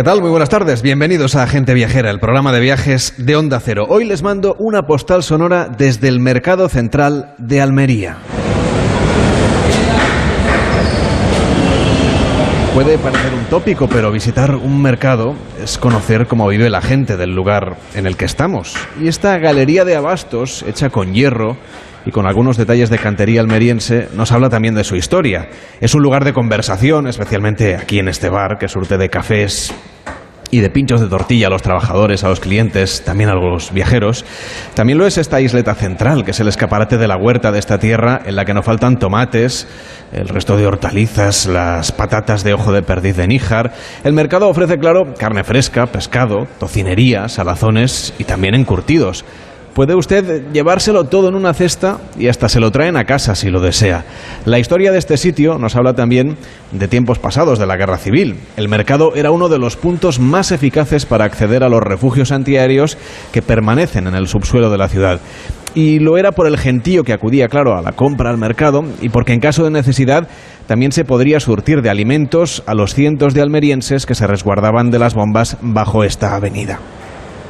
¿Qué tal? Muy buenas tardes. Bienvenidos a Gente Viajera, el programa de viajes de Onda Cero. Hoy les mando una postal sonora desde el Mercado Central de Almería. Puede parecer un tópico, pero visitar un mercado es conocer cómo vive la gente del lugar en el que estamos. Y esta galería de abastos, hecha con hierro, y con algunos detalles de cantería almeriense, nos habla también de su historia. Es un lugar de conversación, especialmente aquí en este bar, que surte de cafés y de pinchos de tortilla a los trabajadores, a los clientes, también a los viajeros. También lo es esta isleta central, que es el escaparate de la huerta de esta tierra, en la que no faltan tomates, el resto de hortalizas, las patatas de ojo de perdiz de Níjar. El mercado ofrece, claro, carne fresca, pescado, tocinería, salazones y también encurtidos. Puede usted llevárselo todo en una cesta y hasta se lo traen a casa si lo desea. La historia de este sitio nos habla también de tiempos pasados de la guerra civil. El mercado era uno de los puntos más eficaces para acceder a los refugios antiaéreos que permanecen en el subsuelo de la ciudad. Y lo era por el gentío que acudía, claro, a la compra al mercado y porque en caso de necesidad también se podría surtir de alimentos a los cientos de almerienses que se resguardaban de las bombas bajo esta avenida.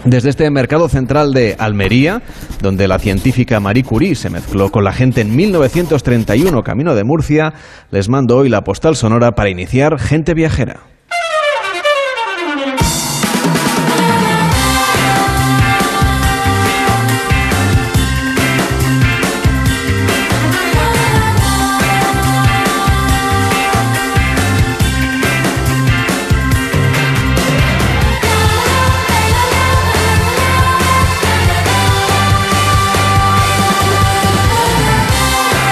Desde este mercado central de Almería, donde la científica Marie Curie se mezcló con la gente en 1931 camino de Murcia, les mando hoy la postal sonora para iniciar Gente Viajera.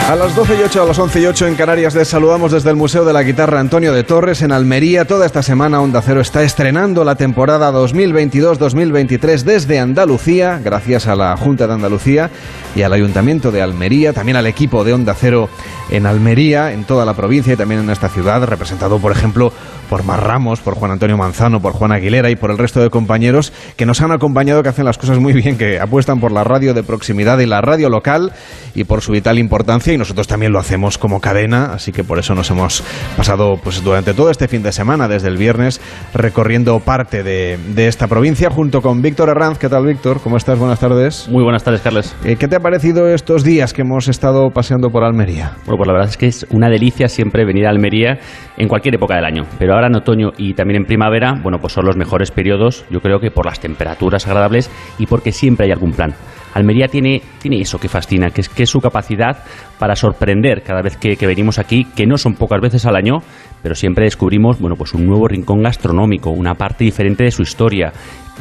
A las 12 y 8, a las 11 y 8 en Canarias les saludamos desde el Museo de la Guitarra Antonio de Torres en Almería. Toda esta semana Onda Cero está estrenando la temporada 2022-2023 desde Andalucía, gracias a la Junta de Andalucía y al Ayuntamiento de Almería, también al equipo de Onda Cero en Almería, en toda la provincia y también en esta ciudad, representado por ejemplo por Mar Ramos, por Juan Antonio Manzano, por Juan Aguilera y por el resto de compañeros que nos han acompañado, que hacen las cosas muy bien, que apuestan por la radio de proximidad y la radio local y por su vital importancia y nosotros también lo hacemos como cadena, así que por eso nos hemos pasado pues durante todo este fin de semana, desde el viernes, recorriendo parte de, de esta provincia junto con Víctor Herranz. ¿Qué tal, Víctor? ¿Cómo estás? Buenas tardes. Muy buenas tardes, Carles. Eh, ¿Qué te ha parecido estos días que hemos estado paseando por Almería? Bueno, pues la verdad es que es una delicia siempre venir a Almería en cualquier época del año, pero ahora en otoño y también en primavera, bueno, pues son los mejores periodos, yo creo que por las temperaturas agradables y porque siempre hay algún plan. Almería tiene, tiene eso que fascina, que es, que es su capacidad para sorprender cada vez que, que, venimos aquí, que no son pocas veces al año, pero siempre descubrimos bueno, pues un nuevo rincón gastronómico, una parte diferente de su historia,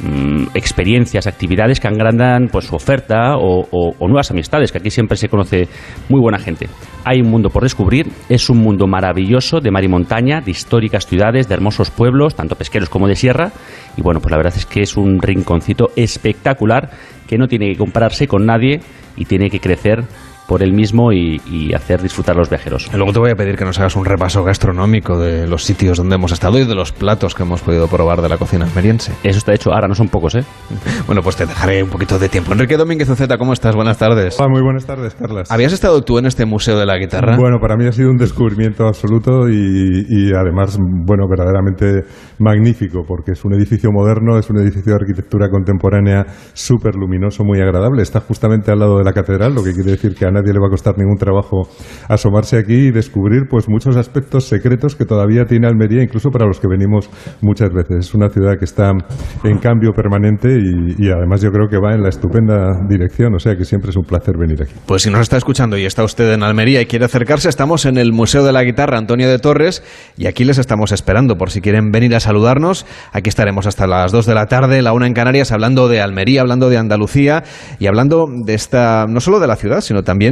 mmm, experiencias, actividades que agrandan pues, su oferta o, o, o nuevas amistades, que aquí siempre se conoce muy buena gente. Hay un mundo por descubrir, es un mundo maravilloso de mar y montaña, de históricas ciudades, de hermosos pueblos, tanto pesqueros como de sierra, y bueno, pues la verdad es que es un rinconcito espectacular que no tiene que compararse con nadie y tiene que crecer por él mismo y, y, hacer disfrutar a los viajeros. Luego te voy a pedir que nos hagas un repaso gastronómico de los sitios donde hemos estado y de los platos que hemos podido probar de la cocina almeriense. Eso está hecho, ahora no son pocos, ¿eh? Bueno, pues te dejaré un poquito de tiempo. Enrique Domínguez Uceta, ¿cómo estás? Buenas tardes. Hola, muy buenas tardes, Carlas. ¿Habías estado tú en este Museo de la Guitarra? Bueno, para mí ha sido un descubrimiento absoluto y, y además, bueno, verdaderamente magnífico, porque es un edificio moderno, es un edificio de arquitectura contemporánea súper luminoso, muy agradable. Está justamente al lado de la catedral, lo que quiere decir que a nadie le va a costar ningún trabajo asomarse aquí y descubrir pues muchos aspectos secretos que todavía tiene Almería, incluso para los que venimos muchas veces. Es una ciudad que está en cambio permanente y, y además yo creo que va en la estupenda dirección, o sea que siempre es un placer venir aquí. Pues si nos está escuchando y está usted en Almería y quiere acercarse, estamos en el Museo de la Guitarra Antonio de Torres y aquí les estamos esperando por si quieren venir a saludarnos. Aquí estaremos hasta las 2 de la tarde, la una en Canarias, hablando de Almería, hablando de Andalucía y hablando de esta, no solo de la ciudad, sino también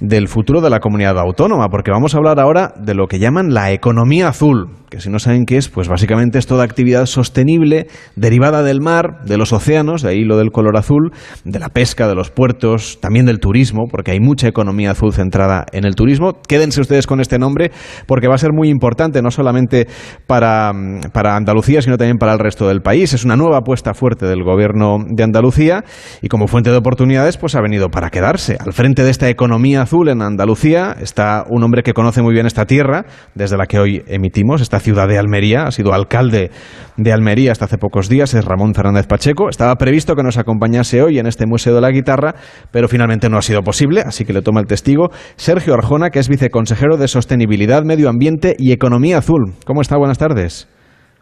del futuro de la comunidad autónoma, porque vamos a hablar ahora de lo que llaman la economía azul, si no saben qué es, pues básicamente es toda actividad sostenible derivada del mar, de los océanos, de ahí lo del color azul, de la pesca, de los puertos, también del turismo, porque hay mucha economía azul centrada en el turismo. Quédense ustedes con este nombre porque va a ser muy importante, no solamente para, para Andalucía, sino también para el resto del país. Es una nueva apuesta fuerte del gobierno de Andalucía y como fuente de oportunidades, pues ha venido para quedarse. Al frente de esta economía azul en Andalucía está un hombre que conoce muy bien esta tierra, desde la que hoy emitimos, esta ciudad de Almería, ha sido alcalde de Almería hasta hace pocos días, es Ramón Fernández Pacheco. Estaba previsto que nos acompañase hoy en este Museo de la Guitarra, pero finalmente no ha sido posible, así que le toma el testigo Sergio Arjona, que es viceconsejero de Sostenibilidad, Medio Ambiente y Economía Azul. ¿Cómo está? Buenas tardes.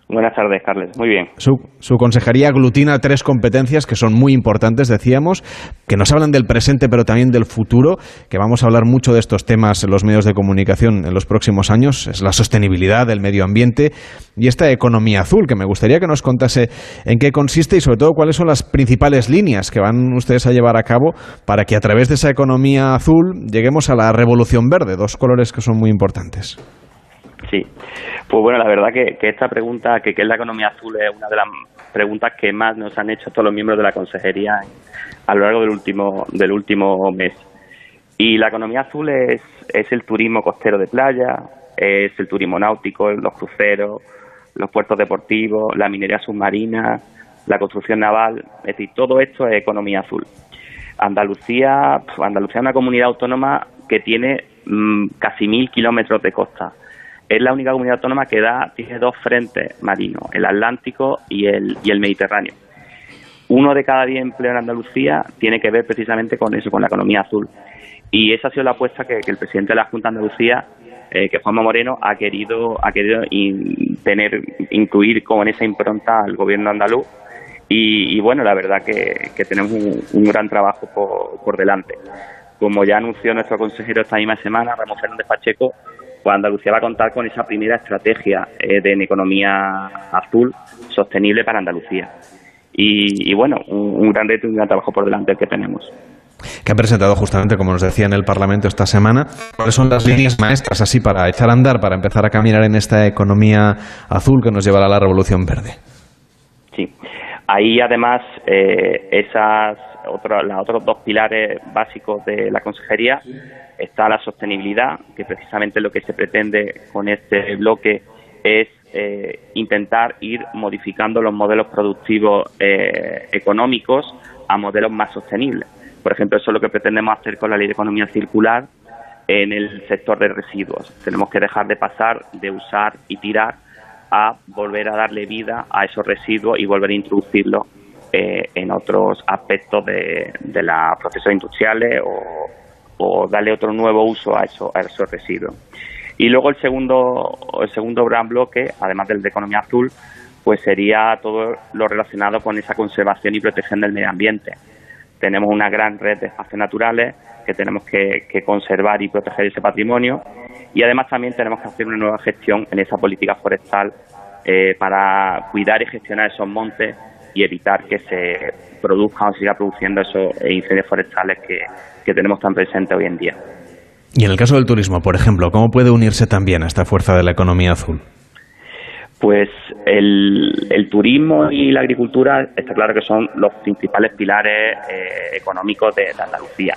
Buenas tardes, Carles. Muy bien. Su, su, consejería aglutina tres competencias que son muy importantes, decíamos, que nos hablan del presente, pero también del futuro, que vamos a hablar mucho de estos temas en los medios de comunicación en los próximos años. Es la sostenibilidad del medio ambiente y esta economía azul, que me gustaría que nos contase en qué consiste y sobre todo cuáles son las principales líneas que van ustedes a llevar a cabo para que a través de esa economía azul lleguemos a la revolución verde, dos colores que son muy importantes. Sí, pues bueno, la verdad que, que esta pregunta, que, que, es la economía azul, es una de las preguntas que más nos han hecho todos los miembros de la consejería a lo largo del último, del último mes. Y la economía azul es, es el turismo costero de playa, es el turismo náutico, los cruceros, los puertos deportivos, la minería submarina, la construcción naval, es decir, todo esto es economía azul. Andalucía, Andalucía es una comunidad autónoma que tiene mmm, casi mil kilómetros de costa es la única comunidad autónoma que da, tiene dos frentes marinos, el Atlántico y el, y el Mediterráneo. Uno de cada diez empleos en Andalucía tiene que ver precisamente con eso, con la economía azul. Y esa ha sido la apuesta que, el presidente de la Junta de Andalucía, eh, que Juanma Moreno, ha querido, ha querido in, tener, incluir con esa impronta al gobierno andaluz. Y, bueno, la verdad que, que tenemos un, un, gran trabajo por, por delante. Como ya anunció nuestro consejero esta misma semana, Ramón Fernández Pacheco, pues Andalucía va a contar con esa primera estrategia eh, de economía azul sostenible para Andalucía. Y, y bueno, un, un, gran reto y un gran trabajo por delante el que tenemos. Que han presentado justamente, como nos decía en el Parlamento esta semana, cuáles son las líneas maestras así para echar a andar, para empezar a caminar en esta economía azul que nos llevará a la revolución verde. Sí, ahí además eh, esas otro, los otros dos pilares básicos de la consejería está la sostenibilidad, que precisamente lo que se pretende con este bloque es eh, intentar ir modificando los modelos productivos eh, económicos a modelos más sostenibles. Por ejemplo, eso es lo que pretendemos hacer con la ley de economía circular en el sector de residuos. Tenemos que dejar de pasar de usar y tirar a volver a darle vida a esos residuos y volver a introducirlos eh, en otros aspectos de, de los procesos industriales o, o darle otro nuevo uso a, eso, a esos residuos. Y luego el segundo, el segundo gran bloque, además del de economía azul, pues sería todo lo relacionado con esa conservación y protección del medio ambiente. Tenemos una gran red de espacios naturales que tenemos que, conservar y proteger ese patrimonio y además también tenemos que hacer una nueva gestión en esa política forestal eh, para cuidar y gestionar esos montes y evitar que se produzcan o siga produciendo esos incendios forestales que, que tenemos tan presentes hoy en día. Y en el caso del turismo, por ejemplo, ¿cómo puede unirse también a esta fuerza de la economía azul? Pues el, el turismo y la agricultura está claro que son los principales pilares eh, económicos de, de Andalucía.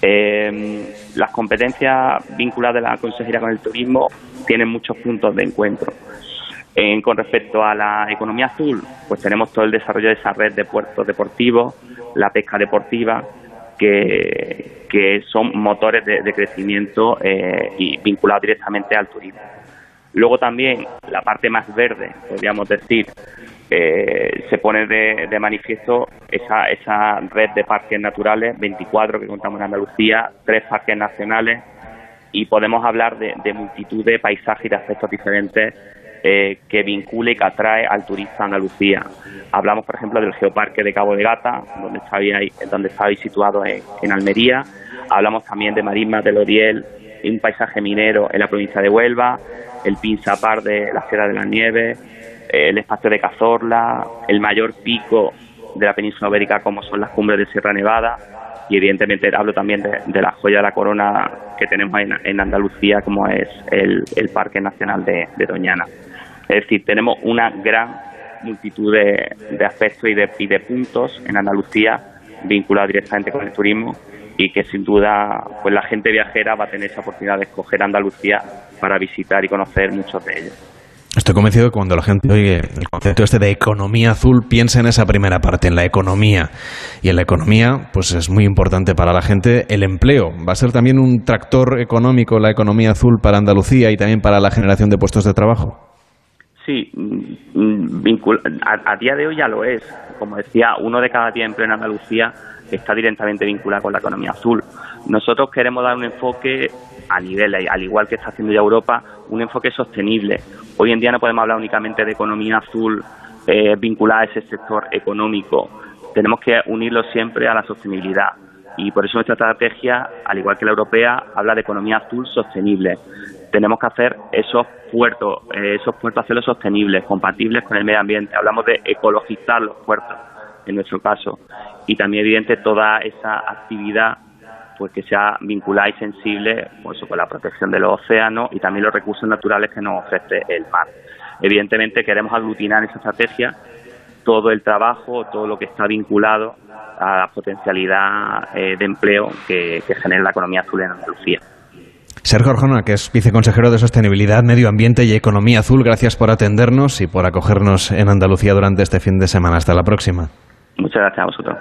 Eh, las competencias vinculadas de la consejería con el turismo tienen muchos puntos de encuentro. En, con respecto a la economía azul, pues tenemos todo el desarrollo de esa red de puertos deportivos, la pesca deportiva, que, que son motores de, crecimiento eh, y vinculados directamente al turismo. Luego también la parte más verde, podríamos decir, eh, se pone de, de, manifiesto esa, esa red de parques naturales, 24 que contamos en Andalucía, tres parques nacionales, y podemos hablar de multitud de paisajes y de aspectos diferentes eh, que vincule y que atrae al turista a Andalucía. Hablamos, por ejemplo, del Geoparque de Cabo de Gata, donde estáis, donde estáis en, en, Almería. Hablamos también de Marismas del Oriel, un paisaje minero en la provincia de Huelva, el Pinzapar de la Sierra de las Nieves, el espacio de Cazorla, el mayor pico de la península ibérica como son las cumbres de Sierra Nevada y evidentemente hablo también de, la joya de la corona que tenemos en, en Andalucía como es el, Parque Nacional de Doñana. Es decir, tenemos una gran multitud de, aspectos y de, y de, puntos en Andalucía vinculados directamente con el turismo y que sin duda pues la gente viajera va a tener esa oportunidad de escoger Andalucía para visitar y conocer muchos de ellos. Estoy convencido que cuando la gente oye el concepto este de economía azul piensa en esa primera parte, en la economía. Y en la economía, pues es muy importante para la gente el empleo. Va a ser también un tractor económico la economía azul para Andalucía y también para la generación de puestos de trabajo. Sí, mm, a, a, día de hoy ya lo es. Como decía, uno de cada diez empleos en Andalucía está directamente vinculado con la economía azul. Nosotros queremos dar un enfoque a nivel, al igual que está haciendo ya Europa, un enfoque sostenible. Hoy en día no podemos hablar únicamente de economía azul eh, vinculada a ese sector económico. Tenemos que unirlo siempre a la sostenibilidad. Y por eso nuestra estrategia, al igual que la europea, habla de economía azul sostenible. Tenemos que hacer esos puertos, eh, esos puertos hacerlos sostenibles, compatibles con el medio ambiente. Hablamos de ecologizar los puertos, en nuestro caso. Y también, evidente, toda esa actividad pues que sea vinculada y sensible pues, con la protección de los océanos y también los recursos naturales que nos ofrece el mar. Evidentemente queremos aglutinar en esa estrategia todo el trabajo, todo lo que está vinculado a la potencialidad eh, de empleo que, genera la economía azul en Andalucía. Sergio Orjona, que es viceconsejero de Sostenibilidad, Medio Ambiente y Economía Azul, gracias por atendernos y por acogernos en Andalucía durante este fin de semana. Hasta la próxima. Muchas gracias a vosotros.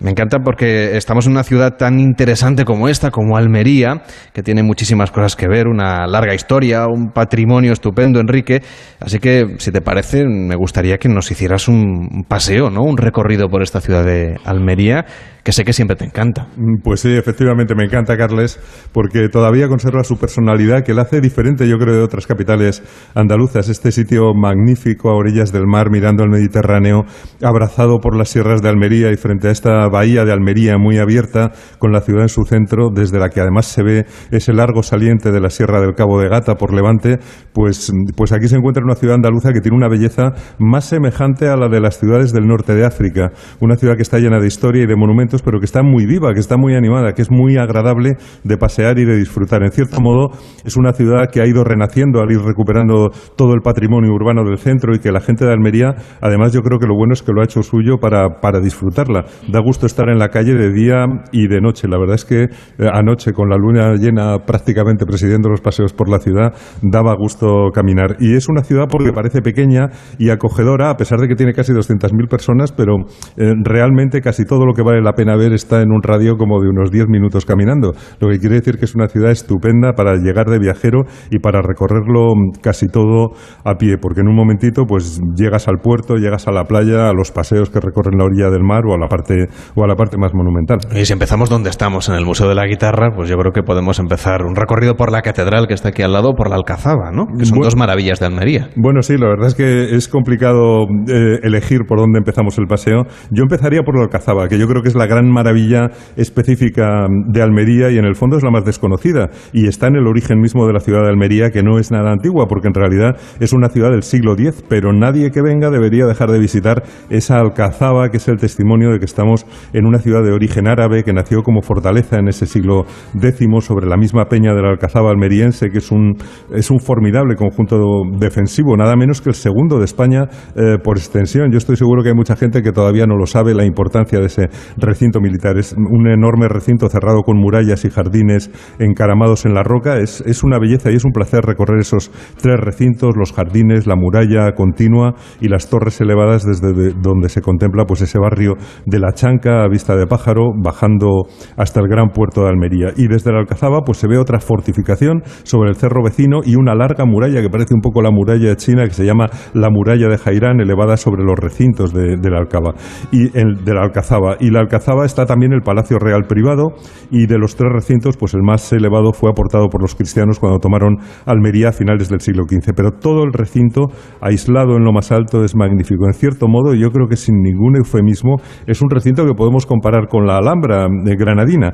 Me encanta porque estamos en una ciudad tan interesante como esta, como Almería, que tiene muchísimas cosas que ver, una larga historia, un patrimonio estupendo, Enrique. Así que, si te parece, me gustaría que nos hicieras un paseo, ¿no? Un recorrido por esta ciudad de Almería que sé que siempre te encanta. Mm, pues sí, efectivamente me encanta, Carles, porque todavía conserva su personalidad que la hace diferente, yo creo, de otras capitales andaluzas. Este sitio magnífico a orillas del mar, mirando al Mediterráneo, abrazado por las sierras de Almería y frente a esta bahía de Almería muy abierta, con la ciudad en su centro, desde la que además se ve ese largo saliente de la Sierra del Cabo de Gata por Levante, pues, pues aquí se encuentra una ciudad andaluza que tiene una belleza más semejante a la de las ciudades del norte de África, una ciudad que está llena de historia y de monumentos pero que está muy viva, que está muy animada, que es muy agradable de pasear y de disfrutar. En cierto modo, es una ciudad que ha ido renaciendo al ir recuperando todo el patrimonio urbano del centro y que la gente de Almería, además, yo creo que lo bueno es que lo ha hecho suyo para, para disfrutarla. Da gusto estar en la calle de día y de noche. La verdad es que eh, anoche, con la luna llena prácticamente presidiendo los paseos por la ciudad, daba gusto caminar. Y es una ciudad porque parece pequeña y acogedora, a pesar de que tiene casi 200.000 personas, pero eh, realmente casi todo lo que vale la pena ver está en un radio como de unos 10 minutos caminando, lo que quiere decir que es una ciudad estupenda para llegar de viajero y para recorrerlo casi todo a pie, porque en un momentito pues llegas al puerto, llegas a la playa, a los paseos que recorren la orilla del mar o a la parte o a la parte más monumental. Y si empezamos donde estamos, en el Museo de la Guitarra, pues yo creo que podemos empezar un recorrido por la catedral que está aquí al lado, por la Alcazaba, ¿no? Que son dos maravillas de Almería. Bueno, sí, la verdad es que es complicado eh, elegir por dónde empezamos el paseo. Yo empezaría por la Alcazaba, que yo creo que es la gran maravilla específica de Almería y en el fondo es la más desconocida y está en el origen mismo de la ciudad de Almería que no es nada antigua porque en realidad es una ciudad del siglo X, pero nadie que venga debería dejar de visitar esa alcazaba que es el testimonio de que estamos en una ciudad de origen árabe que nació como fortaleza en ese siglo X sobre la misma peña de la alcazaba almeriense que es un, es un formidable conjunto defensivo, nada menos que el segundo de España eh, por extensión. Yo estoy seguro que hay mucha gente que todavía no lo sabe la importancia de ese recinto militar. Es un enorme recinto cerrado con murallas y jardines encaramados en la roca. Es, es una belleza y es un placer recorrer esos tres recintos, los jardines, la muralla continua y las torres elevadas desde donde se contempla pues ese barrio de la Chanca a vista de pájaro, bajando hasta el gran puerto de Almería. Y desde la Alcazaba pues se ve otra fortificación sobre el cerro vecino y una larga muralla que parece un poco la muralla china que se llama la muralla de Jairán, elevada sobre los recintos de, la Alcaba y el, de la Alcazaba. Y la Alcazaba está también el Palacio Real privado y de los tres recintos, pues el más elevado fue aportado por los cristianos cuando tomaron Almería a finales del siglo XV. Pero todo el recinto, aislado en lo más alto, es magnífico. En cierto modo, yo creo que sin ningún eufemismo, es un recinto que podemos comparar con la Alhambra de granadina,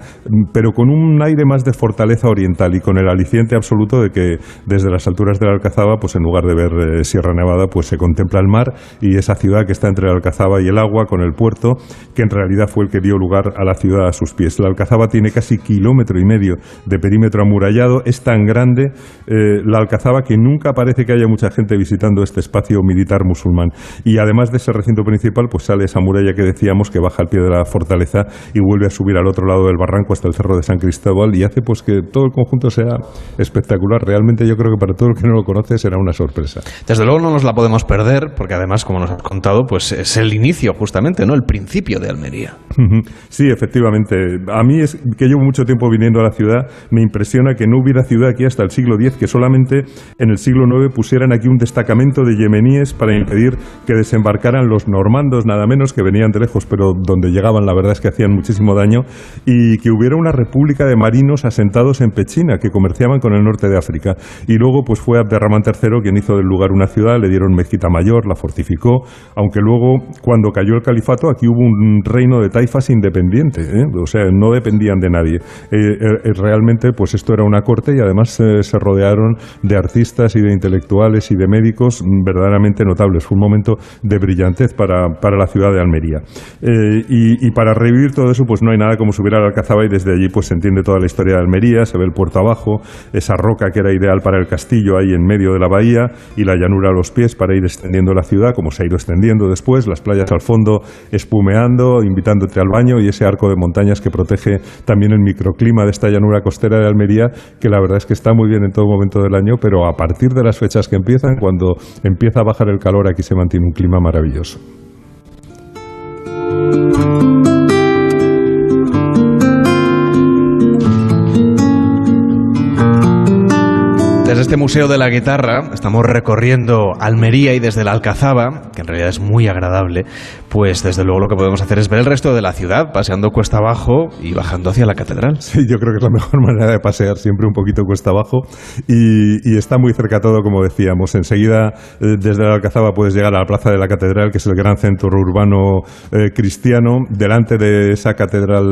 pero con un aire más de fortaleza oriental y con el aliciente absoluto de que desde las alturas de la Alcazaba, pues en lugar de ver eh, Sierra Nevada, pues se contempla el mar y esa ciudad que está entre la Alcazaba y el agua, con el puerto, que en realidad fue el que dio lugar a la ciudad a sus pies. La Alcazaba tiene casi kilómetro y medio de perímetro amurallado, es tan grande eh, la Alcazaba que nunca parece que haya mucha gente visitando este espacio militar musulmán. Y además de ese recinto principal, pues sale esa muralla que decíamos que baja al pie de de la fortaleza y vuelve a subir al otro lado del barranco hasta el cerro de San Cristóbal y hace pues que todo el conjunto sea espectacular. Realmente yo creo que para todo el que no lo conoce será una sorpresa. Desde luego no nos la podemos perder porque además, como nos has contado, pues es el inicio justamente, ¿no? El principio de Almería. Sí, efectivamente. A mí es que llevo mucho tiempo viniendo a la ciudad, me impresiona que no hubiera ciudad aquí hasta el siglo X, que solamente en el siglo IX pusieran aquí un destacamento de yemeníes para impedir que desembarcaran los normandos, nada menos, que venían de lejos, pero donde llegaban la verdad es que hacían muchísimo daño, y que hubiera una república de marinos asentados en Pechina, que comerciaban con el norte de África. Y luego pues fue Abderramán III quien hizo del lugar una ciudad, le dieron mezquita mayor, la fortificó, aunque luego cuando cayó el califato aquí hubo un reino de taifas independiente, ¿eh? o sea, no dependían de nadie. Eh, eh, realmente pues esto era una corte y además se rodearon de artistas y de intelectuales y de médicos verdaderamente notables. Fue un momento de brillantez para, para la ciudad de Almería. y, y, para revivir todo eso pues no hay nada como subir al Alcazaba y desde allí pues se entiende toda la historia de Almería, se ve el puerto abajo, esa roca que era ideal para el castillo ahí en medio de la bahía y la llanura a los pies para ir extendiendo la ciudad, como se ha ido extendiendo después, las playas al fondo espumeando, invitándote al baño y ese arco de montañas que protege también el microclima de esta llanura costera de Almería, que la verdad es que está muy bien en todo momento del año, pero a partir de las fechas que empiezan, cuando empieza a bajar el calor, aquí se mantiene un clima maravilloso. Desde este Museo de la Guitarra estamos recorriendo Almería y desde la Alcazaba, que en realidad es muy agradable, pues desde luego lo que podemos hacer es ver el resto de la ciudad, paseando cuesta abajo y bajando hacia la catedral. Sí, yo creo que es la mejor manera de pasear, siempre un poquito cuesta abajo. Y, está muy cerca todo, como decíamos. Enseguida, eh, desde la Alcazaba puedes llegar a la Plaza de la Catedral, que es el gran centro urbano eh, cristiano, delante de esa catedral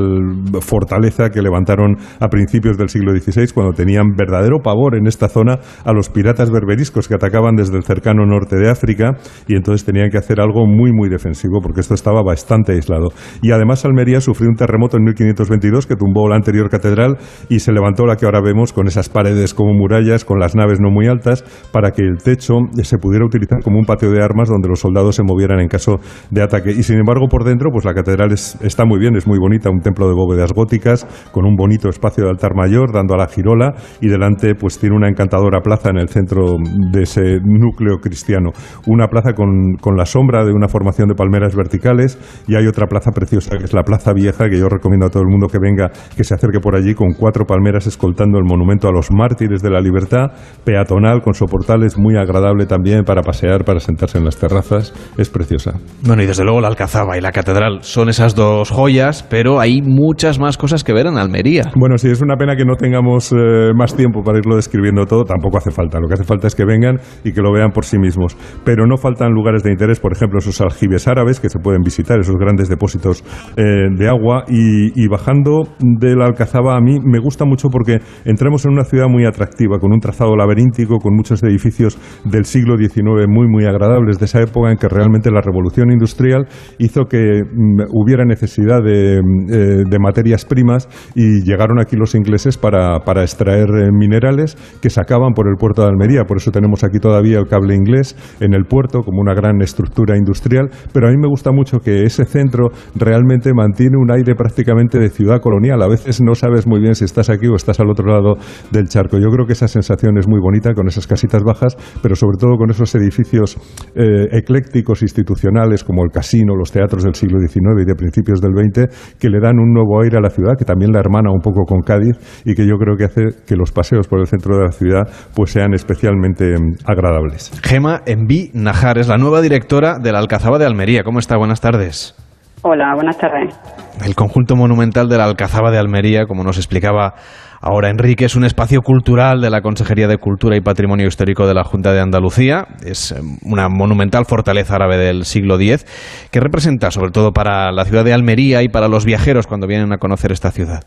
fortaleza que levantaron a principios del siglo XVI, cuando tenían verdadero pavor en esta zona a los piratas berberiscos que atacaban desde el cercano norte de África, y entonces tenían que hacer algo muy, muy defensivo esto estaba bastante aislado. Y además Almería sufrió un terremoto en 1522 que tumbó la anterior catedral y se levantó la que ahora vemos con esas paredes como murallas, con las naves no muy altas, para que el techo se pudiera utilizar como un patio de armas donde los soldados se movieran en caso de ataque. Y sin embargo, por dentro, pues la catedral está muy bien, es muy bonita, un templo de bóvedas góticas, con un bonito espacio de altar mayor, dando a la girola, y delante pues tiene una encantadora plaza en el centro de ese núcleo cristiano. Una plaza con, con la sombra de una formación de palmeras verticales y hay otra plaza preciosa que es la Plaza Vieja que yo recomiendo a todo el mundo que venga que se acerque por allí con cuatro palmeras escoltando el monumento a los mártires de la libertad, peatonal con soportales, muy agradable también para pasear, para sentarse en las terrazas, es preciosa. Bueno, y desde luego la Alcazaba y la Catedral son esas dos joyas, pero hay muchas más cosas que ver en Almería. Bueno, sí, es una pena que no tengamos eh, más tiempo para irlo describiendo todo, tampoco hace falta, lo que hace falta es que vengan y que lo vean por sí mismos, pero no faltan lugares de interés, por ejemplo, esos aljibes árabes que se pueden visitar, esos grandes depósitos eh, de agua. Y, bajando de la Alcazaba, a mí me gusta mucho porque entramos en una ciudad muy atractiva, con un trazado laberíntico, con muchos edificios del siglo XIX muy, muy agradables, de esa época en que realmente la revolución industrial hizo que mm, hubiera necesidad de, eh, de, materias primas y llegaron aquí los ingleses para, para extraer eh, minerales que sacaban por el puerto de Almería. Por eso tenemos aquí todavía el cable inglés en el puerto como una gran estructura industrial. Pero a mí me gusta mucho que ese centro realmente mantiene un aire prácticamente de ciudad colonial. A veces no sabes muy bien si estás aquí o estás al otro lado del charco. Yo creo que esa sensación es muy bonita con esas casitas bajas, pero sobre todo con esos edificios eh, eclécticos institucionales como el casino, los teatros del siglo XIX y de principios del XX, que le dan un nuevo aire a la ciudad, que también la hermana un poco con Cádiz y que yo creo que hace que los paseos por el centro de la ciudad pues sean especialmente mm, agradables. Gema Enví Najar es la nueva directora de la Alcazaba de Almería. ¿Cómo está? Buenas tardes. Hola, buenas tardes. El conjunto monumental de la Alcazaba de Almería, como nos explicaba ahora Enrique, es un espacio cultural de la Consejería de Cultura y Patrimonio Histórico de la Junta de Andalucía. Es eh, una monumental fortaleza árabe del siglo X que representa sobre todo para la ciudad de Almería y para los viajeros cuando vienen a conocer esta ciudad.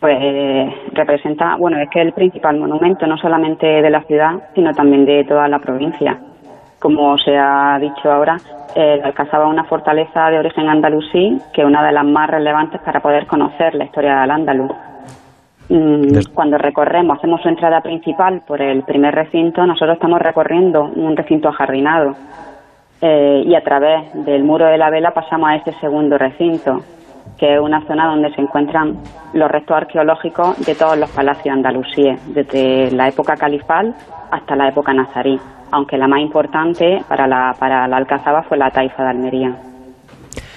Pues representa, bueno, es que el principal monumento no solamente de la ciudad, sino también de toda la provincia. Como se ha dicho ahora, eh, Alcazaba una fortaleza de origen andalusí, que es una de las más relevantes para poder conocer la historia del andaluz. Mm, cuando recorremos, hacemos su entrada principal por el primer recinto, nosotros estamos recorriendo un recinto ajardinado. eh, y a través del muro de la vela pasamos a este segundo recinto, que es una zona donde se encuentran los restos arqueológicos de todos los palacios andalusíes, desde la época califal hasta la época nazarí, aunque la más importante para la, Alcazaba fue la taifa de Almería.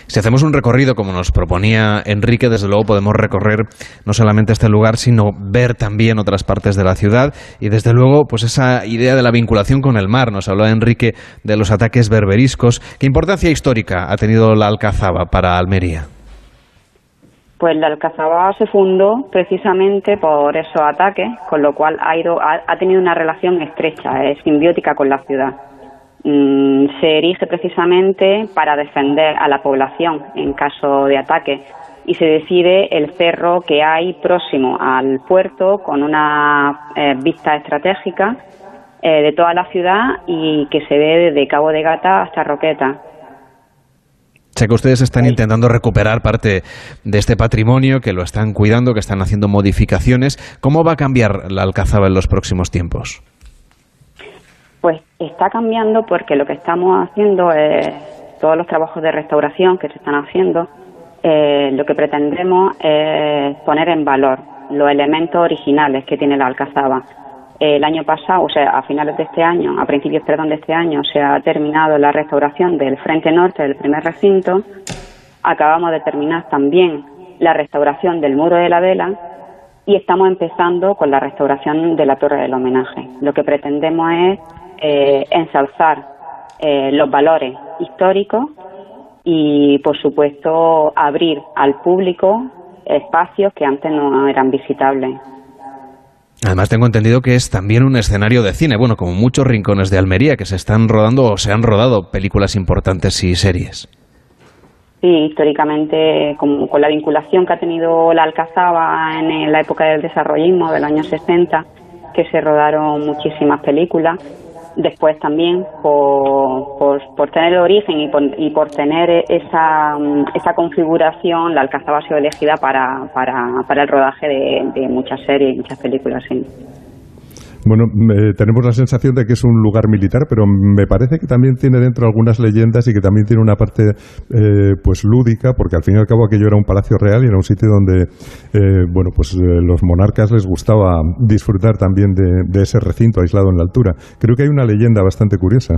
Si hacemos un recorrido como nos proponía Enrique, desde luego podemos recorrer no solamente este lugar, sino ver también otras partes de la ciudad y desde luego pues esa idea de la vinculación con el mar. Nos habló Enrique de los ataques berberiscos. ¿Qué importancia histórica ha tenido la Alcazaba para Almería? Pues la Alcazaba se fundó precisamente por esos ataques, con lo cual ha, ido, ha, tenido una relación estrecha, es simbiótica con la ciudad. Mm, se erige precisamente para defender a la población en caso de ataque y se decide el cerro que hay próximo al puerto con una eh, vista estratégica eh, de toda la ciudad y que se ve desde Cabo de Gata hasta Roqueta. Sé que ustedes están intentando recuperar parte de este patrimonio, que lo están cuidando, que están haciendo modificaciones. ¿Cómo va a cambiar la Alcazaba en los próximos tiempos? Pues está cambiando porque lo que estamos haciendo es todos los trabajos de restauración que se están haciendo, eh, lo que pretendemos es poner en valor los elementos originales que tiene la Alcazaba. El año pasado, o sea, a finales de este año, a principios, perdón, de este año, se ha terminado la restauración del frente norte del primer recinto. Acabamos de terminar también la restauración del muro de la vela y estamos empezando con la restauración de la torre del homenaje. Lo que pretendemos es eh, ensalzar eh, los valores históricos y, por supuesto, abrir al público espacios que antes no eran visitables. Además tengo entendido que es también un escenario de cine, bueno, como muchos rincones de Almería que se están rodando o se han rodado películas importantes y series. Sí, históricamente, con, con la vinculación que ha tenido la Alcazaba en la época del desarrollismo del año 60, que se rodaron muchísimas películas después también por, por, tener el origen y por, y por tener esa, esa configuración, la Alcazaba ha sido elegida para, para, para el rodaje de, de muchas series y muchas películas. Sí. Bueno, tenemos la sensación de que es un lugar militar, pero me parece que también tiene dentro algunas leyendas y que también tiene una parte eh, pues lúdica, porque al fin y al cabo aquello era un palacio real y era un sitio donde eh, bueno pues eh, los monarcas les gustaba disfrutar también de ese recinto aislado en la altura. Creo que hay una leyenda bastante curiosa.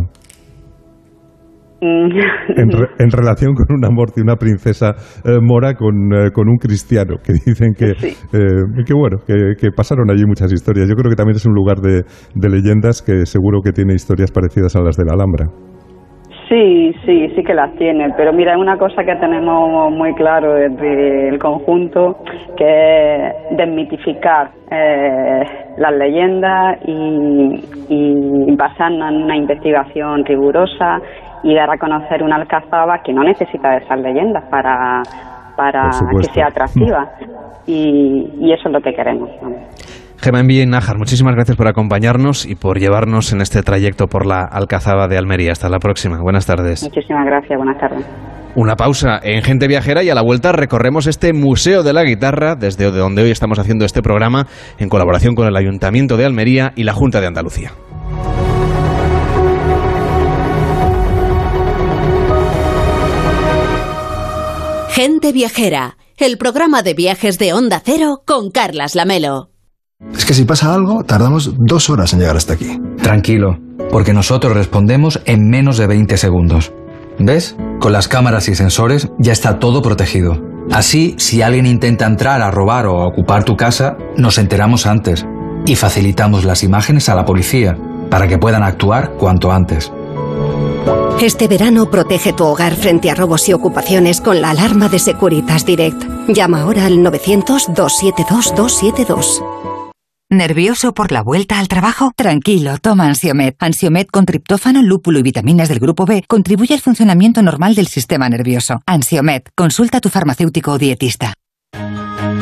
Mm. en, relación con un amor de una princesa eh, mora con, eh, con, un cristiano, que dicen que, eh, que bueno, que, pasaron allí muchas historias. Yo creo que también es un lugar de, de leyendas que seguro que tiene historias parecidas a las de la Alhambra. Sí, sí, sí que las tiene, pero mira, una cosa que tenemos muy claro desde el conjunto, que es desmitificar las leyendas y, y basarnos en una investigación rigurosa y dar a conocer una alcazaba que no necesita de esas leyendas para, para que sea atractiva. Y, eso es lo que queremos. Gemma Envíe Nájar, muchísimas gracias por acompañarnos y por llevarnos en este trayecto por la Alcazaba de Almería. Hasta la próxima. Buenas tardes. Muchísimas gracias. Buenas tardes. Una pausa en Gente Viajera y a la vuelta recorremos este Museo de la Guitarra, desde donde hoy estamos haciendo este programa, en colaboración con el Ayuntamiento de Almería y la Junta de Andalucía. Gente Viajera, el programa de viajes de Onda Cero con Carlas Lamelo. Es que si pasa algo, tardamos dos horas en llegar hasta aquí. Tranquilo, porque nosotros respondemos en menos de 20 segundos. ¿Ves? Con las cámaras y sensores ya está todo protegido. Así, si alguien intenta entrar a robar o a ocupar tu casa, nos enteramos antes y facilitamos las imágenes a la policía para que puedan actuar cuanto antes. Este verano protege tu hogar frente a robos y ocupaciones con la alarma de Securitas Direct. Llama ahora al 900-272-272. ¿Nervioso por la vuelta al trabajo? Tranquilo, toma Ansiomet. Ansiomet con triptófano, lúpulo y vitaminas del grupo B contribuye al funcionamiento normal del sistema nervioso. Ansiomet, consulta a tu farmacéutico o dietista.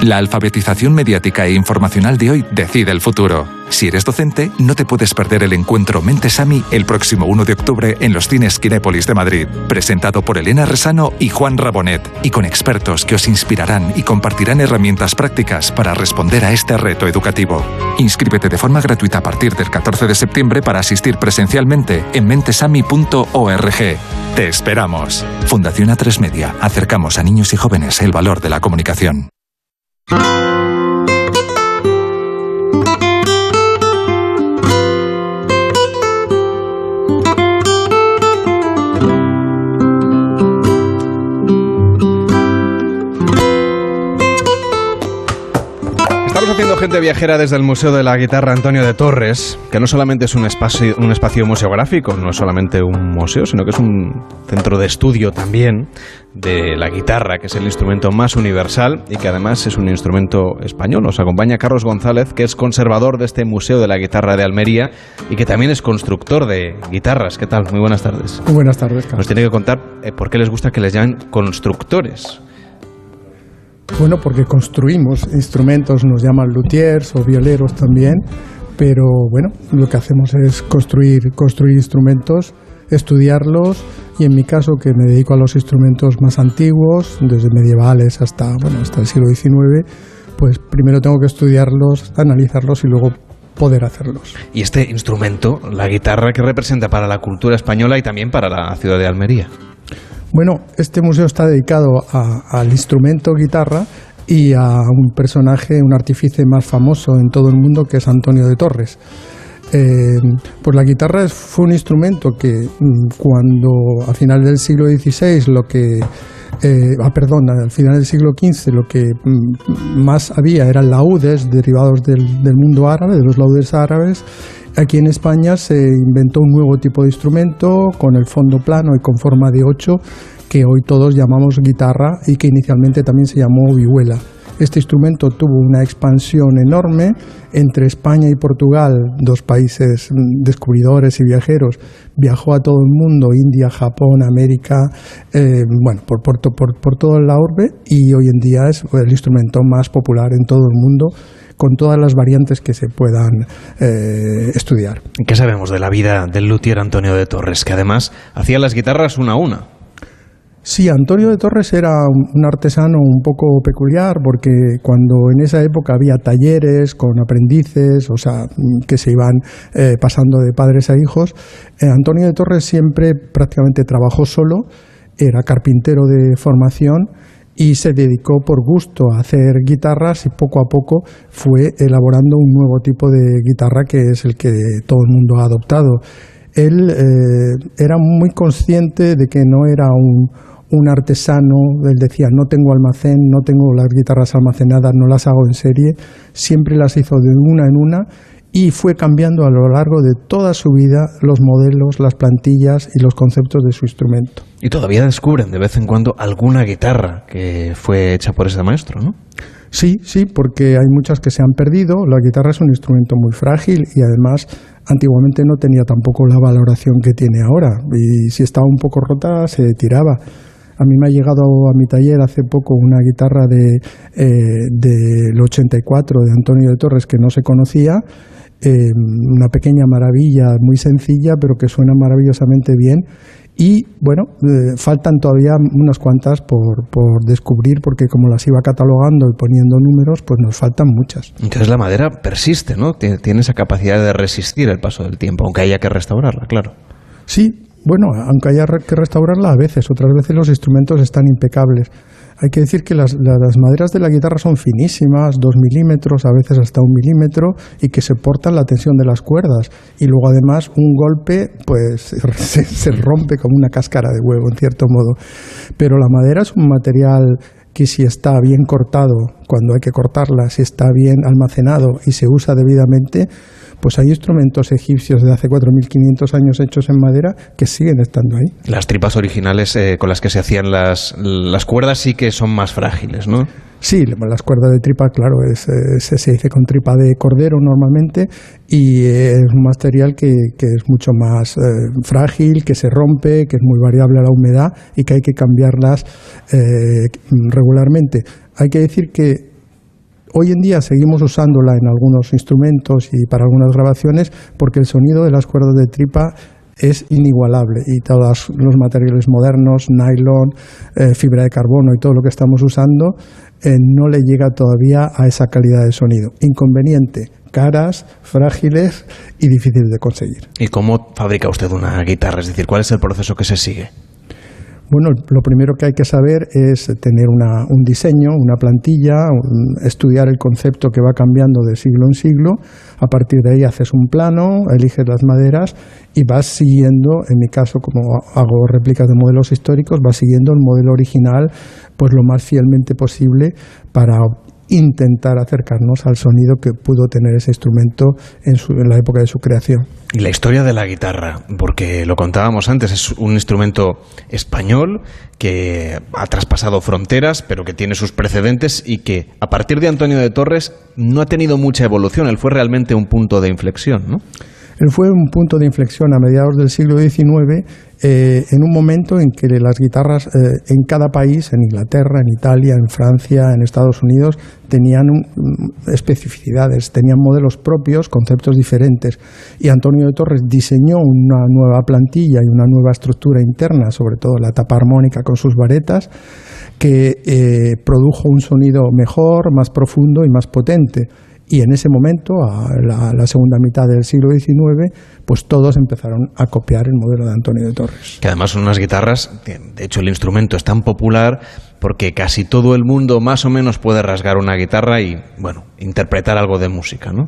La alfabetización mediática e informacional de hoy decide el futuro. Si eres docente, no te puedes perder el encuentro Mentesami el próximo 1 de octubre en los cines Kinépolis de Madrid, presentado por Elena Resano y Juan Rabonet, y con expertos que os inspirarán y compartirán herramientas prácticas para responder a este reto educativo. Inscríbete de forma gratuita a partir del 14 de septiembre para asistir presencialmente en mentesami.org. Te esperamos. Fundación A3 Media. Acercamos a niños y jóvenes el valor de la comunicación. Estamos haciendo gente viajera desde el Museo de la Guitarra Antonio de Torres, que no solamente es un espacio, un espacio museográfico, no es solamente un museo, sino que es un centro de estudio también de la guitarra, que es el instrumento más universal y que además es un instrumento español. Nos acompaña Carlos González, que es conservador de este Museo de la Guitarra de Almería y que también es constructor de guitarras. ¿Qué tal? Muy buenas tardes. Muy buenas tardes, Carlos. Nos tiene que contar eh, por qué les gusta que les llamen constructores. Bueno, porque construimos instrumentos, nos llaman luthiers o violeros también, pero bueno, lo que hacemos es construir, construir instrumentos, estudiarlos y en mi caso que me dedico a los instrumentos más antiguos, desde medievales hasta, bueno, hasta el siglo XIX, pues primero tengo que estudiarlos, analizarlos y luego poder hacerlos. Y este instrumento, la guitarra, que representa para la cultura española y también para la ciudad de Almería? Bueno, este museo está dedicado a, al instrumento guitarra y a un personaje, un artífice más famoso en todo el mundo que es Antonio de Torres. Eh, pues la guitarra fue un instrumento que mm, cuando a final del siglo XVI lo que eh, ah, perdón, al final del siglo XV lo que mm, más había eran laudes derivados del, mundo árabe, de los laudes árabes. Aquí en España se inventó un nuevo tipo de instrumento con el fondo plano y con forma de ocho que hoy todos llamamos guitarra y que inicialmente también se llamó vihuela. Este instrumento tuvo una expansión enorme entre España y Portugal, dos países mm, descubridores y viajeros. Viajó a todo el mundo, India, Japón, América, eh, bueno, por, por, toda la orbe y hoy en día es el instrumento más popular en todo el mundo con todas las variantes que se puedan eh, estudiar. ¿Qué sabemos de la vida del luthier Antonio de Torres, que además hacía las guitarras una a una? Sí, Antonio de Torres era un artesano un poco peculiar porque cuando en esa época había talleres con aprendices, o sea, que se iban eh, pasando de padres a hijos, eh, Antonio de Torres siempre prácticamente trabajó solo, era carpintero de formación y se dedicó por gusto a hacer guitarras y poco a poco fue elaborando un nuevo tipo de guitarra que es el que todo el mundo ha adoptado. Él eh, era muy consciente de que no era un, un artesano, él decía, no tengo almacén, no tengo las guitarras almacenadas, no las hago en serie, siempre las hizo de una en una y fue cambiando a lo largo de toda su vida los modelos, las plantillas y los conceptos de su instrumento. Y todavía descubren de vez en cuando alguna guitarra que fue hecha por ese maestro, ¿no? Sí, sí, porque hay muchas que se han perdido. La guitarra es un instrumento muy frágil y además antiguamente no tenía tampoco la valoración que tiene ahora. Y si estaba un poco rota se tiraba. A mí me ha llegado a mi taller hace poco una guitarra de, eh, del 84 de Antonio de Torres que no se conocía, eh, una pequeña maravilla, muy sencilla, pero que suena maravillosamente bien. Y bueno, eh, faltan todavía unas cuantas por, por descubrir, porque como las iba catalogando y poniendo números, pues nos faltan muchas. Entonces la madera persiste, ¿no? Tiene tiene esa capacidad de resistir el paso del tiempo, aunque haya que restaurarla, claro. Sí, bueno, aunque haya que restaurarla a veces, otras veces los instrumentos están impecables. Hay que decir que las, la- las maderas de la guitarra son finísimas, dos milímetros, a veces hasta un milímetro, y que soportan la tensión de las cuerdas. Y luego además un golpe, pues se, se rompe como una cáscara de huevo, en cierto modo. Pero la madera es un material que si está bien cortado, cuando hay que cortarla, si está bien almacenado y se usa debidamente, pues hay instrumentos egipcios de hace 4.500 años hechos en madera que siguen estando ahí. Las tripas originales eh, con las que se hacían las, las cuerdas sí que son más frágiles, ¿no? Sí, las cuerdas de tripa, claro, es, se, dice con tripa de cordero normalmente y es un material que, que es mucho más eh, frágil, que se rompe, que es muy variable a la humedad y que hay que cambiarlas eh, regularmente. Hay que decir que hoy en día seguimos usándola en algunos instrumentos y para algunas grabaciones porque el sonido de las cuerdas de tripa es inigualable y todos los materiales modernos, nylon, eh, fibra de carbono y todo lo que estamos usando eh, no le llega todavía a esa calidad de sonido. Inconveniente, caras, frágiles y difíciles de conseguir. ¿Y cómo fabrica usted una guitarra? Es decir, ¿cuál es el proceso que se sigue? Bueno, lo primero que hay que saber es tener un diseño, una plantilla, estudiar el concepto que va cambiando de siglo en siglo. A partir de ahí haces un plano, eliges las maderas y vas siguiendo, en mi caso, como hago réplicas de modelos históricos, vas siguiendo el modelo original pues lo más fielmente posible para intentar acercarnos al sonido que pudo tener ese instrumento en, en, la época de su creación. Y la historia de la guitarra, porque lo contábamos antes, es un instrumento español que ha traspasado fronteras, pero que tiene sus precedentes y que a partir de Antonio de Torres no ha tenido mucha evolución, él fue realmente un punto de inflexión, ¿no? Él fue un punto de inflexión a mediados del siglo XIX eh, en un momento en que las guitarras eh, en cada país, en Inglaterra, en Italia, en Francia, en Estados Unidos, tenían especificidades, tenían modelos propios, conceptos diferentes. Y Antonio de Torres diseñó una nueva plantilla y una nueva estructura interna, sobre todo la tapa armónica con sus varetas, que eh, produjo un sonido mejor, más profundo y más potente. Y en ese momento, a la, segunda mitad del siglo XIX, pues todos empezaron a copiar el modelo de Antonio de Torres. Que además son unas guitarras, de hecho el instrumento es tan popular porque casi todo el mundo más o menos puede rasgar una guitarra y, bueno, interpretar algo de música, ¿no?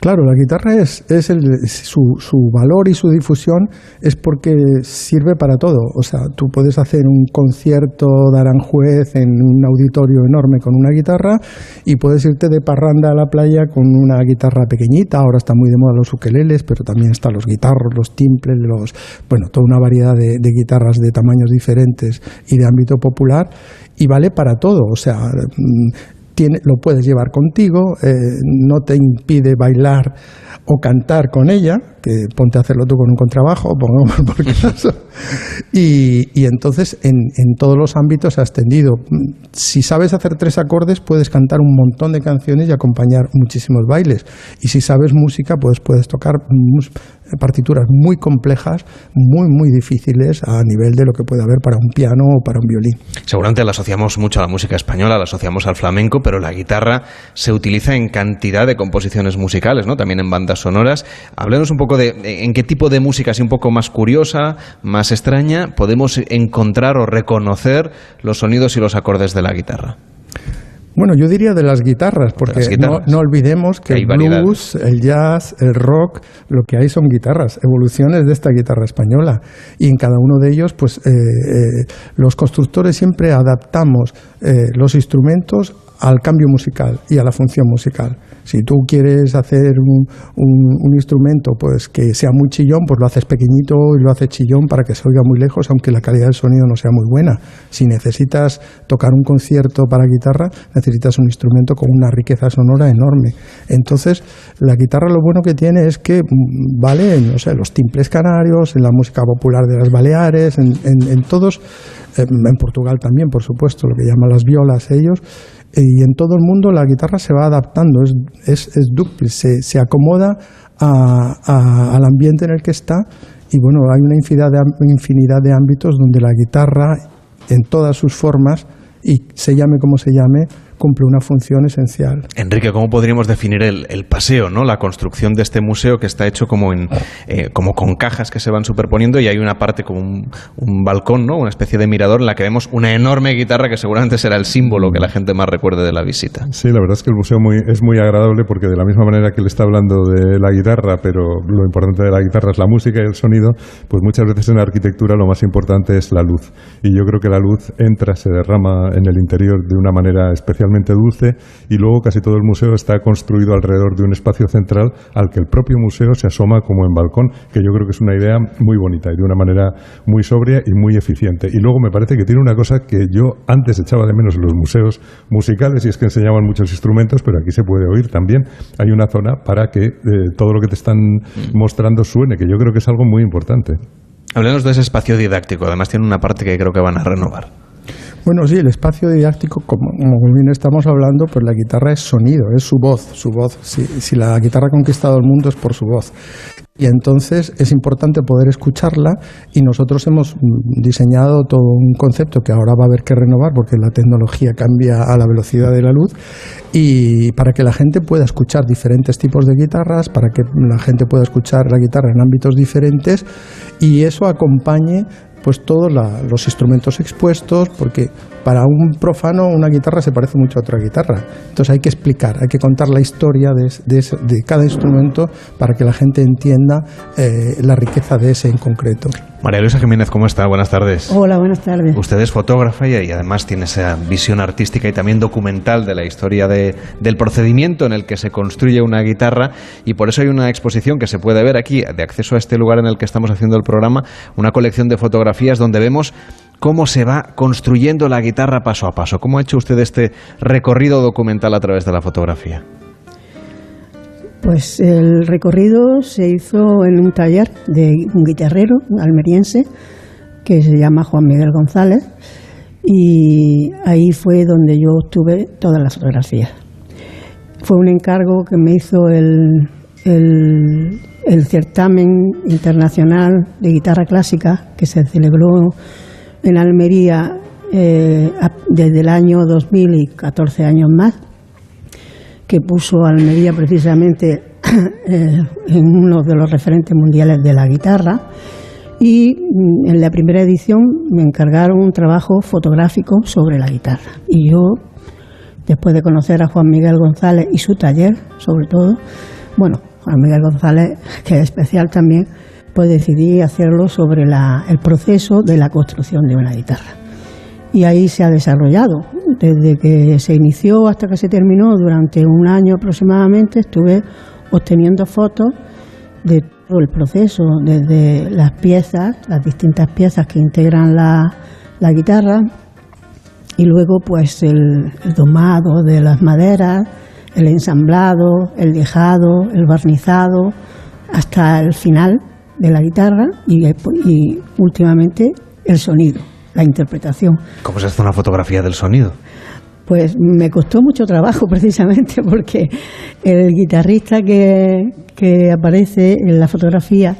Claro, la guitarra es, es el, su, su, valor y su difusión es porque sirve para todo. O sea, tú puedes hacer un concierto de Aranjuez en un auditorio enorme con una guitarra y puedes irte de parranda a la playa con una guitarra pequeñita. Ahora está muy de moda los ukeleles, pero también están los guitarros, los timples, los, bueno, toda una variedad de, de guitarras de tamaños diferentes y de ámbito popular y vale para todo. O sea, mm, tiene, lo puedes llevar contigo, eh, no te impide bailar o cantar con ella, que ponte a hacerlo tú con un contrabajo, pongamos por caso. Y, y entonces en, en, todos los ámbitos se ha extendido. Si sabes hacer tres acordes, puedes cantar un montón de canciones y acompañar muchísimos bailes. Y si sabes música, pues puedes tocar partituras muy complejas, muy, muy difíciles a nivel de lo que puede haber para un piano o para un violín. Seguramente la asociamos mucho a la música española, la asociamos al flamenco, pero la guitarra se utiliza en cantidad de composiciones musicales, ¿no? También en bandas sonoras. Háblenos un poco de en qué tipo de música, así un poco más curiosa, más extraña, podemos encontrar o reconocer los sonidos y los acordes de la guitarra. Bueno, yo diría de las guitarras, porque No, olvidemos que el blues, el jazz, el rock, lo que hay son guitarras, evoluciones de esta guitarra española. Y en cada uno de ellos, pues eh, eh, los constructores siempre adaptamos eh, los instrumentos al cambio musical y a la función musical. Si tú quieres hacer un, un, instrumento pues que sea muy chillón, pues lo haces pequeñito y lo haces chillón para que se oiga muy lejos, aunque la calidad del sonido no sea muy buena. Si necesitas tocar un concierto para guitarra, necesitas un instrumento con una riqueza sonora enorme. Entonces, la guitarra lo bueno que tiene es que mm, vale, no sé, los timples canarios, en la música popular de las Baleares, en, en, en todos, en Portugal también, por supuesto, lo que llaman las violas ellos y en todo el mundo la guitarra se va adaptando, es, es, es dúctil, se, se acomoda a, a, al ambiente en el que está y bueno, hay una infinidad de, infinidad de ámbitos donde la guitarra en todas sus formas y se llame como se llame, cumple una función esencial. Enrique, ¿cómo podríamos definir el, el paseo, no? La construcción de este museo que está hecho como en eh, como con cajas que se van superponiendo y hay una parte como un, un, balcón, ¿no? Una especie de mirador en la que vemos una enorme guitarra que seguramente será el símbolo que la gente más recuerde de la visita. Sí, la verdad es que el museo muy, es muy agradable porque de la misma manera que él está hablando de la guitarra, pero lo importante de la guitarra es la música y el sonido, pues muchas veces en la arquitectura lo más importante es la luz. Y yo creo que la luz entra, se derrama en el interior de una manera especial dulce y luego casi todo el museo está construido alrededor de un espacio central al que el propio museo se asoma como en balcón, que yo creo que es una idea muy bonita y de una manera muy sobria y muy eficiente. Y luego me parece que tiene una cosa que yo antes echaba de menos en los museos musicales y es que enseñaban muchos instrumentos, pero aquí se puede oír también. Hay una zona para que eh, todo lo que te están mostrando suene, que yo creo que es algo muy importante. Hablemos de ese espacio didáctico, además tiene una parte que creo que van a renovar. Bueno, sí, el espacio didáctico, como, como bien estamos hablando, pues la guitarra es sonido, es su voz, su voz. Si, si la guitarra ha conquistado el mundo es por su voz. Y entonces es importante poder escucharla y nosotros hemos mm, diseñado todo un concepto que ahora va a haber que renovar porque la tecnología cambia a la velocidad de la luz y para que la gente pueda escuchar diferentes tipos de guitarras, para que la gente pueda escuchar la guitarra en ámbitos diferentes y eso acompañe pues todos la- los instrumentos expuestos, porque para un profano una guitarra se parece mucho a otra guitarra. Entonces hay que explicar, hay que contar la historia de, de de cada instrumento para que la gente entienda eh, la riqueza de ese en concreto. María Luisa Jiménez, ¿cómo está? Buenas tardes. Hola, buenas tardes. Usted es fotógrafa y, y además tiene esa visión artística y también documental de la historia de- del procedimiento en el que se construye una guitarra y por eso hay una exposición que se puede ver aquí de acceso a este lugar en el que estamos haciendo el programa, una colección de fotografías donde vemos cómo se va construyendo la guitarra paso a paso. ¿Cómo ha hecho usted este recorrido documental a través de la fotografía? Pues el recorrido se hizo en un taller de un guitarrero almeriense que se llama Juan Miguel González y ahí fue donde yo obtuve todas las fotografías. Fue un encargo que me hizo el, el, el certamen internacional de guitarra clásica que se celebró en Almería eh, desde el año 2000 y 14 años más que puso Almería precisamente eh, en uno de los referentes mundiales de la guitarra. Y mm, en la primera edición me encargaron un trabajo fotográfico sobre la guitarra. Y yo, después de conocer a Juan Miguel González y su taller, sobre todo, bueno, Juan Miguel González, que es especial también, pues decidí hacerlo sobre la- el proceso de la construcción de una guitarra y ahí se ha desarrollado. Desde que se inició hasta que se terminó, durante un año aproximadamente, estuve obteniendo fotos de todo el proceso, desde las piezas, las distintas piezas que integran la, la guitarra, y luego pues el, el domado de las maderas, el ensamblado, el dejado, el barnizado, hasta el final de la guitarra y, y últimamente el sonido, la interpretación. ¿Cómo se hace una fotografía del sonido? Pues me costó mucho trabajo precisamente porque el guitarrista que, que aparece en la fotografía,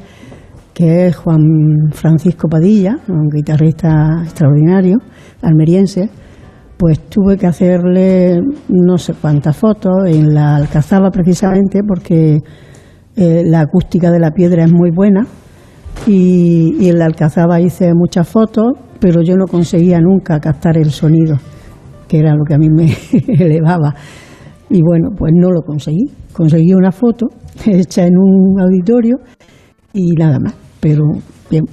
que es Juan Francisco Padilla, un guitarrista extraordinario, almeriense, pues tuve que hacerle no sé cuántas fotos en la Alcazaba precisamente porque eh, la acústica de la piedra es muy buena y, y en la Alcazaba hice muchas fotos, pero yo no conseguía nunca captar el sonido, que era lo que a mí me elevaba. Y bueno, pues no lo conseguí. Conseguí una foto hecha en un auditorio y nada más, pero bien.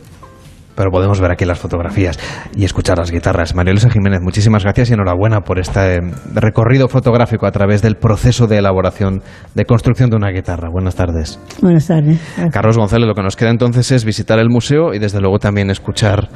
Pero podemos ver aquí las fotografías y escuchar las guitarras. María Luisa Jiménez, muchísimas gracias y enhorabuena por este recorrido fotográfico a través del proceso de elaboración, de construcción de una guitarra. Buenas tardes. Buenas tardes. Gracias. Carlos González, lo que nos queda entonces es visitar el museo y desde luego también escuchar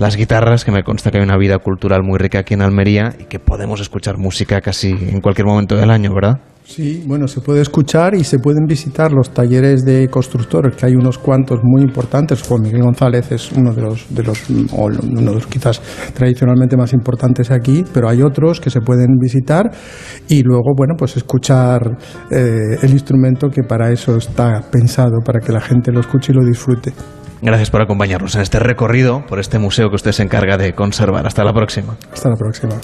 las guitarras, que me consta que hay una vida cultural muy rica aquí en Almería y que podemos escuchar música casi en cualquier momento del año, ¿verdad? Sí, bueno, se puede escuchar y se pueden visitar los talleres de constructores, que hay unos cuantos muy importantes. Juan Miguel González es uno de los, de los o uno de los quizás tradicionalmente más importantes aquí, pero hay otros que se pueden visitar y luego, bueno, pues escuchar eh, el instrumento que para eso está pensado, para que la gente lo escuche y lo disfrute. Gracias por acompañarnos en este recorrido por este museo que usted se encarga de conservar. Hasta la próxima. Hasta la próxima.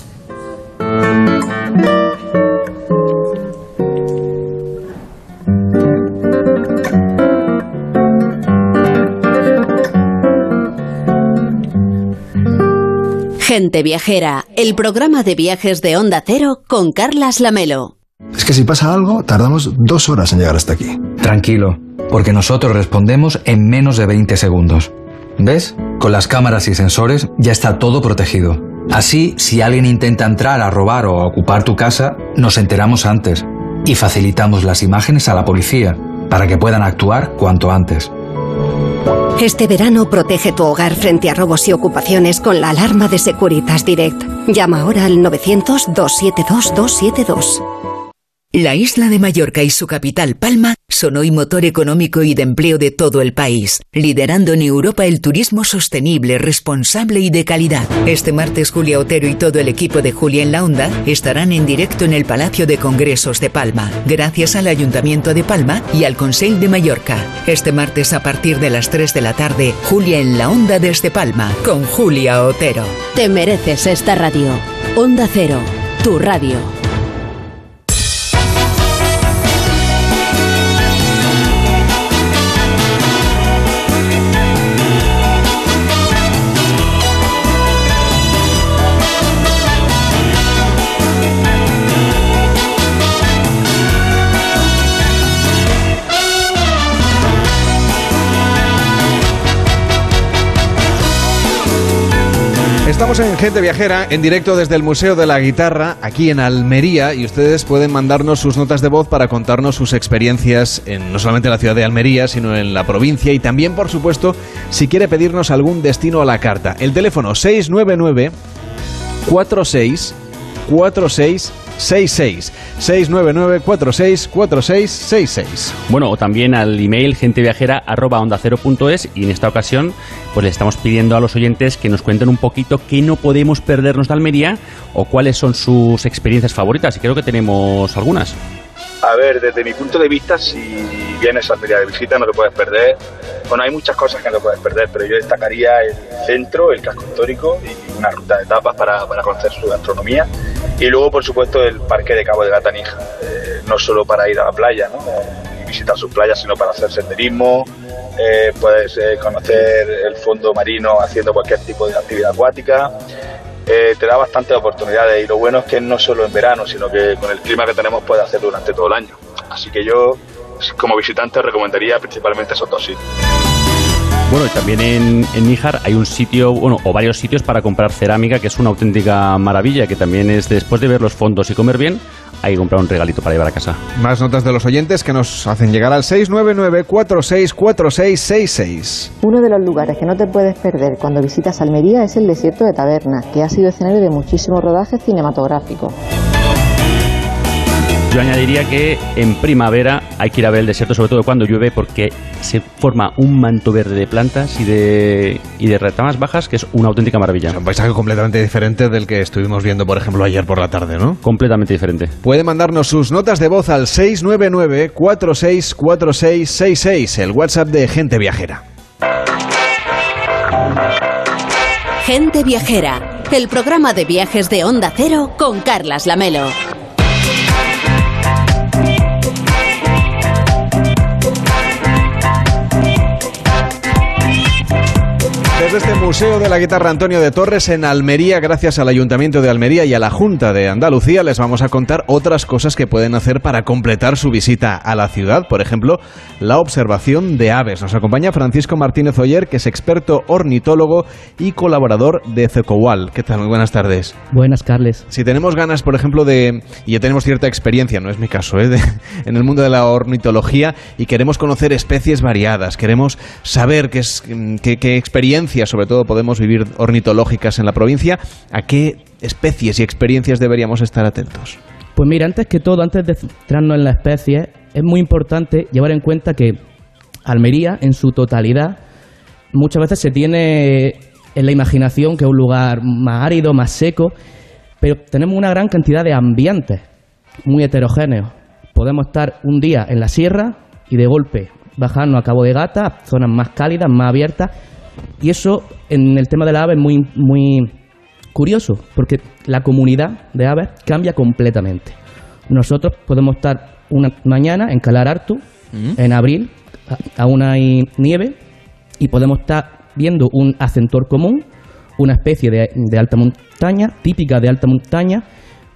Gente Viajera, el programa de viajes de Onda Cero con Carlas Lamelo. Es que si pasa algo, tardamos dos horas en llegar hasta aquí. Tranquilo, porque nosotros respondemos en menos de 20 segundos. ¿Ves? Con las cámaras y sensores ya está todo protegido. Así, si alguien intenta entrar a robar o a ocupar tu casa, nos enteramos antes y facilitamos las imágenes a la policía para que puedan actuar cuanto antes. Este verano protege tu hogar frente a robos y ocupaciones con la alarma de Securitas Direct. Llama ahora al 900-272-272. La isla de Mallorca y su capital Palma son hoy motor económico y de empleo de todo el país, liderando en Europa el turismo sostenible, responsable y de calidad. Este martes Julia Otero y todo el equipo de Julia en la Onda estarán en directo en el Palacio de Congresos de Palma, gracias al Ayuntamiento de Palma y al Consell de Mallorca. Este martes a partir de las 3 de la tarde, Julia en la Onda desde Palma, con Julia Otero. Te mereces esta radio. Onda Cero, tu radio. Estamos en Gente Viajera, en directo desde el Museo de la Guitarra, aquí en Almería, y ustedes pueden mandarnos sus notas de voz para contarnos sus experiencias en no solamente la ciudad de Almería, sino en la provincia, y también, por supuesto, si quiere pedirnos algún destino a la carta. El teléfono 699 46 46 66 699 46 46 66. Bueno, o también al email genteviajera arroba onda cero punto es y en esta ocasión pues le estamos pidiendo a los oyentes que nos cuenten un poquito qué no podemos perdernos de Almería o cuáles son sus experiencias favoritas y creo que tenemos algunas. A ver, desde mi punto de vista, si vienes a Almería de visita no te puedes perder. Bueno, hay muchas cosas que no puedes perder, pero yo destacaría el centro, el casco histórico y una ruta de etapas para, para conocer su gastronomía. Y luego, por supuesto, el parque de Cabo de Gatanija, eh, no solo para ir a la playa ¿no? y visitar sus playas, sino para hacer senderismo, eh, puedes eh, conocer el fondo marino haciendo cualquier tipo de actividad acuática. Eh, te da bastantes oportunidades y lo bueno es que no solo en verano, sino que con el clima que tenemos puedes hacer durante todo el año. Así que yo, como visitante, recomendaría principalmente esos dos sitios. Bueno, también en, en Níjar hay un sitio, bueno, o varios sitios para comprar cerámica, que es una auténtica maravilla, que también es después de ver los fondos y comer bien, hay que comprar un regalito para llevar a casa. Más notas de los oyentes que nos hacen llegar al 699 464666. Uno de los lugares que no te puedes perder cuando visitas Almería es el desierto de Taberna, que ha sido escenario de muchísimos rodajes cinematográficos. Yo añadiría que en primavera hay que ir a ver el desierto, sobre todo cuando llueve, porque se forma un manto verde de plantas y de, y de retamas bajas que es una auténtica maravilla. Un paisaje completamente diferente del que estuvimos viendo, por ejemplo, ayer por la tarde, ¿no? Completamente diferente. Puede mandarnos sus notas de voz al 699 464666, el WhatsApp de Gente Viajera. Gente Viajera, el programa de viajes de Onda Cero con Carlas Lamelo. Este Museo de la Guitarra Antonio de Torres en Almería, gracias al Ayuntamiento de Almería y a la Junta de Andalucía, les vamos a contar otras cosas que pueden hacer para completar su visita a la ciudad. Por ejemplo, la observación de aves. Nos acompaña Francisco Martínez Oyer, que es experto ornitólogo y colaborador de Cecowal. ¿Qué tal? Muy buenas tardes. Buenas, Carles. Si tenemos ganas, por ejemplo, de, y ya tenemos cierta experiencia, no es mi caso, ¿eh? de- en el mundo de la ornitología y queremos conocer especies variadas, queremos saber qué, es, mm, qué, qué experiencias, sobre todo, podemos vivir ornitológicas en la provincia, ¿a qué especies y experiencias deberíamos estar atentos? Pues mira, antes que todo, antes de centrarnos en la especie, es muy importante llevar en cuenta que Almería, en su totalidad, muchas veces se tiene en la imaginación que es un lugar más árido, más seco, pero tenemos una gran cantidad de ambientes muy heterogéneos. Podemos estar un día en la sierra y de golpe bajarnos a Cabo de Gata, zonas más cálidas, más abiertas, y eso en el tema de la ave es muy, muy curioso, porque la comunidad de aves cambia completamente. Nosotros podemos estar una mañana en Calarartu, en abril, a- aún hay nieve, y podemos estar viendo un acentor común, una especie de, de alta montaña, típica de alta montaña.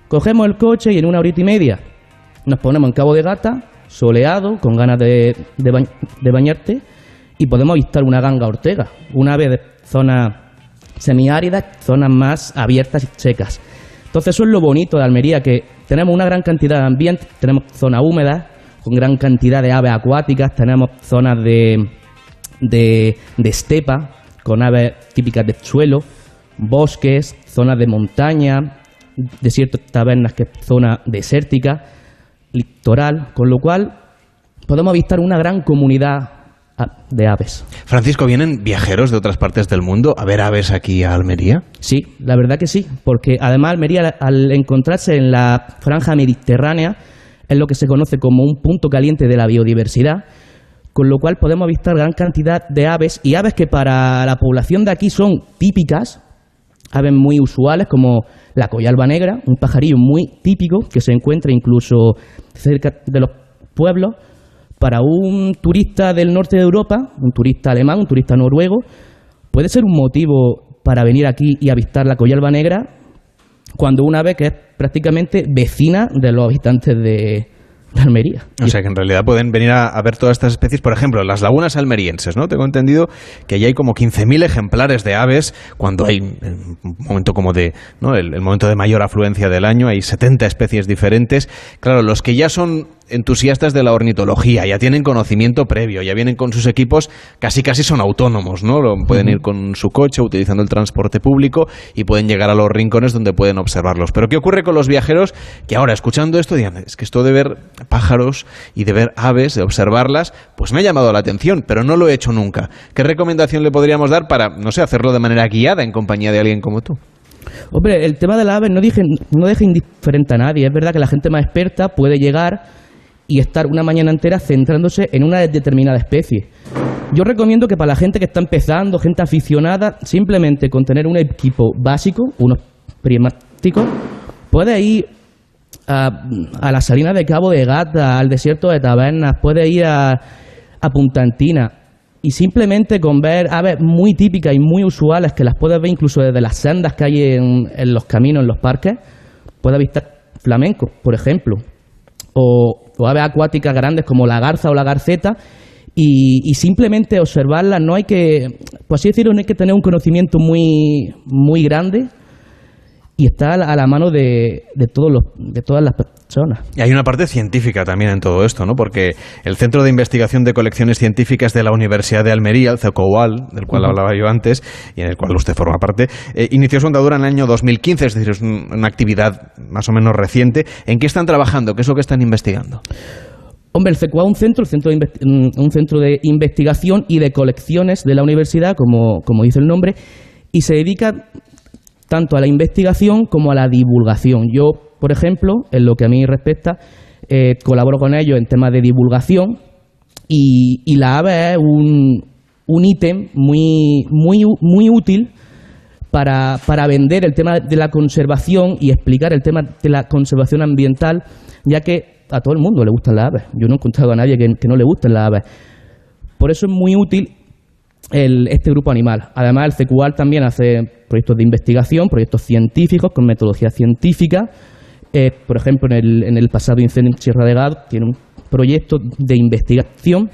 Cogemos el coche y en una horita y media nos ponemos en Cabo de Gata, soleado, con ganas de, de ba- de bañarte, y podemos avistar una ganga ortega, una ave de zonas semiáridas, zonas más abiertas y secas. Entonces eso es lo bonito de Almería, que tenemos una gran cantidad de ambientes, tenemos zonas húmedas, con gran cantidad de aves acuáticas, tenemos zonas de, de, de estepa, con aves típicas de suelo, bosques, zonas de montaña, desiertos tabernas, que es zona desértica, litoral, con lo cual podemos avistar una gran comunidad de aves. Francisco, ¿vienen viajeros de otras partes del mundo a ver aves aquí a Almería? Sí, la verdad que sí, porque además Almería al encontrarse en la franja mediterránea es lo que se conoce como un punto caliente de la biodiversidad, con lo cual podemos avistar gran cantidad de aves y aves que para la población de aquí son típicas, aves muy usuales como la coyalba negra, un pajarillo muy típico que se encuentra incluso cerca de los pueblos. Para un turista del norte de Europa, un turista alemán, un turista noruego, puede ser un motivo para venir aquí y avistar la coyalba negra cuando una ave que es prácticamente vecina de los habitantes de, Almería. O sea que en realidad pueden venir a, ver todas estas especies, por ejemplo, las lagunas almerienses, ¿no? Tengo entendido que ya hay como 15.000 ejemplares de aves cuando hay un momento como de, ¿no? El momento de mayor afluencia del año, hay 70 especies diferentes. Claro, los que ya son entusiastas de la ornitología, ya tienen conocimiento previo, ya vienen con sus equipos, casi casi son autónomos, ¿no? Lo- Pueden ir con su coche utilizando el transporte público y pueden llegar a los rincones donde pueden observarlos. Pero ¿qué ocurre con los viajeros que ahora escuchando esto digan, es que esto de ver pájaros y de ver aves, de observarlas, pues me ha llamado la atención, pero no lo he hecho nunca. ¿Qué recomendación le podríamos dar para, no sé, hacerlo de manera guiada en compañía de alguien como tú? Hombre, el tema de las aves no, dije, no deja indiferente a nadie. Es verdad que la gente más experta puede llegar y estar una mañana entera centrándose en una determinada especie. Yo recomiendo que para la gente que está empezando, gente aficionada, simplemente con tener un equipo básico, unos prismáticos, puede ir a, a la salina de Cabo de Gata, al desierto de Tabernas, puede ir a, a Punta Antina y simplemente con ver aves muy típicas y muy usuales que las puedes ver incluso desde las sendas que hay en, en los caminos, en los parques, puedes avistar flamencos, por ejemplo, o, o aves acuáticas grandes como la garza o la garceta y, simplemente observarlas no hay que, por así decirlo, no hay que tener un conocimiento muy, muy grande y está a la, a la mano de, de, todos los, de todas las personas. Y hay una parte científica también en todo esto, ¿no? Porque el Centro de Investigación de Colecciones Científicas de la Universidad de Almería, el CECOUAL, del cual hablaba yo antes y en el cual usted forma parte, eh, inició su andadura en el año 2015, es decir, es un- una actividad más o menos reciente. ¿En qué están trabajando? ¿Qué es lo que están investigando? Hombre, el CECUA es un centro, el centro de un centro de investigación y de colecciones de la universidad, como, como dice el nombre, y se dedica tanto a la investigación como a la divulgación. Yo, por ejemplo, en lo que a mí respecta, eh, colaboro con ellos en temas de divulgación y, la ave es un, un ítem muy, muy, muy útil para, para vender el tema de la conservación y explicar el tema de la conservación ambiental, ya que a todo el mundo le gustan las aves. Yo no he encontrado a nadie que, que no le gusten las aves. Por eso es muy útil el- este grupo animal. Además, el CECUAL también hace proyectos de investigación, proyectos científicos con metodología científica. Eh, por ejemplo, en el, en el pasado incendio en Sierra de Gado tiene un proyecto de investigación,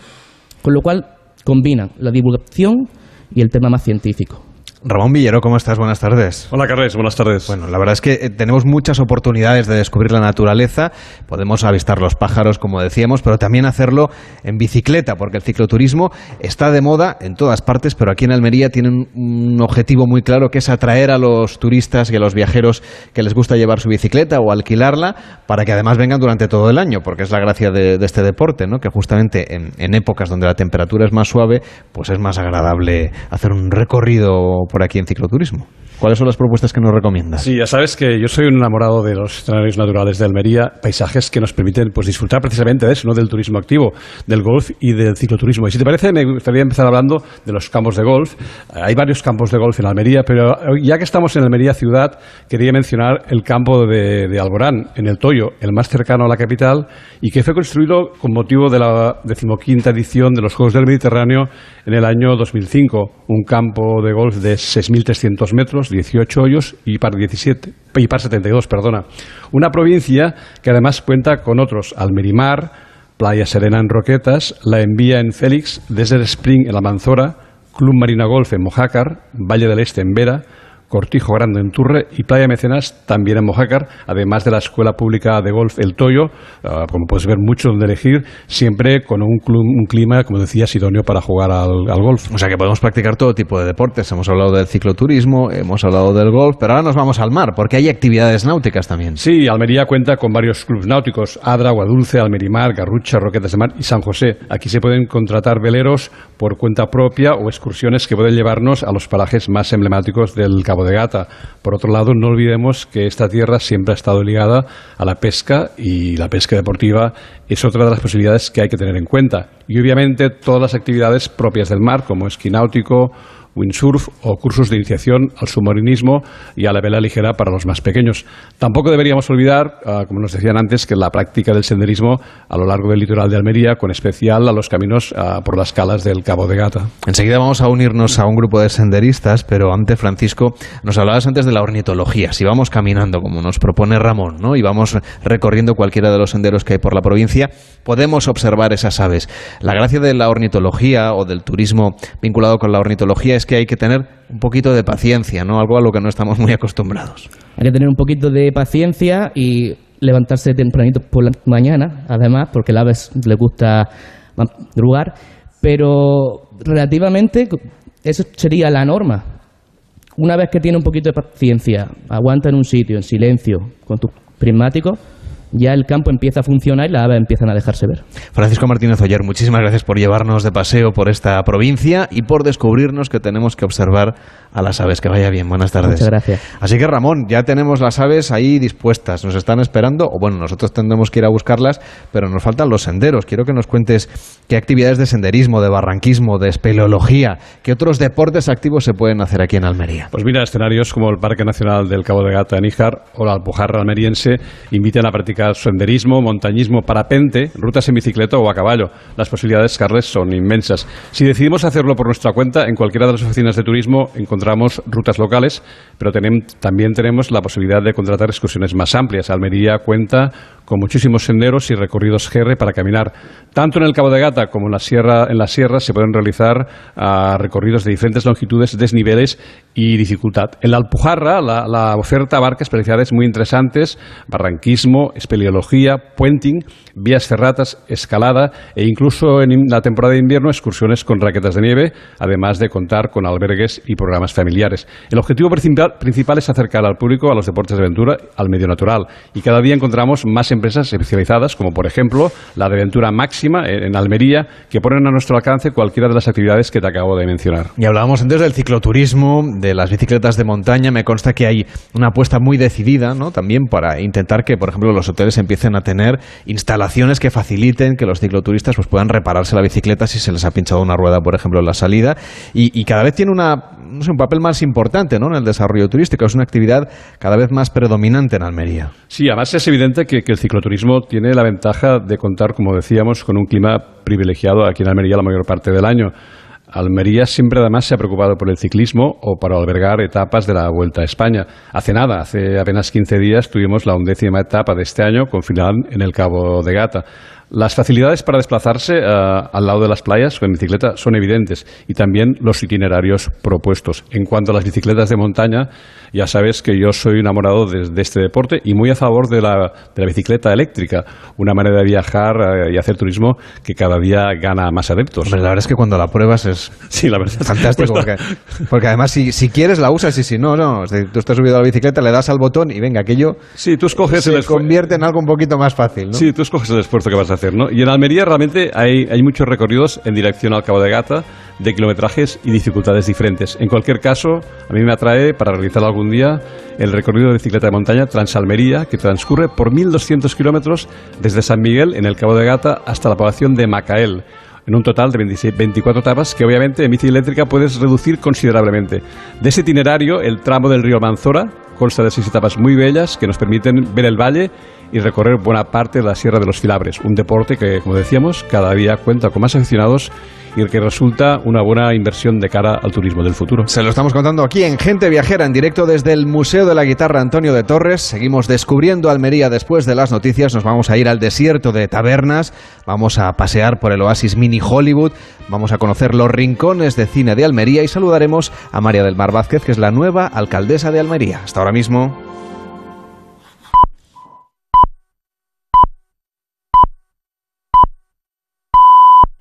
con lo cual combinan la divulgación y el tema más científico. Ramón Villero, ¿cómo estás? Buenas tardes. Hola, Carles, buenas tardes. Bueno, la verdad es que eh, tenemos muchas oportunidades de descubrir la naturaleza. Podemos avistar los pájaros, como decíamos, pero también hacerlo en bicicleta, porque el cicloturismo está de moda en todas partes, pero aquí en Almería tienen un objetivo muy claro que es atraer a los turistas y a los viajeros que les gusta llevar su bicicleta o alquilarla para que además vengan durante todo el año, porque es la gracia de, de este deporte, ¿no? que justamente en, en épocas donde la temperatura es más suave, pues es más agradable hacer un recorrido por aquí en cicloturismo. ¿Cuáles son las propuestas que nos recomiendas? Sí, ya sabes que yo soy un enamorado de los escenarios naturales de Almería, paisajes que nos permiten pues, disfrutar precisamente de eso, ¿no? del turismo activo, del golf y del cicloturismo. Y si te parece, me gustaría empezar hablando de los campos de golf. Hay varios campos de golf en Almería, pero ya que estamos en Almería ciudad, quería mencionar el campo de, de Alborán, en el Toyo, el más cercano a la capital, y que fue construido con motivo de la decimoquinta edición de los Juegos del Mediterráneo en el año 2005. Un campo de golf de 6.300 metros, 18 hoyos y par 17 y par 72, perdona. Una provincia que además cuenta con otros Almerimar, Playa Serena en Roquetas, La Envía en Félix, Desert Spring en La Manzora, Club Marina Golf en Mojácar, Valle del Este en Vera, Cortijo Grande en Turre y Playa Mecenas también en Mojácar, además de la Escuela Pública de Golf El Toyo, ah, como puedes ver, mucho donde elegir, siempre con un, un clima, como decías, idóneo para jugar al, al golf. O sea que podemos practicar todo tipo de deportes. Hemos hablado del cicloturismo, hemos hablado del golf, pero ahora nos vamos al mar, porque hay actividades náuticas también. Sí, Almería cuenta con varios clubes náuticos, Adra, Aguadulce, Almerimar, Garrucha, Roquetas de Mar y San José. Aquí se pueden contratar veleros por cuenta propia o excursiones que pueden llevarnos a los parajes más emblemáticos del Cabo de Gata. Por otro lado, no olvidemos que esta tierra siempre ha estado ligada a la pesca y la pesca deportiva es otra de las posibilidades que hay que tener en cuenta. Y obviamente todas las actividades propias del mar, como esquí náutico, windsurf o cursos de iniciación al submarinismo y a la vela ligera para los más pequeños. Tampoco deberíamos olvidar, ah, como nos decían antes, que la práctica del senderismo a lo largo del litoral de Almería, con especial a los caminos ah, por las calas del Cabo de Gata. Enseguida vamos a unirnos a un grupo de senderistas, pero antes, Francisco, nos hablabas antes de la ornitología. Si vamos caminando, como nos propone Ramón, ¿no? y vamos recorriendo cualquiera de los senderos que hay por la provincia, podemos observar esas aves. La gracia de la ornitología o del turismo vinculado con la ornitología es que hay que tener un poquito de paciencia, ¿no? Algo a lo que no estamos muy acostumbrados. Hay que tener un poquito de paciencia y levantarse tempranito por la mañana, además, porque a aves le gusta madrugar, pero relativamente eso sería la norma. Una vez que tiene un poquito de paciencia, aguanta en un sitio, en silencio, con tus prismáticos, ya el campo empieza a funcionar y las aves empiezan a dejarse ver. Francisco Martínez Oyer, muchísimas gracias por llevarnos de paseo por esta provincia y por descubrirnos que tenemos que observar a las aves. Que vaya bien, buenas tardes. Muchas gracias. Así que Ramón, ya tenemos las aves ahí dispuestas, nos están esperando, o bueno, nosotros tendremos que ir a buscarlas, pero nos faltan los senderos. Quiero que nos cuentes qué actividades de senderismo, de barranquismo, de espeleología, qué otros deportes activos se pueden hacer aquí en Almería. Pues mira, escenarios como el Parque Nacional del Cabo de Gata en Níjar o la Alpujarra almeriense invitan a practicar senderismo, montañismo, parapente, rutas en bicicleta o a caballo. Las posibilidades, Carles, son inmensas. Si decidimos hacerlo por nuestra cuenta, en cualquiera de las oficinas de turismo encontramos rutas locales, pero también tenemos la posibilidad de contratar excursiones más amplias. Almería cuenta con muchísimos senderos y recorridos GR para caminar. Tanto en el Cabo de Gata como en la sierra, en la sierra se pueden realizar ah, recorridos de diferentes longitudes, desniveles y dificultad. En la Alpujarra la, la oferta abarca especialidades muy interesantes, barranquismo, espeleología, puenting, vías ferratas, escalada e incluso en la temporada de invierno excursiones con raquetas de nieve, además de contar con albergues y programas familiares. El objetivo principal, principal es acercar al público a los deportes de aventura, al medio natural y cada día encontramos más empresas especializadas, como por ejemplo la de Aventura Máxima en Almería, que ponen a nuestro alcance cualquiera de las actividades que te acabo de mencionar. Y hablábamos antes del cicloturismo, de las bicicletas de montaña. Me consta que hay una apuesta muy decidida, ¿no? También para intentar que, por ejemplo, los hoteles empiecen a tener instalaciones que faciliten que los cicloturistas pues, puedan repararse la bicicleta si se les ha pinchado una rueda, por ejemplo, en la salida. Y, y cada vez tiene una, no sé, un papel más importante, ¿no? En el desarrollo turístico. Es una actividad cada vez más predominante en Almería. Sí, además es evidente que, el cicloturismo tiene la ventaja de contar, como decíamos, con un clima privilegiado aquí en Almería la mayor parte del año. Almería siempre además se ha preocupado por el ciclismo o para albergar etapas de la Vuelta a España. Hace nada, hace apenas 15 días tuvimos la undécima etapa de este año con final en el Cabo de Gata. Las facilidades para desplazarse eh, al lado de las playas en bicicleta son evidentes y también los itinerarios propuestos. En cuanto a las bicicletas de montaña, ya sabes que yo soy enamorado de, de este deporte y muy a favor de la, de la bicicleta eléctrica, una manera de viajar eh, y hacer turismo que cada día gana más adeptos. La verdad es que cuando la pruebas es Sí, la verdad. fantástico. Pues, Porque, porque además, si, si quieres, la usas y si no, no. Tú estás subido a la bicicleta, le das al botón y venga, aquello Sí, tú escoges se el convierte en algo un poquito más fácil, ¿no? Sí, tú escoges el esfuerzo que vas a hacer. Y en Almería realmente hay, muchos recorridos en dirección al Cabo de Gata de kilometrajes y dificultades diferentes. En cualquier caso, a mí me atrae para realizarlo algún día el recorrido de bicicleta de montaña Transalmería, que transcurre por 1.200 kilómetros desde San Miguel, en el Cabo de Gata, hasta la población de Macael en un total de 26, 24 etapas que obviamente en bici eléctrica puedes reducir considerablemente. De ese itinerario, el tramo del río Manzora consta de seis etapas muy bellas que nos permiten ver el valle y recorrer buena parte de la Sierra de los Filabres, un deporte que, como decíamos, cada día cuenta con más aficionados y que resulta una buena inversión de cara al turismo del futuro. Se lo estamos contando aquí en Gente Viajera, en directo desde el Museo de la Guitarra Antonio de Torres. Seguimos descubriendo Almería después de las noticias. Nos vamos a ir al desierto de tabernas, vamos a pasear por el oasis Mini Hollywood, vamos a conocer los rincones de cine de Almería y saludaremos a María del Mar Vázquez, que es la nueva alcaldesa de Almería. Hasta ahora mismo.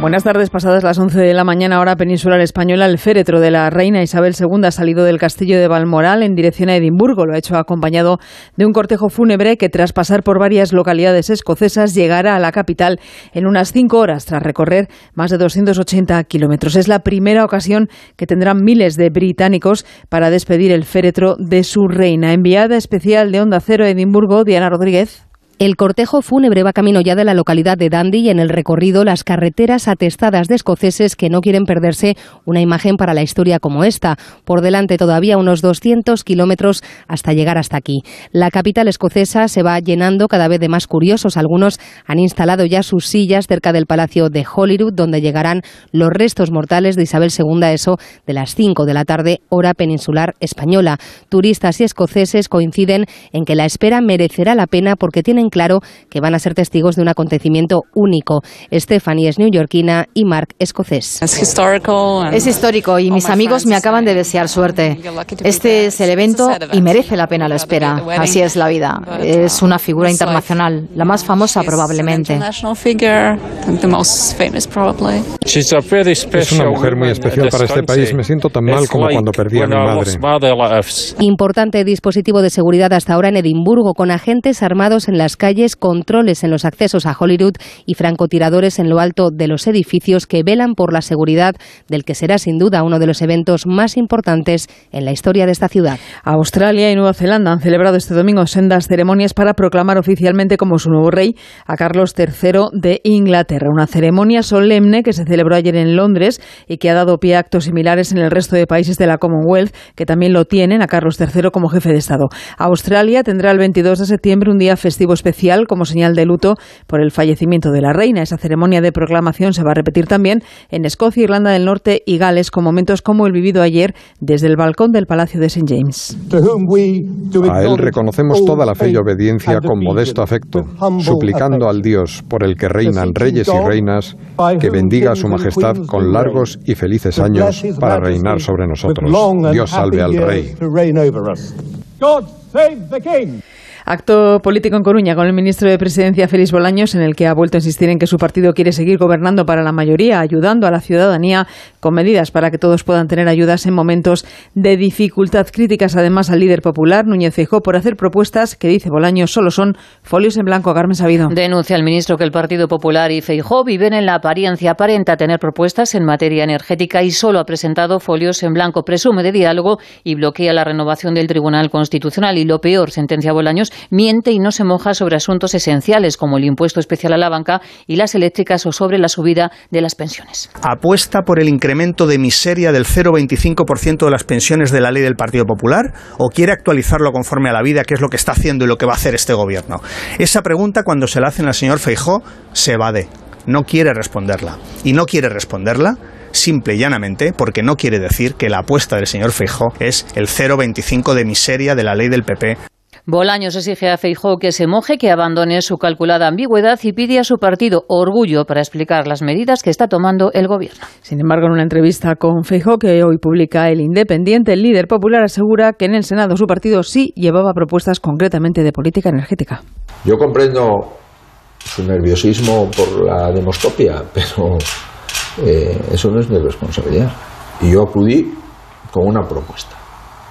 Buenas tardes, pasadas las 11 de la mañana, hora peninsular española, el féretro de la reina Isabel II ha salido del castillo de Balmoral en dirección a Edimburgo. Lo ha hecho acompañado de un cortejo fúnebre que, tras pasar por varias localidades escocesas, llegará a la capital en unas cinco horas, tras recorrer más de 280 kilómetros. Es la primera ocasión que tendrán miles de británicos para despedir el féretro de su reina. Enviada especial de Onda Cero Edimburgo, Diana Rodríguez. El cortejo fúnebre va camino ya de la localidad de Dundee y en el recorrido las carreteras atestadas de escoceses que no quieren perderse una imagen para la historia como esta. Por delante todavía unos 200 kilómetros hasta llegar hasta aquí. La capital escocesa se va llenando cada vez de más curiosos. Algunos han instalado ya sus sillas cerca del Palacio de Holyrood, donde llegarán los restos mortales de Isabel II, eso de las 5 de la tarde, hora peninsular española. Turistas y escoceses coinciden en que la espera merecerá la pena porque tienen claro que van a ser testigos de un acontecimiento único. Stephanie es neoyorquina y Mark escocés. Es histórico y mis amigos me acaban de desear suerte. Este es el evento y merece la pena la espera. Así es la vida. Es una figura internacional, la más famosa probablemente. Es una mujer muy especial para este país. Me siento tan mal como cuando perdí a mi madre. Importante dispositivo de seguridad hasta ahora en Edimburgo, con agentes armados en las calles, controles en los accesos a Holyrood y francotiradores en lo alto de los edificios que velan por la seguridad del que será sin duda uno de los eventos más importantes en la historia de esta ciudad. Australia y Nueva Zelanda han celebrado este domingo sendas ceremonias para proclamar oficialmente como su nuevo rey a Carlos III de Inglaterra. Una ceremonia solemne que se celebró ayer en Londres y que ha dado pie a actos similares en el resto de países de la Commonwealth que también lo tienen a Carlos III como jefe de Estado. Australia tendrá el 22 de septiembre un día festivo especial como señal de luto por el fallecimiento de la reina. Esa ceremonia de proclamación se va a repetir también en Escocia, Irlanda del Norte y Gales con momentos como el vivido ayer desde el balcón del Palacio de St. James. A él reconocemos toda la fe y obediencia con modesto afecto, suplicando al Dios por el que reinan reyes y reinas, que bendiga a su majestad con largos y felices años para reinar sobre nosotros. Dios salve al rey. Acto político en Coruña con el ministro de Presidencia Félix Bolaños, en el que ha vuelto a insistir en que su partido quiere seguir gobernando para la mayoría, ayudando a la ciudadanía con medidas para que todos puedan tener ayudas en momentos de dificultad. Críticas además al líder popular, Núñez Feijóo, por hacer propuestas que, dice Bolaños, solo son folios en blanco. Carmen Sabido. Denuncia el ministro que el Partido Popular y Feijóo viven en la apariencia. Aparenta tener propuestas en materia energética y solo ha presentado folios en blanco. Presume de diálogo y bloquea la renovación del Tribunal Constitucional. Y lo peor, sentencia Bolaños, miente y no se moja sobre asuntos esenciales como el impuesto especial a la banca y las eléctricas o sobre la subida de las pensiones. ¿Apuesta por el incremento de miseria del 0,25% de las pensiones de la ley del Partido Popular o quiere actualizarlo conforme a la vida, que es lo que está haciendo y lo que va a hacer este gobierno? Esa pregunta, cuando se la hacen al señor Feijó, se evade. No quiere responderla. Y no quiere responderla simple y llanamente porque no quiere decir que la apuesta del señor Feijó es el 0,25 de miseria de la ley del PP Bolaños exige a Feijóo que se moje, que abandone su calculada ambigüedad y pide a su partido orgullo para explicar las medidas que está tomando el gobierno. Sin embargo, en una entrevista con Feijóo que hoy publica El Independiente, el líder popular asegura que en el Senado su partido sí llevaba propuestas concretamente de política energética. Yo comprendo su nerviosismo por la demoscopia, pero eh, eso no es mi responsabilidad. Y yo acudí con una propuesta.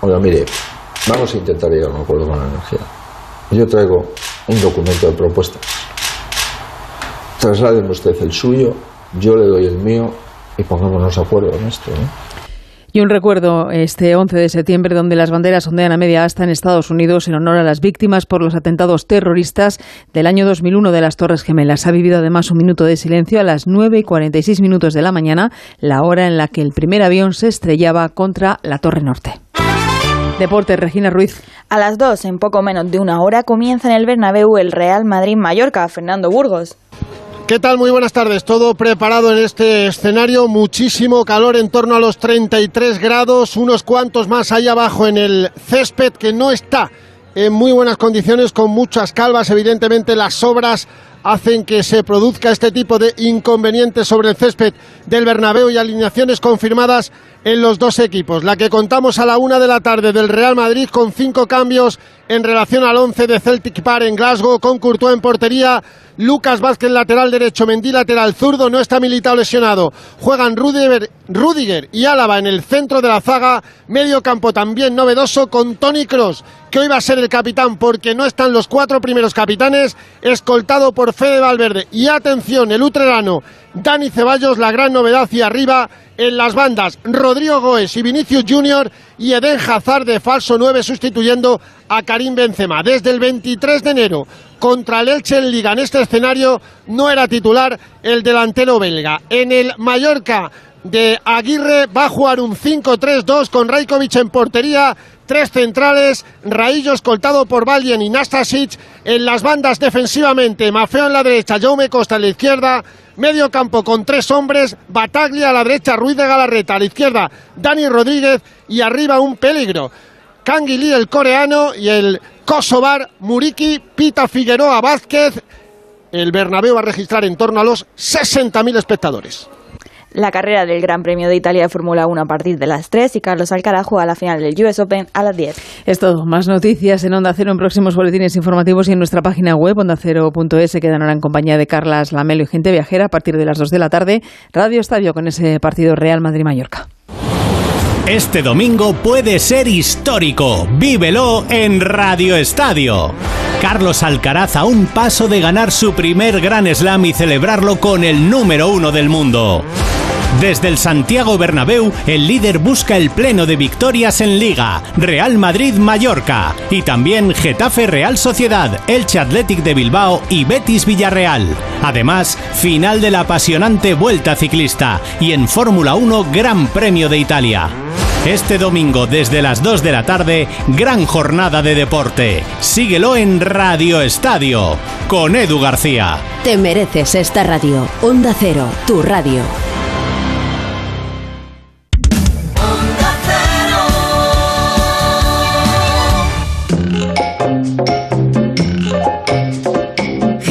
Oiga, mire, Vamos a intentar llegar a un acuerdo con la energía. Yo traigo un documento de propuestas. Trasládenme usted el suyo, yo le doy el mío y pongámonos de acuerdo en esto. Y un recuerdo este 11 de septiembre donde las banderas ondean a media asta en Estados Unidos en honor a las víctimas por los atentados terroristas del año 2001 de las Torres Gemelas. Ha vivido además un minuto de silencio a las 9 y 46 minutos de la mañana, la hora en la que el primer avión se estrellaba contra la Torre Norte. Deporte, Regina Ruiz. A las 2, en poco menos de una hora, comienza en el Bernabéu el Real Madrid-Mallorca. Fernando Burgos. ¿Qué tal? Muy buenas tardes. Todo preparado en este escenario. Muchísimo calor en torno a los 33 grados. Unos cuantos más ahí abajo en el césped que no está en muy buenas condiciones, con muchas calvas. Evidentemente las obras hacen que se produzca este tipo de inconvenientes sobre el césped del Bernabéu y alineaciones confirmadas en los dos equipos. La que contamos a la una de la tarde del Real Madrid con cinco cambios en relación al once de Celtic Park en Glasgow, con Courtois en portería, Lucas Vázquez lateral derecho, Mendy lateral zurdo, no está militado lesionado. Juegan Rudiger, Rudiger y Álava en el centro de la zaga, medio campo también novedoso con Tony Cross, que hoy va a ser el capitán porque no están los cuatro primeros capitanes, escoltado por Fede Valverde. Y atención, el utrerano Dani Ceballos, la gran novedad y arriba en las bandas Rodrigo Goes y Vinicius Junior y Eden Hazard de falso 9 sustituyendo a Karim Benzema. Desde el 23 de enero contra el Elche en Liga en este escenario no era titular el delantero belga. En el Mallorca de Aguirre va a jugar un 5-3-2 con Rajkovic en portería, tres centrales, Raillo escoltado por Valien y Nastasic en las bandas defensivamente, Mafeo en la derecha, Jaume Costa en la izquierda, medio campo con tres hombres, Bataglia a la derecha, Ruiz de Galarreta a la izquierda, Dani Rodríguez y arriba un peligro. Lee el coreano y el Kosovar Muriki, Pita Figueroa Vázquez. El Bernabéu va a registrar en torno a los 60.000 espectadores la carrera del Gran Premio de Italia de Fórmula 1 a partir de las 3 y Carlos Alcaraz juega la final del US Open a las 10. Es todo. Más noticias en Onda Cero en próximos boletines informativos y en nuestra página web ondacero.es quedan ahora en compañía de Carlas Lamelo y gente viajera a partir de las 2 de la tarde. Radio Estadio con ese partido Real Madrid-Mallorca. Este domingo puede ser histórico. Vívelo en Radio Estadio. Carlos Alcaraz a un paso de ganar su primer Gran Slam y celebrarlo con el número uno del mundo. Desde el Santiago Bernabéu, el líder busca el pleno de victorias en Liga, Real Madrid-Mallorca y también Getafe Real Sociedad, Elche Athletic de Bilbao y Betis Villarreal. Además, final de la apasionante Vuelta Ciclista y en Fórmula 1 Gran Premio de Italia. Este domingo desde las 2 de la tarde, gran jornada de deporte. Síguelo en Radio Estadio con Edu García. Te mereces esta radio. Onda Cero, tu radio.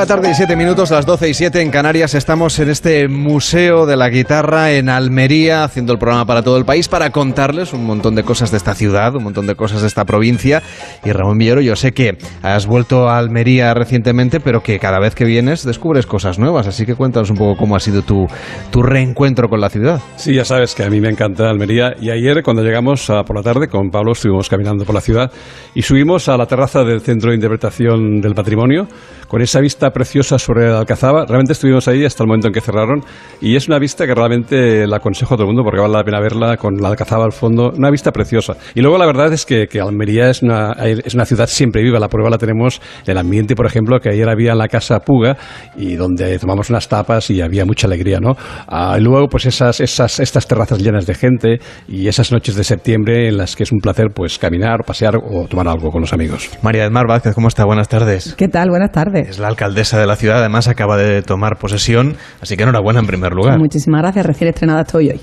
La tarde y siete minutos, las doce y siete en Canarias. Estamos en este Museo de la Guitarra en Almería, haciendo el programa para todo el país para contarles un montón de cosas de esta ciudad, un montón de cosas de esta provincia. Y Ramón Villero, yo sé que has vuelto a Almería recientemente, pero que cada vez que vienes descubres cosas nuevas. Así que cuéntanos un poco cómo ha sido tu, tu reencuentro con la ciudad. Sí, ya sabes que a mí me encanta Almería. Y ayer, cuando llegamos a, por la tarde con Pablo, estuvimos caminando por la ciudad y subimos a la terraza del Centro de Interpretación del Patrimonio con esa vista preciosa sobre la Alcazaba. Realmente estuvimos ahí hasta el momento en que cerraron y es una vista que realmente la aconsejo a todo el mundo porque vale la pena verla con la Alcazaba al fondo. Una vista preciosa. Y luego la verdad es que, que Almería es una, es una ciudad siempre viva. La prueba la tenemos el ambiente, por ejemplo, que ayer había en la Casa Puga y donde tomamos unas tapas y había mucha alegría, ¿no? Ah, y luego, pues esas, esas, estas terrazas llenas de gente y esas noches de septiembre en las que es un placer pues caminar, pasear o tomar algo con los amigos. María del Mar Vázquez, ¿cómo está? Buenas tardes. ¿Qué tal? Buenas tardes. Es la alcaldesa de la ciudad, además acaba de tomar posesión, así que enhorabuena en primer lugar. Muchísimas gracias, recién estrenada estoy hoy.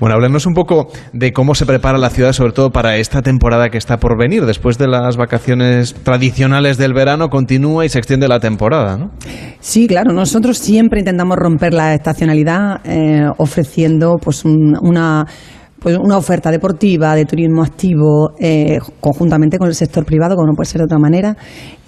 Bueno, háblenos un poco de cómo se prepara la ciudad, sobre todo para esta temporada que está por venir. Después de las vacaciones tradicionales del verano, continúa y se extiende la temporada, ¿no? Sí, claro, nosotros siempre intentamos romper la estacionalidad eh, ofreciendo pues una pues una oferta deportiva, de turismo activo, eh, conjuntamente con el sector privado, como no puede ser de otra manera.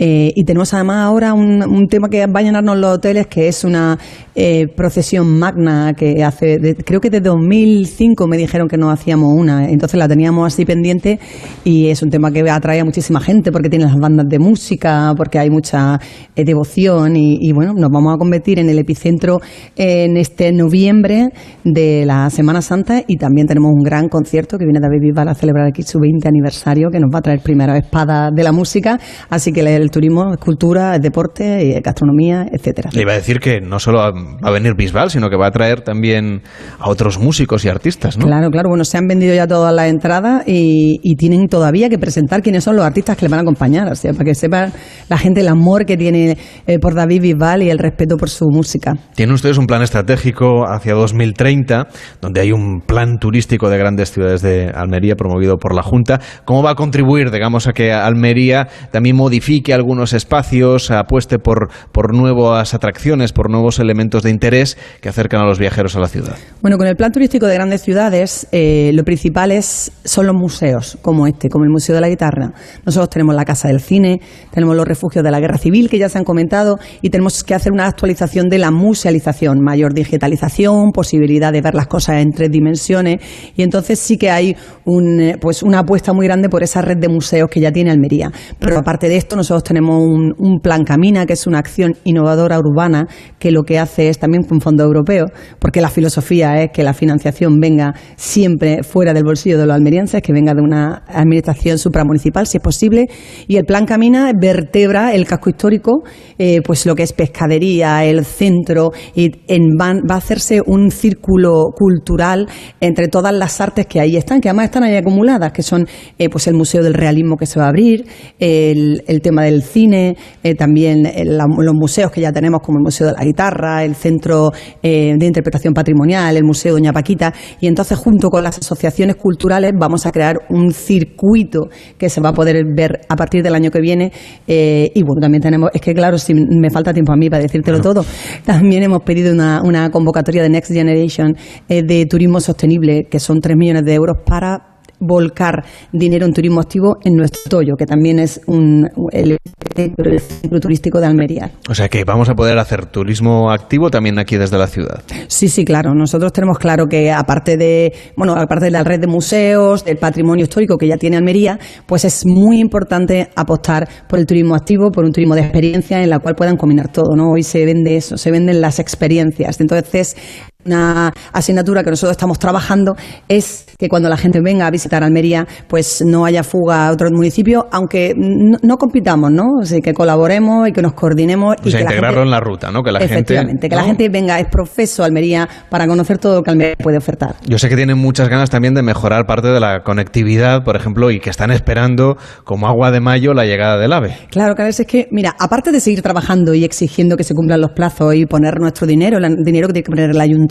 Eh, y tenemos además ahora un, tema que va a llenarnos los hoteles, que es una eh, procesión magna que hace, creo que desde 2005 me dijeron que no hacíamos una, entonces la teníamos así pendiente y es un tema que atrae a muchísima gente porque tiene las bandas de música, porque hay mucha eh, devoción y, bueno, nos vamos a convertir en el epicentro en este noviembre de la Semana Santa y también tenemos un gran concierto que viene David Bisbal a celebrar aquí su 20 aniversario que nos va a traer primera espada de la música, así que el turismo es cultura, es deporte, es gastronomía, etcétera. Le iba a decir que no solo va a venir Bisbal, sino que va a traer también a otros músicos y artistas, ¿no? Claro, claro, bueno, se han vendido ya todas las entradas y, y tienen todavía que presentar quiénes son los artistas que le van a acompañar, o sea, para que sepa la gente el amor que tiene eh, por David Bisbal y el respeto por su música. Tienen ustedes un plan estratégico hacia 2030, donde hay un plan turístico de grandes ciudades de Almería promovido por la Junta. ¿Cómo va a contribuir, digamos, a que Almería también modifique algunos espacios, apueste por, por nuevas atracciones, por nuevos elementos de interés que acercan a los viajeros a la ciudad? Bueno, con el plan turístico de grandes ciudades, eh, lo principal es, son los museos, como este, como el Museo de la Guitarra. Nosotros tenemos la Casa del Cine, tenemos los refugios de la Guerra Civil, que ya se han comentado, y tenemos que hacer una actualización de la musealización, mayor digitalización, posibilidad de ver las cosas en tres dimensiones, y entonces sí que hay un, eh, pues una apuesta muy grande por esa red de museos que ya tiene Almería. Pero aparte de esto, nosotros tenemos un, un plan Camina, que es una acción innovadora urbana, que lo que hace es también con fondo europeo, porque la filosofía es que la financiación venga siempre fuera del bolsillo de los almerienses, que venga de una administración supramunicipal, si es posible, y el plan Camina vertebra el casco histórico, eh, pues lo que es pescadería, el centro, y en, va, va, a hacerse un círculo cultural entre todas las artes que ahí están, que además están ahí acumuladas, que son eh, pues el Museo del Realismo que se va a abrir, el, el tema del cine, eh, también el, los museos que ya tenemos como el Museo de la Guitarra, el Centro eh, de Interpretación Patrimonial, el Museo Doña Paquita, y entonces junto con las asociaciones culturales vamos a crear un circuito que se va a poder ver a partir del año que viene. Eh, y bueno, también tenemos, es que claro, si me falta tiempo a mí para decírtelo todo, también hemos pedido una, una convocatoria de Next Generation eh, de turismo sostenible, que son 3 millones de euros para volcar dinero en turismo activo en nuestro Toyo, que también es un, el, centro turístico de Almería. O sea que vamos a poder hacer turismo activo también aquí desde la ciudad. Sí, sí, claro. Nosotros tenemos claro que aparte de, bueno, aparte de la red de museos, del patrimonio histórico que ya tiene Almería, pues es muy importante apostar por el turismo activo, por un turismo de experiencia en la cual puedan combinar todo, ¿no? Hoy se vende eso, se venden las experiencias. Entonces, una asignatura que nosotros estamos trabajando es que cuando la gente venga a visitar Almería, pues no haya fuga a otros municipios, aunque no, no compitamos, ¿no? O sea, que colaboremos y que nos coordinemos. O y sea, que integrarlo la gente, en la ruta, ¿no? Que la efectivamente, gente, que ¿no? la gente venga, es profeso Almería para conocer todo lo que Almería puede ofertar. Yo sé que tienen muchas ganas también de mejorar parte de la conectividad, por ejemplo, y que están esperando como agua de mayo la llegada del AVE. Claro, claro, es que, mira, aparte de seguir trabajando y exigiendo que se cumplan los plazos y poner nuestro dinero, el dinero que tiene que poner el ayuntamiento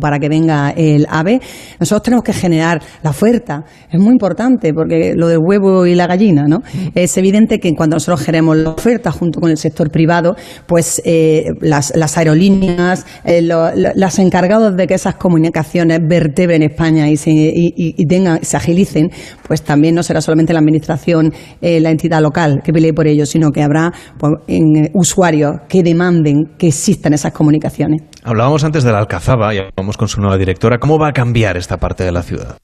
para que venga el AVE, nosotros tenemos que generar la oferta. Es muy importante porque lo del huevo y la gallina, ¿no? Es evidente que cuando nosotros generemos la oferta junto con el sector privado, pues eh, las, las, aerolíneas, eh, lo, lo, las encargados de que esas comunicaciones vertebren España y se, y, y tengan, se agilicen, pues también no será solamente la administración, eh, la entidad local que pelee por ello, sino que habrá pues, en, usuarios que demanden que existan esas comunicaciones. Hablábamos antes de la Y vamos con su nueva directora. ¿Cómo va a cambiar esta parte de la ciudad?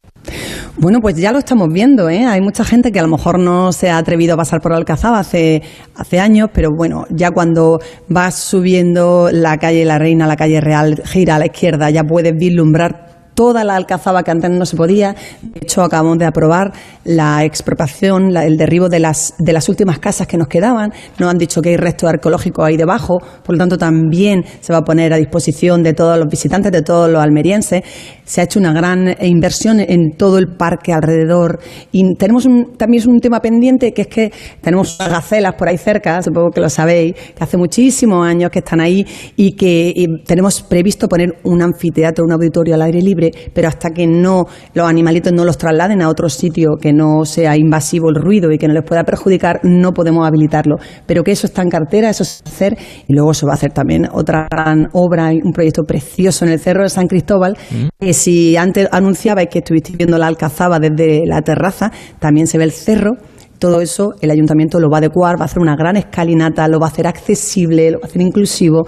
Bueno, pues ya lo estamos viendo, ¿eh? Hay mucha gente que a lo mejor no se ha atrevido a pasar por Alcazaba hace, hace años, pero bueno, ya cuando vas subiendo la calle La Reina, la calle Real, gira a la izquierda, ya puedes vislumbrar toda la alcazaba que antes no se podía. De hecho, acabamos de aprobar la expropiación, el derribo de las, de las últimas casas que nos quedaban. Nos han dicho que hay restos arqueológicos ahí debajo, por lo tanto también se va a poner a disposición de todos los visitantes, de todos los almerienses. Se ha hecho una gran inversión en todo el parque alrededor y tenemos un, también un tema pendiente que es que tenemos gacelas por ahí cerca, supongo que lo sabéis, que hace muchísimos años que están ahí y que tenemos previsto poner un anfiteatro, un auditorio al aire libre pero hasta que no los animalitos no los trasladen a otro sitio que no sea invasivo el ruido y que no les pueda perjudicar, no podemos habilitarlo. Pero que eso está en cartera, eso se va a hacer y luego se va a hacer también otra gran obra, un proyecto precioso en el Cerro de San Cristóbal, mm. que si antes anunciabais que estuvisteis viendo la Alcazaba desde la terraza, también se ve el cerro todo eso el ayuntamiento lo va a adecuar, va a hacer una gran escalinata, lo va a hacer accesible, lo va a hacer inclusivo,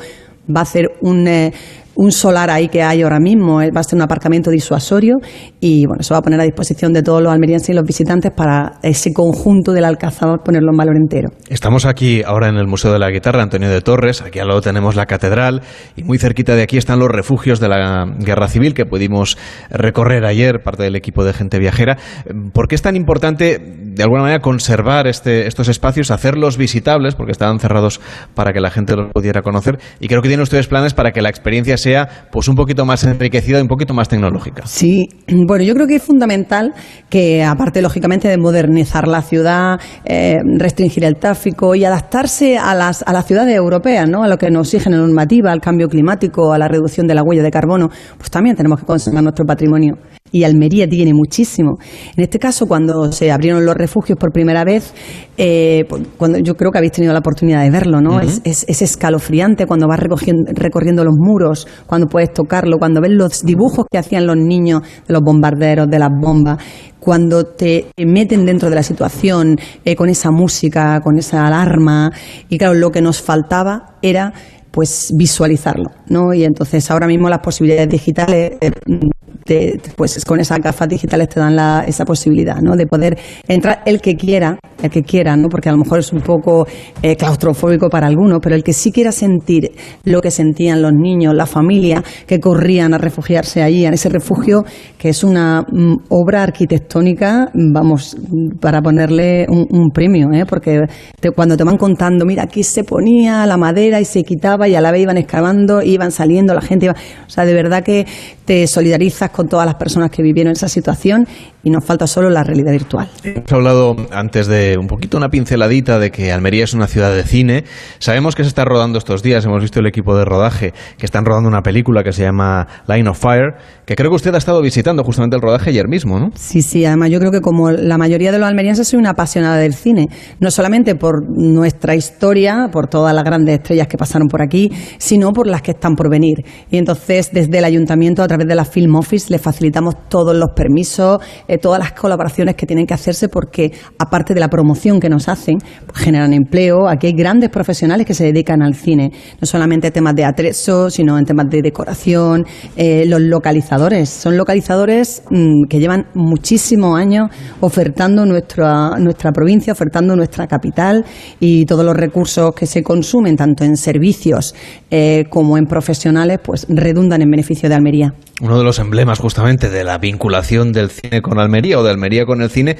va a hacer un, eh, un solar ahí que hay ahora mismo, eh, va a ser un aparcamiento disuasorio y bueno, se va a poner a disposición de todos los almerienses y los visitantes para ese conjunto del Alcázar ponerlo en valor entero. Estamos aquí ahora en el Museo de la Guitarra Antonio de Torres, aquí al lado tenemos la catedral y muy cerquita de aquí están los refugios de la Guerra Civil que pudimos recorrer ayer, parte del equipo de gente viajera. ¿Por qué es tan importante de alguna manera conservar este, estos espacios, hacerlos visitables, porque estaban cerrados para que la gente los pudiera conocer? Y creo que tienen ustedes planes para que la experiencia pues un poquito más enriquecida y un poquito más tecnológica. Sí, bueno, yo creo que es fundamental que, aparte, lógicamente, de modernizar la ciudad, eh, restringir el tráfico y adaptarse a las, a las ciudades europeas, ¿no? a lo que nos exige la normativa, al cambio climático, a la reducción de la huella de carbono, pues también tenemos que conservar nuestro patrimonio y Almería tiene muchísimo. En este caso, cuando se abrieron los refugios por primera vez, eh, pues, cuando yo creo que habéis tenido la oportunidad de verlo, ¿no? es, es, escalofriante cuando vas recorriendo los muros, cuando puedes tocarlo, cuando ves los dibujos que hacían los niños de los bombarderos, de las bombas, cuando te meten dentro de la situación eh, con esa música, con esa alarma. Y claro, lo que nos faltaba era pues visualizarlo, ¿no? Y entonces ahora mismo las posibilidades digitales eh, pues con esas gafas digitales te dan esa posibilidad, ¿no? De poder entrar el que quiera, el que quiera, ¿no? Porque a lo mejor es un poco eh, claustrofóbico para algunos, pero el que sí quiera sentir lo que sentían los niños, la familia, que corrían a refugiarse allí, en ese refugio, que es una mm, obra arquitectónica, vamos, para ponerle un, premio, ¿eh? Porque cuando te van contando, mira, aquí se ponía la madera y se quitaba y a la vez iban excavando, iban saliendo, la gente iba... O sea, de verdad que te solidarizas con todas las personas que vivieron esa situación y nos falta solo la realidad virtual. Hemos hablado antes de un poquito una pinceladita de que Almería es una ciudad de cine. Sabemos que se está rodando estos días, hemos visto el equipo de rodaje que están rodando una película que se llama Line of Fire, que creo que usted ha estado visitando justamente el rodaje ayer mismo, ¿no? Sí, sí, además yo creo que como la mayoría de los almerienses soy una apasionada del cine, no solamente por nuestra historia, por todas las grandes estrellas que pasaron por aquí, sino por las que están por venir. Y entonces desde el ayuntamiento a través de la Film Office le facilitamos todos los permisos, todas las colaboraciones que tienen que hacerse porque, aparte de la promoción que nos hacen, pues, generan empleo. Aquí hay grandes profesionales que se dedican al cine, no solamente temas de atrezo, sino en temas de decoración. Eh, los localizadores, son localizadores mm, que llevan muchísimos años ofertando nuestra, nuestra provincia, ofertando nuestra capital y todos los recursos que se consumen, tanto en servicios eh, como en profesionales, pues redundan en beneficio de Almería. Uno de los emblemas justamente de la vinculación del cine con Almería o de Almería con el cine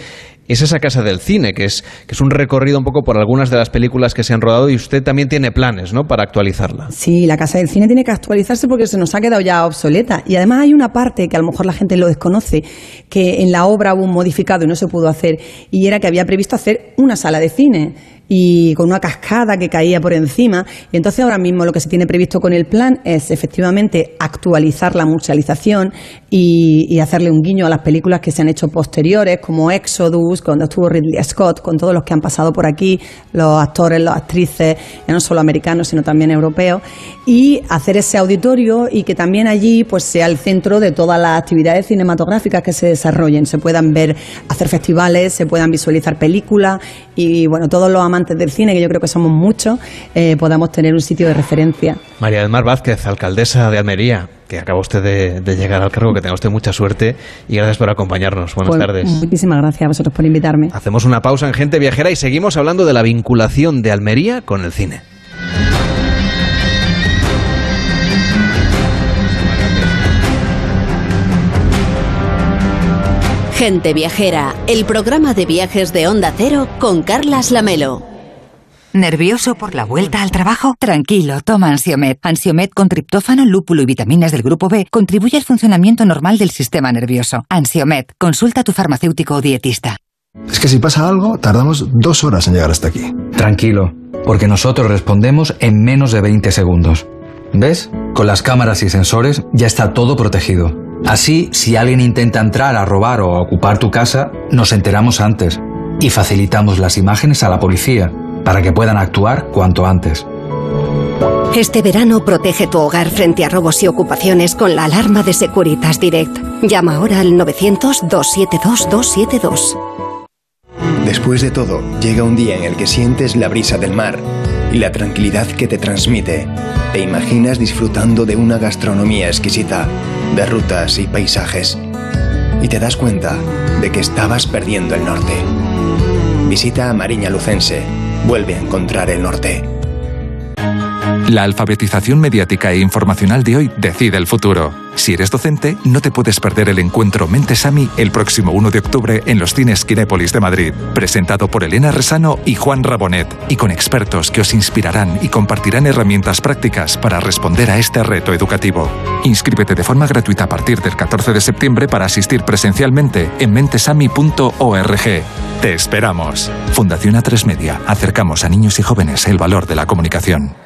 es esa casa del cine, que es, que es un recorrido un poco por algunas de las películas que se han rodado y usted también tiene planes, ¿no?, para actualizarla. Sí, la casa del cine tiene que actualizarse porque se nos ha quedado ya obsoleta. Y además hay una parte que a lo mejor la gente lo desconoce, que en la obra hubo un modificado y no se pudo hacer, y era que había previsto hacer una sala de cine y con una cascada que caía por encima. Y entonces ahora mismo lo que se tiene previsto con el plan es efectivamente actualizar la musealización y, hacerle un guiño a las películas que se han hecho posteriores, como Exodus, cuando estuvo Ridley Scott, con todos los que han pasado por aquí, los actores, las actrices, no solo americanos, sino también europeos, y hacer ese auditorio y que también allí pues sea el centro de todas las actividades cinematográficas que se desarrollen, se puedan ver, hacer festivales, se puedan visualizar películas y bueno, todos los amantes del cine, que yo creo que somos muchos, eh, podamos tener un sitio de referencia. María del Mar Vázquez, alcaldesa de Almería, que acaba usted de, llegar al cargo, que tenga usted mucha suerte y gracias por acompañarnos. Buenas pues, tardes. Muchísimas gracias a vosotros por invitarme. Hacemos una pausa en Gente Viajera y seguimos hablando de la vinculación de Almería con el cine. Gente Viajera, el programa de viajes de Onda Cero con Carlas Lamelo. ¿Nervioso por la vuelta al trabajo? Tranquilo, toma Ansiomet. Ansiomet con triptófano, lúpulo y vitaminas del grupo B contribuye al funcionamiento normal del sistema nervioso. Ansiomet, consulta a tu farmacéutico o dietista. Es que si pasa algo, tardamos dos horas en llegar hasta aquí. Tranquilo, porque nosotros respondemos en menos de 20 segundos. ¿Ves? Con las cámaras y sensores ya está todo protegido. Así, si alguien intenta entrar a robar o a ocupar tu casa, nos enteramos antes y facilitamos las imágenes a la policía para que puedan actuar cuanto antes. Este verano protege tu hogar frente a robos y ocupaciones con la alarma de Securitas Direct. Llama ahora al 900-272-272. Después de todo, llega un día en el que sientes la brisa del mar y la tranquilidad que te transmite. Te imaginas disfrutando de una gastronomía exquisita, de rutas y paisajes. Y te das cuenta de que estabas perdiendo el norte. Visita a Mariña Lucense. Vuelve a encontrar el norte. La alfabetización mediática e informacional de hoy decide el futuro. Si eres docente, no te puedes perder el encuentro Mentesami el próximo 1 de octubre en los cines Kinépolis de Madrid, presentado por Elena Resano y Juan Rabonet, y con expertos que os inspirarán y compartirán herramientas prácticas para responder a este reto educativo. Inscríbete de forma gratuita a partir del 14 de septiembre para asistir presencialmente en mentesami.org. Te esperamos. Fundación A3 Media. Acercamos a niños y jóvenes el valor de la comunicación.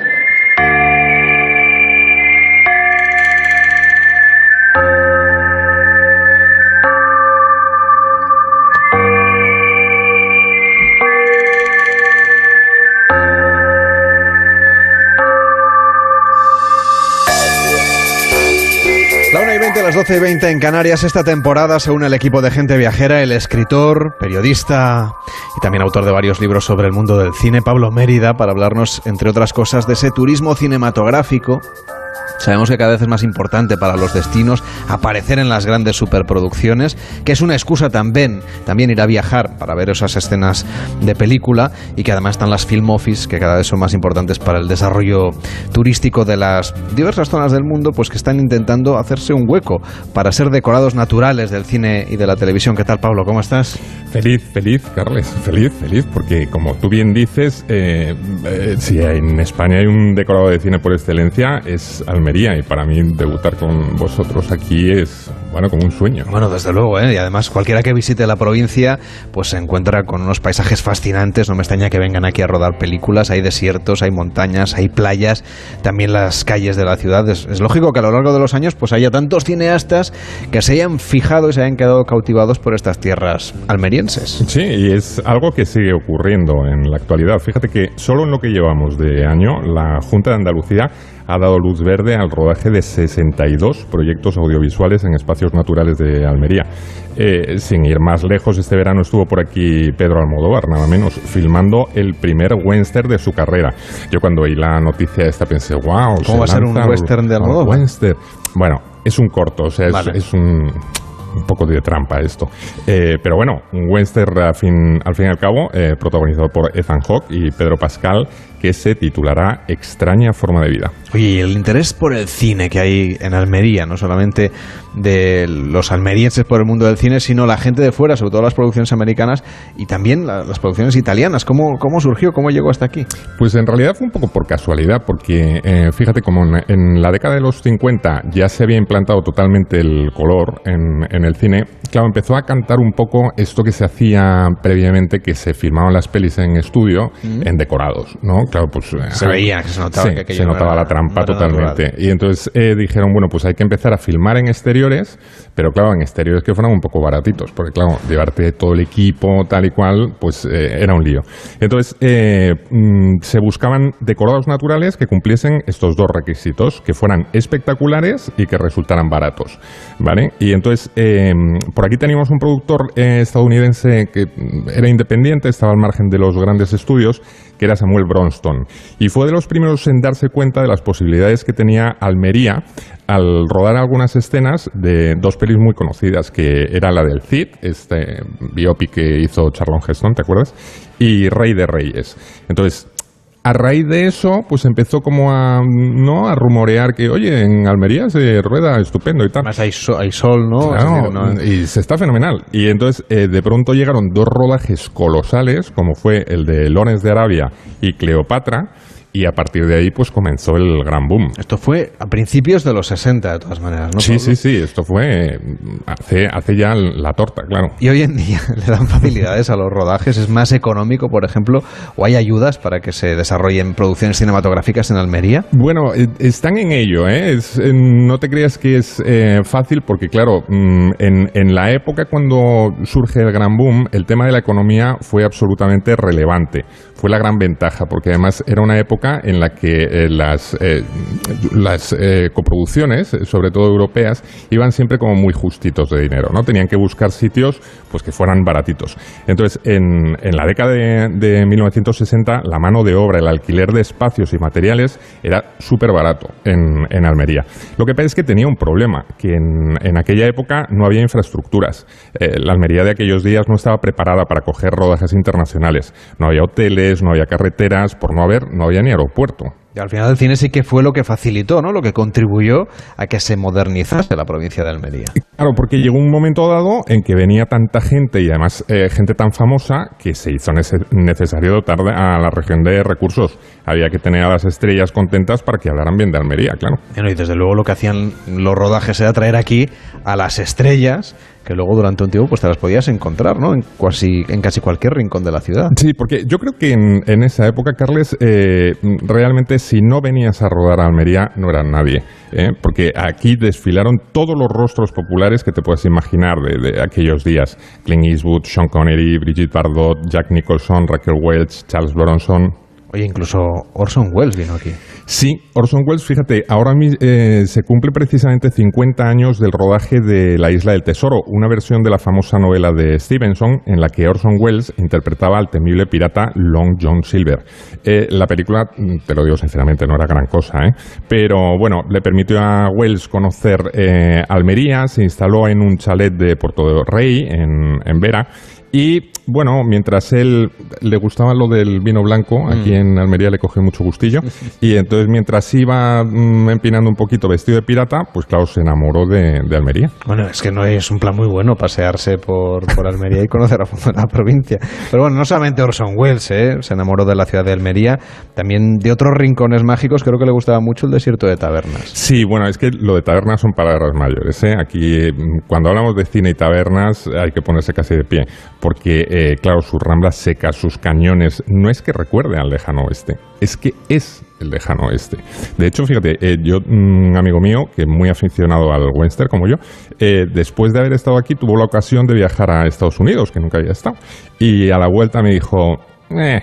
La 1 y 20, las 12 y 20 en Canarias. Esta temporada se une al equipo de gente viajera el escritor, periodista y también autor de varios libros sobre el mundo del cine, Pablo Mérida, para hablarnos, entre otras cosas, de ese turismo cinematográfico Sabemos que cada vez es más importante para los destinos aparecer en las grandes superproducciones, que es una excusa también, también ir a viajar para ver esas escenas de película y que además están las film office, que cada vez son más importantes para el desarrollo turístico de las diversas zonas del mundo, pues que están intentando hacerse un hueco para ser decorados naturales del cine y de la televisión. ¿Qué tal, Pablo? ¿Cómo estás? Feliz, feliz, Carles, feliz, feliz, porque como tú bien dices, eh, eh, si en España hay un decorado de cine por excelencia, es Almería, y para mí debutar con vosotros aquí es, bueno, como un sueño. Bueno, desde luego, ¿eh? y además cualquiera que visite la provincia, pues se encuentra con unos paisajes fascinantes, no me extraña que vengan aquí a rodar películas, hay desiertos, hay montañas, hay playas, también las calles de la ciudad, es, es lógico que a lo largo de los años pues haya tantos cineastas que se hayan fijado y se hayan quedado cautivados por estas tierras almerienses. Sí, y es algo que sigue ocurriendo en la actualidad. Fíjate que solo en lo que llevamos de año, la Junta de Andalucía ha dado luz verde al rodaje de 62 proyectos audiovisuales en espacios naturales de Almería. Eh, sin ir más lejos, este verano estuvo por aquí Pedro Almodóvar, nada menos, filmando el primer western de su carrera. Yo cuando oí la noticia esta pensé, wow, ¿cómo va a ser un western de Almodóvar? Western. Bueno, es un corto, o sea, es, un un poco de trampa esto. Eh, pero bueno, un western al fin, al fin y al cabo, eh, protagonizado por Ethan Hawke y Pedro Pascal, que se titulará Extraña forma de vida. Oye, el interés por el cine que hay en Almería, no solamente de los almerienses por el mundo del cine, sino la gente de fuera, sobre todo las producciones americanas y también la, las producciones italianas. ¿Cómo, ¿Cómo surgió? ¿Cómo llegó hasta aquí? Pues en realidad fue un poco por casualidad, porque eh, fíjate, como en, en, la década de los 50 ya se había implantado totalmente el color en, en el cine, claro, empezó a cantar un poco esto que se hacía previamente, que se filmaban las pelis en estudio, mm. en decorados, ¿no? Claro, pues... Se veía, que se notaba sí, que se notaba era, la trampa totalmente. Y entonces eh, dijeron, bueno, pues hay que empezar a filmar en exteriores, pero claro, en exteriores que fueran un poco baratitos, porque claro, llevarte todo el equipo tal y cual, pues eh, era un lío. Entonces eh, mm, se buscaban decorados naturales que cumpliesen estos dos requisitos, que fueran espectaculares y que resultaran baratos, ¿vale? Y entonces eh, por aquí teníamos un productor estadounidense que era independiente, estaba al margen de los grandes estudios, que era Samuel Bronston. Y fue de los primeros en darse cuenta de las posibilidades que tenía Almería al rodar algunas escenas de dos pelis muy conocidas, que era la del Cid, este biopic que hizo Charlon Heston, ¿te acuerdas? Y Rey de Reyes. Entonces, a raíz de eso, pues empezó como a, ¿no? a rumorear que, oye, en Almería se rueda estupendo y tal. Más hay, so, hay sol, ¿no? Claro, ¿no? Y se está fenomenal. Y entonces, eh, de pronto llegaron dos rodajes colosales, como fue el de Lorenz de Arabia y Cleopatra, y a partir de ahí pues comenzó el gran boom. Esto fue a principios de los 60 de todas maneras, ¿no? Sí, sí, sí, esto fue hace, hace ya la torta, claro. Y hoy en día le dan facilidades a los rodajes, es más económico, por ejemplo, o hay ayudas para que se desarrollen producciones cinematográficas en Almería. Bueno, están en ello, ¿eh? Es, no te creas que es eh, fácil porque claro, en, en la época cuando surge el gran boom, el tema de la economía fue absolutamente relevante. Fue la gran ventaja porque además era una época en la que eh, las, eh, eh, coproducciones, sobre todo europeas, iban siempre como muy justitos de dinero, ¿no? Tenían que buscar sitios pues que fueran baratitos. Entonces, en, en la década de, de 1960, la mano de obra, el alquiler de espacios y materiales era súper barato en, en Almería. Lo que pasa es que tenía un problema, que en, en aquella época no había infraestructuras. la Almería de aquellos días no estaba preparada para coger rodajes internacionales. No había hoteles, no había carreteras, por no haber, no había ni aeropuerto. Y al final el cine sí que fue lo que facilitó, ¿no? Lo que contribuyó a que se modernizase la provincia de Almería. Claro, porque llegó un momento dado en que venía tanta gente y además eh, gente tan famosa que se hizo necesario dotar a la región de recursos. Había que tener a las estrellas contentas para que hablaran bien de Almería, claro. Bueno, y desde luego lo que hacían los rodajes era traer aquí a las estrellas que luego durante un tiempo pues te las podías encontrar, ¿no? En casi, en casi cualquier rincón de la ciudad. Sí, porque yo creo que en, esa época, Carles, eh, realmente si no venías a rodar a Almería no eras nadie, ¿eh? porque aquí desfilaron todos los rostros populares que te puedes imaginar de, de, aquellos días. Clint Eastwood, Sean Connery, Brigitte Bardot, Jack Nicholson, Raquel Welch, Charles Bronson, Oye, incluso Orson Welles vino aquí. Sí, Orson Welles, fíjate, ahora eh, se cumple precisamente 50 años del rodaje de La Isla del Tesoro, una versión de la famosa novela de Stevenson en la que Orson Welles interpretaba al temible pirata Long John Silver. Eh, la película, mm, te lo digo sinceramente, no era gran cosa, ¿eh? pero bueno, le permitió a Welles conocer eh, Almería, se instaló en un chalet de Puerto Rey, en, en Vera, y bueno, mientras él le gustaba lo del vino blanco, aquí en Almería le cogió mucho gustillo, y entonces mientras iba mm, empinando un poquito vestido de pirata, pues claro, se enamoró de, de, Almería. Bueno, es que no es un plan muy bueno pasearse por, por Almería y conocer a fondo la provincia. Pero bueno, no solamente Orson Welles ¿eh? se enamoró de la ciudad de Almería, también de otros rincones mágicos, creo que le gustaba mucho el desierto de tabernas. Sí, bueno, es que lo de tabernas son palabras mayores. ¿eh? Aquí, mm, cuando hablamos de cine y tabernas, hay que ponerse casi de pie porque, eh, claro, sus ramblas secas, sus cañones, no es que recuerde al lejano oeste, es que es el lejano oeste. De hecho, fíjate, eh, yo, un amigo mío, que muy aficionado al western como yo, eh, después de haber estado aquí, tuvo la ocasión de viajar a Estados Unidos, que nunca había estado, y a la vuelta me dijo, eh,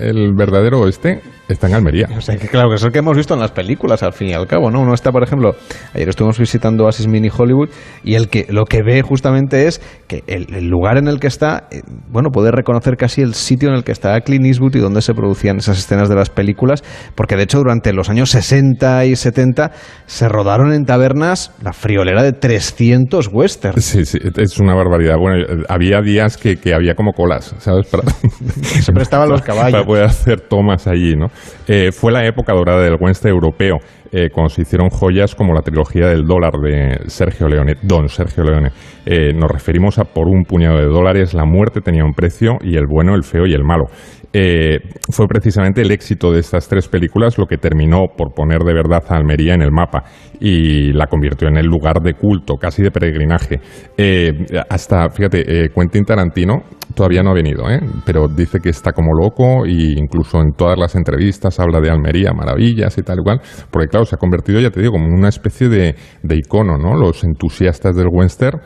el verdadero oeste está en Almería. O sea, que claro, que es el que hemos visto en las películas, al fin y al cabo, ¿no? Uno está, por ejemplo, ayer estuvimos visitando Oasis Mini Hollywood y el que lo que ve justamente es que el, el lugar en el que está, eh, bueno, puede reconocer casi el sitio en el que está Clint Eastwood y donde se producían esas escenas de las películas, porque de hecho durante los años 60 y 70 se rodaron en tabernas la friolera de 300 westerns. Sí, sí, es una barbaridad. Bueno, había días que, que había como colas, ¿sabes? Para, se prestaban los caballos. Poder hacer tomas allí, ¿no? Eh, fue la época dorada del western europeo, eh, cuando se hicieron joyas como la trilogía del dólar de Sergio Leone, Don Sergio Leone. Eh, nos referimos a por un puñado de dólares, la muerte tenía un precio y el bueno, el feo y el malo. Eh, fue precisamente el éxito de estas tres películas lo que terminó por poner de verdad a Almería en el mapa y la convirtió en el lugar de culto, casi de peregrinaje. Eh, hasta, fíjate, eh, Quentin Tarantino todavía no ha venido, ¿eh? pero dice que está como loco e incluso en todas las entrevistas habla de Almería, maravillas y tal y cual, porque claro, se ha convertido, ya te digo, como una especie de, de icono, ¿no? Los entusiastas del western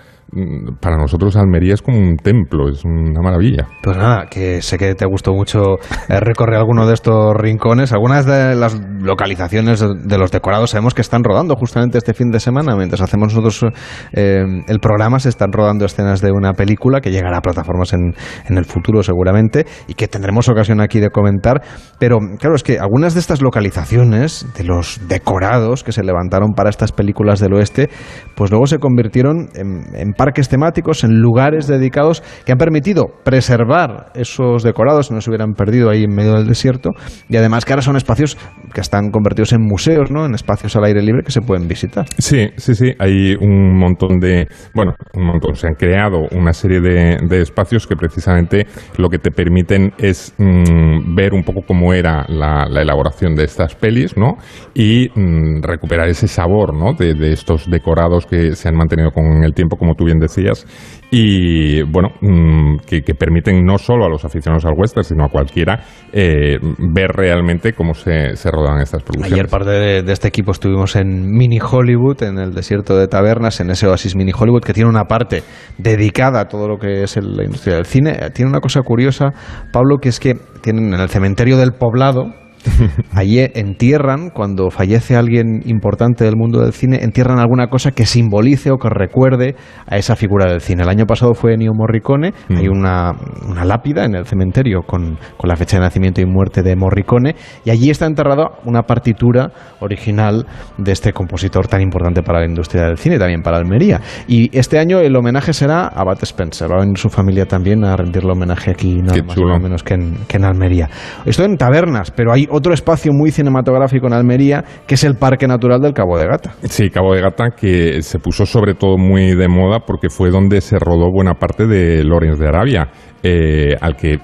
para nosotros Almería es como un templo, es una maravilla. Pues nada, que sé que te gustó mucho eh, recorrer alguno de estos rincones. Algunas de las localizaciones de los decorados sabemos que están rodando justamente este fin de semana. Mientras hacemos nosotros eh, el programa, se están rodando escenas de una película que llegará a plataformas en, en el futuro seguramente y que tendremos ocasión aquí de comentar. Pero claro, es que algunas de estas localizaciones, de los decorados que se levantaron para estas películas del oeste, pues luego se convirtieron en, en parques temáticos, en lugares dedicados que han permitido preservar esos decorados, no se hubieran perdido ahí en medio del desierto, y además que ahora son espacios que están convertidos en museos, ¿no? en espacios al aire libre que se pueden visitar. Sí, sí, sí, hay un montón de, bueno, un montón, se han creado una serie de, espacios que precisamente lo que te permiten es mmm, ver un poco cómo era la, la, elaboración de estas pelis, ¿no? Y mmm, recuperar ese sabor, ¿no? De, de estos decorados que se han mantenido con el tiempo, como tú bien decías, y bueno, mmm, que, que, permiten no solo a los aficionados al western, sino a cualquiera eh, ver realmente cómo se, se, rodan estas producciones. Ayer parte de, de, este equipo estuvimos en Mini Hollywood, en el desierto de tabernas, en ese oasis Mini Hollywood, que tiene una parte dedicada a todo lo que es el, la industria del cine. Tiene una cosa curiosa, Pablo, que es que tienen en el cementerio del poblado, Allí entierran, cuando fallece alguien importante del mundo del cine, entierran alguna cosa que simbolice o que recuerde a esa figura del cine. El año pasado fue Ennio Morricone, Mm. hay una, una lápida en el cementerio con, con la fecha de nacimiento y muerte de Morricone, y allí está enterrada una partitura original de este compositor tan importante para la industria del cine y también para Almería. Y este año el homenaje será a Bat Spencer, va a venir su familia también a rendirle homenaje aquí, nada más o menos que en, que en Almería. Esto en tabernas, pero hay otro espacio muy cinematográfico en Almería, que es el Parque Natural del Cabo de Gata. Sí, Cabo de Gata, que se puso sobre todo muy de moda porque fue donde se rodó buena parte de Lorenz de Arabia. Eh, al que eh,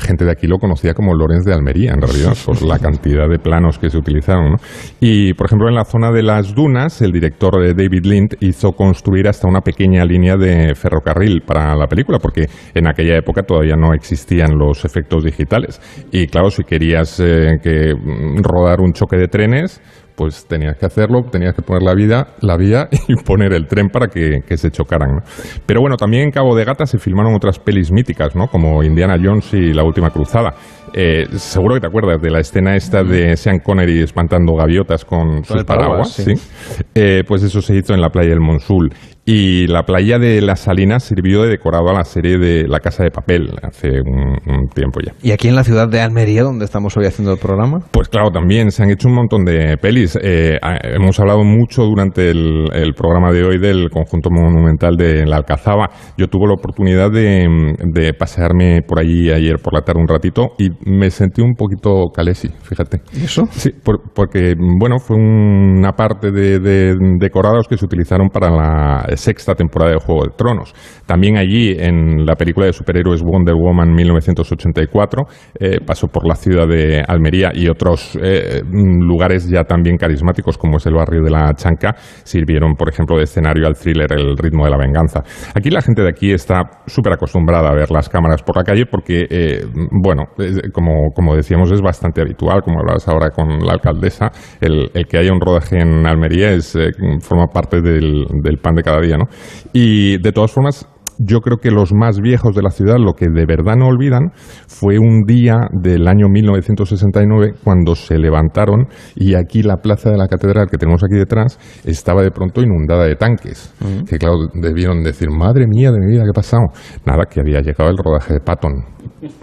gente de aquí lo conocía como Lorenz de Almería, en realidad, por la cantidad de planos que se utilizaron. ¿no? Y, por ejemplo, en la zona de las dunas, el director de David Lind hizo construir hasta una pequeña línea de ferrocarril para la película, porque en aquella época todavía no existían los efectos digitales. Y claro, si querías eh, que mm, rodar un choque de trenes, pues tenías que hacerlo, tenías que poner la, vida, la vía y poner el tren para que, que se chocaran. ¿no? Pero bueno, también en Cabo de Gata se filmaron otras pelis míticas, ¿no? como Indiana Jones y La Última Cruzada. Eh, seguro que te acuerdas de la escena esta de Sean Connery espantando gaviotas con, sus paraguas, paraguas. sí. ¿sí? Eh, pues eso se hizo en la playa del Monsul. Y la playa de Las Salinas sirvió de decorado a la serie de La Casa de Papel hace un, un tiempo ya. ¿Y aquí en la ciudad de Almería, donde estamos hoy haciendo el programa? Pues claro, también se han hecho un montón de pelis. Eh, hemos hablado mucho durante el, el programa de hoy del conjunto monumental de la Alcazaba. Yo tuve la oportunidad de, de pasearme por allí ayer por la tarde un ratito y me sentí un poquito calesi, fíjate. ¿Y eso? Sí, por- porque, bueno, fue una parte de, de decorados que se utilizaron para la sexta temporada de Juego de Tronos. También allí, en la película de superhéroes Wonder Woman 1984, eh, pasó por la ciudad de Almería y otros eh, lugares ya también carismáticos, como es el barrio de la Chanca, sirvieron, por ejemplo, de escenario al thriller El ritmo de la venganza. Aquí la gente de aquí está súper acostumbrada a ver las cámaras por la calle porque, eh, bueno, eh, como, como decíamos, es bastante habitual, como hablabas ahora con la alcaldesa, el, el que haya un rodaje en Almería es, eh, forma parte del, del pan de cada día, ¿no? Y de todas formas, yo creo que los más viejos de la ciudad lo que de verdad no olvidan fue un día del año 1969 cuando se levantaron y aquí la plaza de la catedral que tenemos aquí detrás estaba de pronto inundada de tanques. Que claro, debieron decir, madre mía de mi vida, ¿qué ha pasado? Nada, que había llegado el rodaje de Patton.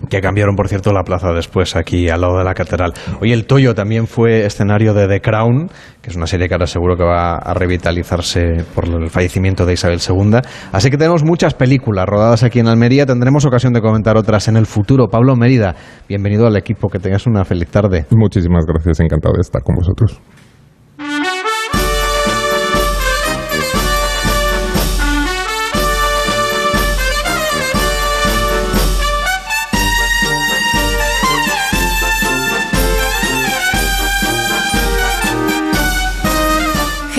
Que cambiaron, por cierto, la plaza después, aquí al lado de la catedral. Hoy el Toyo también fue escenario de The Crown, que es una serie que ahora seguro que va a revitalizarse por el fallecimiento de Isabel II. Así que tenemos muchas películas rodadas aquí en Almería. Tendremos ocasión de comentar otras en el futuro. Pablo Mérida, bienvenido al equipo. Que tengas una feliz tarde. Muchísimas gracias, encantado de estar con vosotros.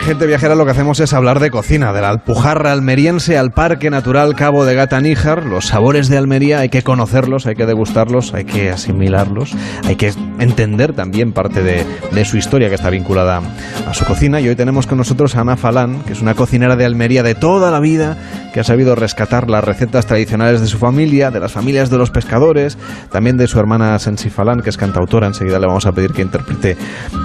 En Gente Viajera, lo que hacemos es hablar de cocina, de la Alpujarra almeriense al Parque Natural Cabo de Gata Níjar. Los sabores de Almería hay que conocerlos, hay que degustarlos, hay que asimilarlos, hay que entender también parte de, de su historia que está vinculada a su cocina. Y hoy tenemos con nosotros a Ana Falán, que es una cocinera de Almería de toda la vida, que ha sabido rescatar las recetas tradicionales de su familia, de las familias de los pescadores, también de su hermana Sensi Falán, que es cantautora. Enseguida le vamos a pedir que interprete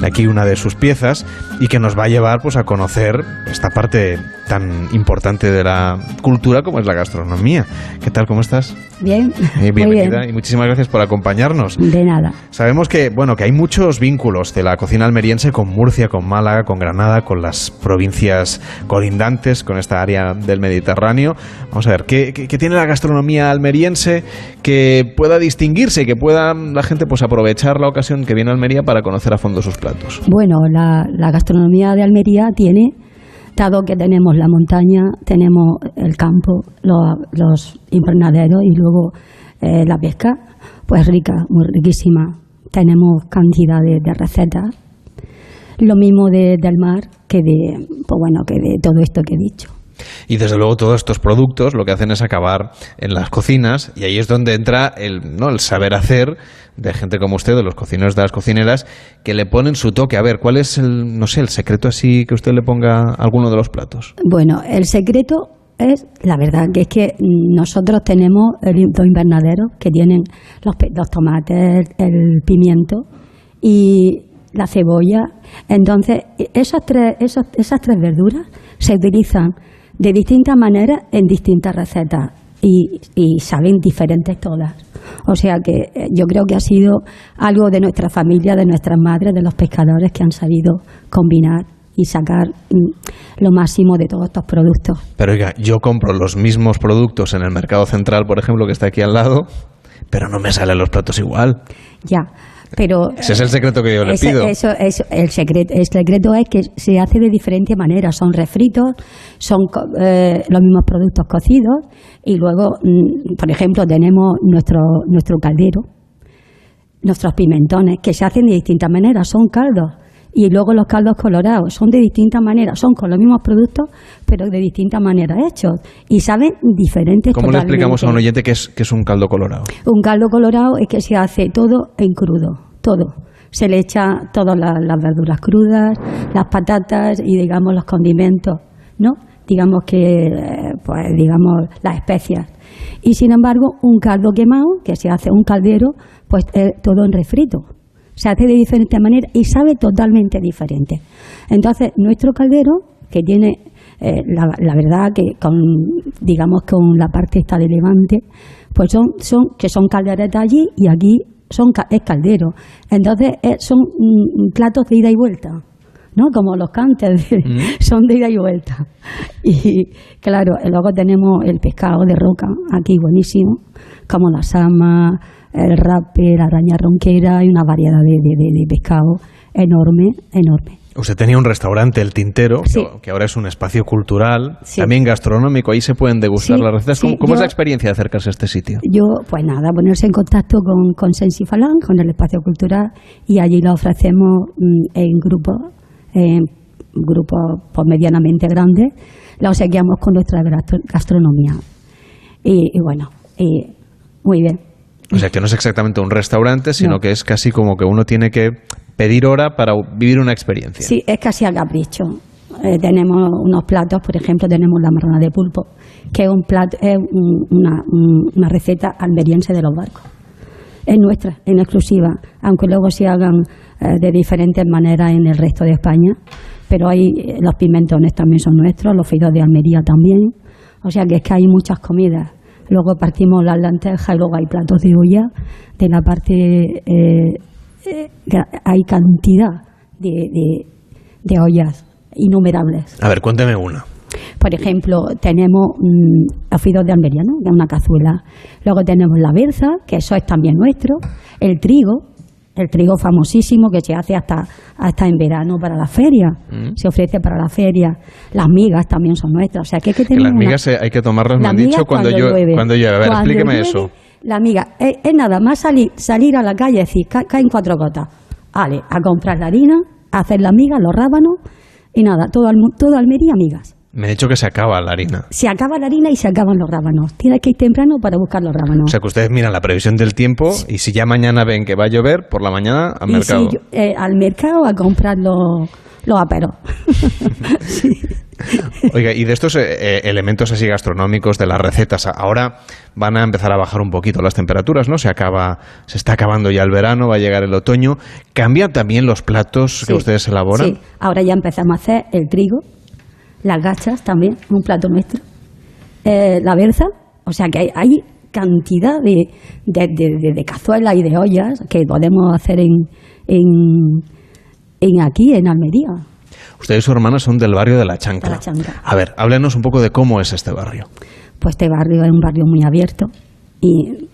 aquí una de sus piezas y que nos va a llevar pues a conocer esta parte tan importante de la cultura como es la gastronomía. ¿Qué tal? ¿Cómo estás? Bien, Eh, bienvenida bien. y muchísimas gracias por acompañarnos. De nada. Sabemos que bueno que hay muchos vínculos de la cocina almeriense con Murcia, con Málaga, con Granada, con las provincias colindantes, con esta área del Mediterráneo. Vamos a ver qué, qué- qué tiene la gastronomía almeriense que pueda distinguirse y que pueda la gente pues aprovechar la ocasión que viene a Almería para conocer a fondo sus platos. Bueno, la, la gastronomía de Almería tiene, dado que tenemos la montaña, tenemos el campo, lo- los invernaderos y luego eh, la pesca, pues rica, muy riquísima. Tenemos cantidad de, de recetas. Lo mismo de- del mar que de, pues bueno, que de todo esto que he dicho. Y desde luego todos estos productos lo que hacen es acabar en las cocinas y ahí es donde entra el, ¿no? el saber hacer de gente como usted, de los cocineros, de las cocineras, que le ponen su toque. A ver, ¿cuál es el, no sé, el secreto así que usted le ponga a alguno de los platos? Bueno, el secreto es, la verdad, que es que nosotros tenemos dos invernaderos que tienen los, los tomates, el pimiento y la cebolla. Entonces, esas tres, esas, esas tres verduras se utilizan de distintas maneras en distintas recetas y, y saben diferentes todas. O sea que eh, yo creo que ha sido algo de nuestra familia, de nuestras madres, de los pescadores que han sabido combinar y sacar mm, lo máximo de todos estos productos. Pero oiga, yo compro los mismos productos en el mercado central, por ejemplo, que está aquí al lado, pero no me salen los platos igual. Ya, pero ese es el secreto que yo le pido. Eso, el secreto, el secreto es que se hace de diferente manera. Son refritos, son eh, los mismos productos cocidos y luego, mm, por ejemplo, tenemos nuestro nuestro caldero, nuestros pimentones que se hacen de distintas maneras. Son caldos y luego los caldos colorados son de distintas maneras, son con los mismos productos, pero de distintas maneras hechos y saben diferentes. ¿Cómo le explicamos a un oyente qué es, qué es un caldo colorado? Un caldo colorado es que se hace todo en crudo, todo. Se le echa todas las, verduras crudas, las patatas y digamos los condimentos, ¿no? Digamos que, eh, pues digamos las especias. Y sin embargo, un caldo quemado, que se hace un caldero, pues todo en refrito se hace de diferente manera y sabe totalmente diferente. Entonces, nuestro caldero, que tiene eh, la, verdad que con, digamos, con la parte esta de Levante, pues son, son que son calderetas allí y aquí son, es caldero. Entonces, eh, son mm, platos de ida y vuelta. ¿no? Como los cantes, mm. son de ida y vuelta. Y claro, luego tenemos el pescado de roca, aquí buenísimo, como la sama, el rape, la araña ronquera y una variedad de, de, pescado enorme, enorme. Usted tenía un restaurante, El Tintero, que ahora es un espacio cultural, también gastronómico. Ahí se pueden degustar las recetas. ¿Cómo, es la experiencia de acercarse a este sitio? Yo, pues nada, ponerse en contacto con, con Sensifalán, con el espacio cultural, y allí lo ofrecemos mm, en grupos, en grupos pues, medianamente grandes. La obsequiamos con nuestra gastronomía. Y, y bueno, y muy bien. O sea, que no es exactamente un restaurante, sino que es casi como que uno tiene que pedir hora para vivir una experiencia. Sí, es casi a capricho. Tenemos unos platos, por ejemplo, tenemos la marrana de pulpo, que es, un plato, es una, una, receta almeriense de los barcos. Es nuestra, en exclusiva, aunque luego se hagan eh, de diferentes maneras en el resto de España. Pero hay, eh, los pimentones también son nuestros, los fideos de Almería también. O sea que es que hay muchas comidas Luego partimos las lentejas y luego hay platos de olla. De la parte eh, eh, hay cantidad de, de, ollas innumerables. A ver, cuénteme una. Por ejemplo, tenemos mmm, fideos de Almería, ¿no? que es una cazuela. Luego tenemos la berza, que eso es también nuestro. El trigo, el trigo famosísimo que se hace hasta, hasta en verano para la feria, mm. se ofrece para la feria. Las migas también son nuestras, o sea que hay que tener Las migas hay que tomarlas, me han dicho, cuando, llueve. Cuando llueve. A ver, explíqueme eso. La miga, es, nada más salir, salir a la calle y decir, caen cuatro gotas. Vale, a comprar la harina, a hacer la miga, los rábanos y nada, todo, todo Almería migas. Me ha dicho que se acaba la harina. Se acaba la harina y se acaban los rábanos. Tienes que ir temprano para buscar los rábanos. O sea que ustedes miran la previsión del tiempo y si ya mañana ven que va a llover, por la mañana al mercado. Eh, al mercado a comprar los, los aperos. Oiga, y de estos eh, eh, elementos así gastronómicos de las recetas, ahora van a empezar a bajar un poquito las temperaturas, ¿no? Se acaba, se está acabando ya el verano, va a llegar el otoño. ¿Cambian también los platos que ustedes elaboran? Sí, ahora ya empezamos a hacer el trigo, las gachas también, un plato nuestro, eh, la berza, o sea que hay, cantidad de, de, cazuelas y de ollas que podemos hacer en, en, aquí, en Almería. Usted y su hermana son del barrio de La Chancla. A ver, háblenos un poco de cómo es este barrio. Pues este barrio es un barrio muy abierto y,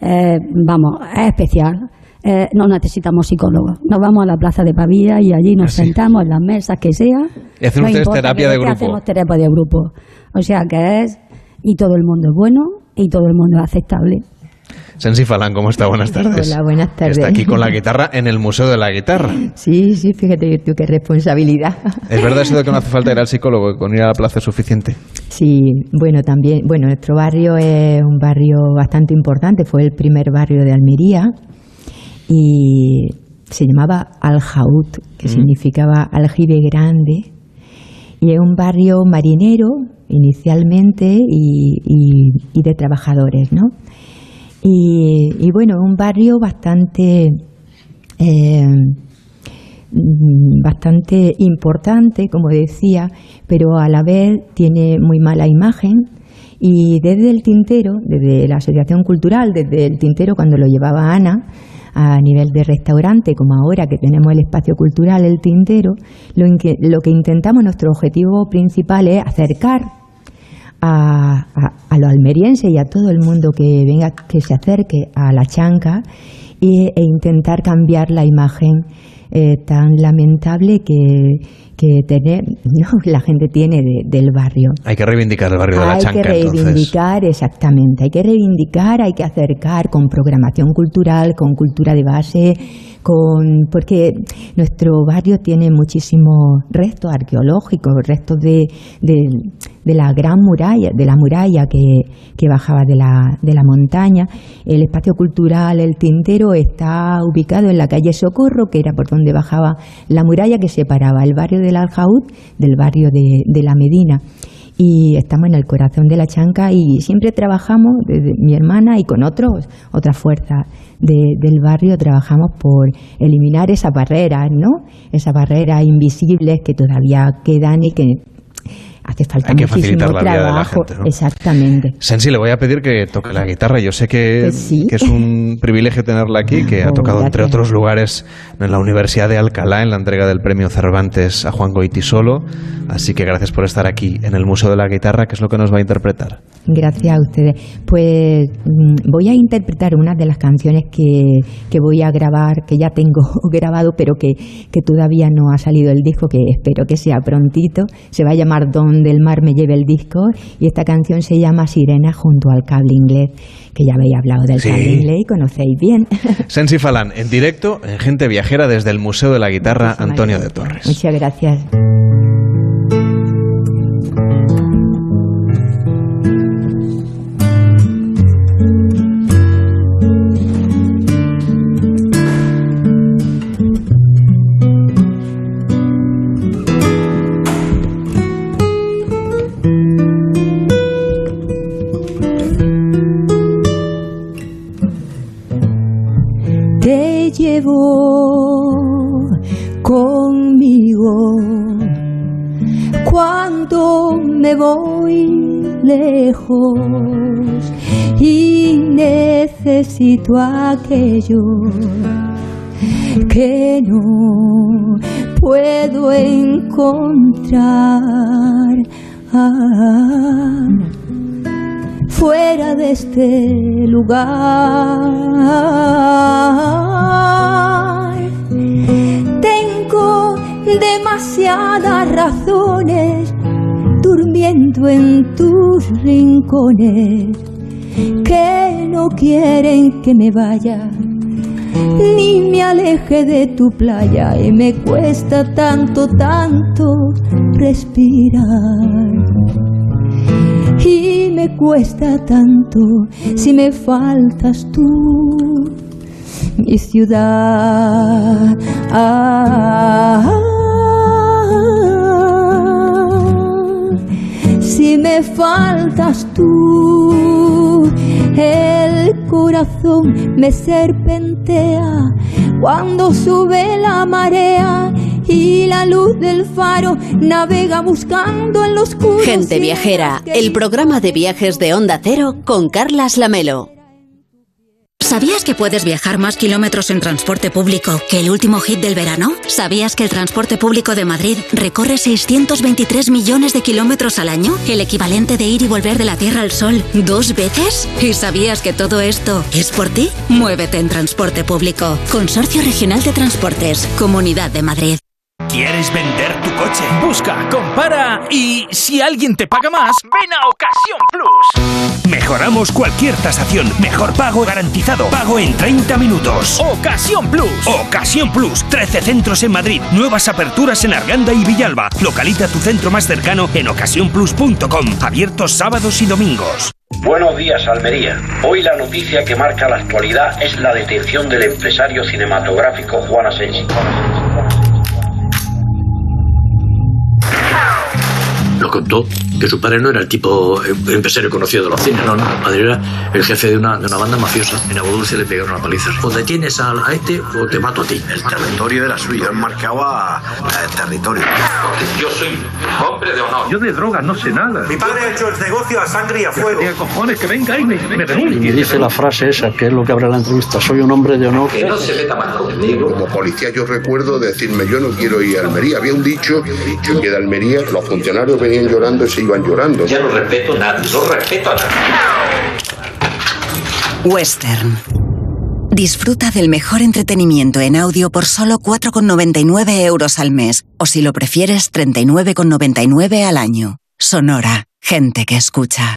eh, vamos, es especial. Eh, no necesitamos psicólogos. Nos vamos a la plaza de Pavía y allí nos ah, sentamos en las mesas que sea. Y hacen ustedes terapia de grupo. Hacemos terapia de grupo. O sea que es, y todo el mundo es bueno y todo el mundo es aceptable. Sensi Falán, ¿cómo está? Buenas tardes. Hola, buenas tardes. Está aquí con la guitarra en el Museo de la Guitarra. Sí, sí, fíjate tú qué responsabilidad. ¿Es verdad eso de que no hace falta ir al psicólogo, con ir a la plaza es suficiente? Sí, bueno, también, bueno, nuestro barrio es un barrio bastante importante, fue el primer barrio de Almería y se llamaba Aljaut, que significaba aljibe grande, y es un barrio marinero inicialmente y, y- y de trabajadores, ¿no? Y, y bueno, un barrio bastante, eh, bastante importante, como decía, pero a la vez tiene muy mala imagen. Y desde el tintero, desde la Asociación Cultural, desde el tintero cuando lo llevaba Ana, a nivel de restaurante, como ahora que tenemos el espacio cultural, el tintero, lo, lo que intentamos, nuestro objetivo principal es acercar a, a, a los almerienses y a todo el mundo que venga, que se acerque a la chanca y- e intentar cambiar la imagen eh, tan lamentable que, que tener, ¿no? la gente tiene de- del barrio. Hay que reivindicar el barrio de la Hay Chanca, que entonces. reivindicar, exactamente, hay que reivindicar, hay que acercar con programación cultural, con cultura de base, con porque nuestro barrio tiene muchísimos restos arqueológicos, restos de, de, de la gran muralla, de la muralla que, que bajaba de la, de la montaña. El espacio cultural, el tintero, está ubicado en la calle Socorro, que era por donde bajaba la muralla que separaba el barrio del Aljaud del barrio de, de la Medina y estamos en el corazón de la chanca y siempre trabajamos, desde mi hermana y con otros, otras fuerzas de- del barrio, trabajamos por eliminar esas barreras, ¿no? Esas barreras invisibles que todavía quedan y que hace falta Hay que muchísimo facilitar la vida de la gente, ¿no? Exactamente. Sensi, le voy a pedir que toque la guitarra. Yo sé que, Pues sí. que es un privilegio tenerla aquí, que ha tocado, entre otros lugares, en la Universidad de Alcalá, en la entrega del premio Cervantes a Juan Goitisolo. Así que gracias por estar aquí en el Museo de la Guitarra, que es lo que nos va a interpretar. Gracias a ustedes. Pues mm, voy a interpretar una de las canciones que, que voy a grabar, que ya tengo grabado, pero que, que todavía no ha salido el disco, que espero que sea prontito. Se va a llamar Donde el mar me lleve el disco y esta canción se llama Sirena junto al cable inglés, que ya habéis hablado del Sí. cable inglés y conocéis bien. Sensi Falán, en directo, en Gente Viajera, desde el Museo de la Guitarra Antonio de Torres. Muchas gracias. Necesito aquello que no puedo encontrar fuera de este lugar. Tengo demasiadas razones durmiendo en tus rincones no quieren que me vaya ni me aleje de tu playa y me cuesta tanto, tanto respirar. Y me cuesta tanto si me faltas tú, mi ciudad. si me faltas tú, el corazón me serpentea cuando sube la marea y la luz del faro navega buscando en los oscuro. Gente Viajera, el programa de viajes de Onda Cero con Carlas Lamelo. ¿Sabías que puedes viajar más kilómetros en transporte público que el último hit del verano? ¿Sabías que el transporte público de Madrid recorre 623 millones de kilómetros al año? ¿El equivalente de ir y volver de la Tierra al Sol dos veces? ¿Y sabías que todo esto es por ti? Muévete en transporte público. Consorcio Regional de Transportes, Comunidad de Madrid. ¿Quieres vender tu coche? Busca, compara y si alguien te paga más, ven a Ocasión Plus. Mejoramos cualquier tasación. Mejor pago garantizado. Pago en 30 minutos. Ocasión Plus. Ocasión Plus. 13 centros en Madrid. Nuevas aperturas en Arganda y Villalba. Localiza tu centro más cercano en ocasiónplus.com. Abiertos sábados y domingos. Buenos días, Almería. Hoy la noticia que marca la actualidad es la detención del empresario cinematográfico Juan Asensi. Nos contó que su padre no era el tipo eh, empresario conocido de los cines, no, no. El padre era el jefe de una, de una banda mafiosa. En Abu Dulce le pegaron una paliza. O detienes a, a este o te mato a ti. El territorio era suyo, él marcaba el territorio. Yo soy hombre de honor. Yo de drogas no sé nada. Mi padre ha hecho el negocio a sangre y a fuego. ¿Qué cojones? Que venga y me, me Y me dice la frase esa, que es lo que abre la entrevista. Soy un hombre de honor. Que no se meta más conmigo. Como policía yo recuerdo decirme yo no quiero ir a Almería. Había un dicho que de Almería los funcionarios venían llorando y se iban llorando. Ya no respeto a nadie. No respeto a nadie. Western. Disfruta del mejor entretenimiento en audio por solo 4,99 euros al mes. O si lo prefieres, 39,99 al año. Sonora. Gente que escucha.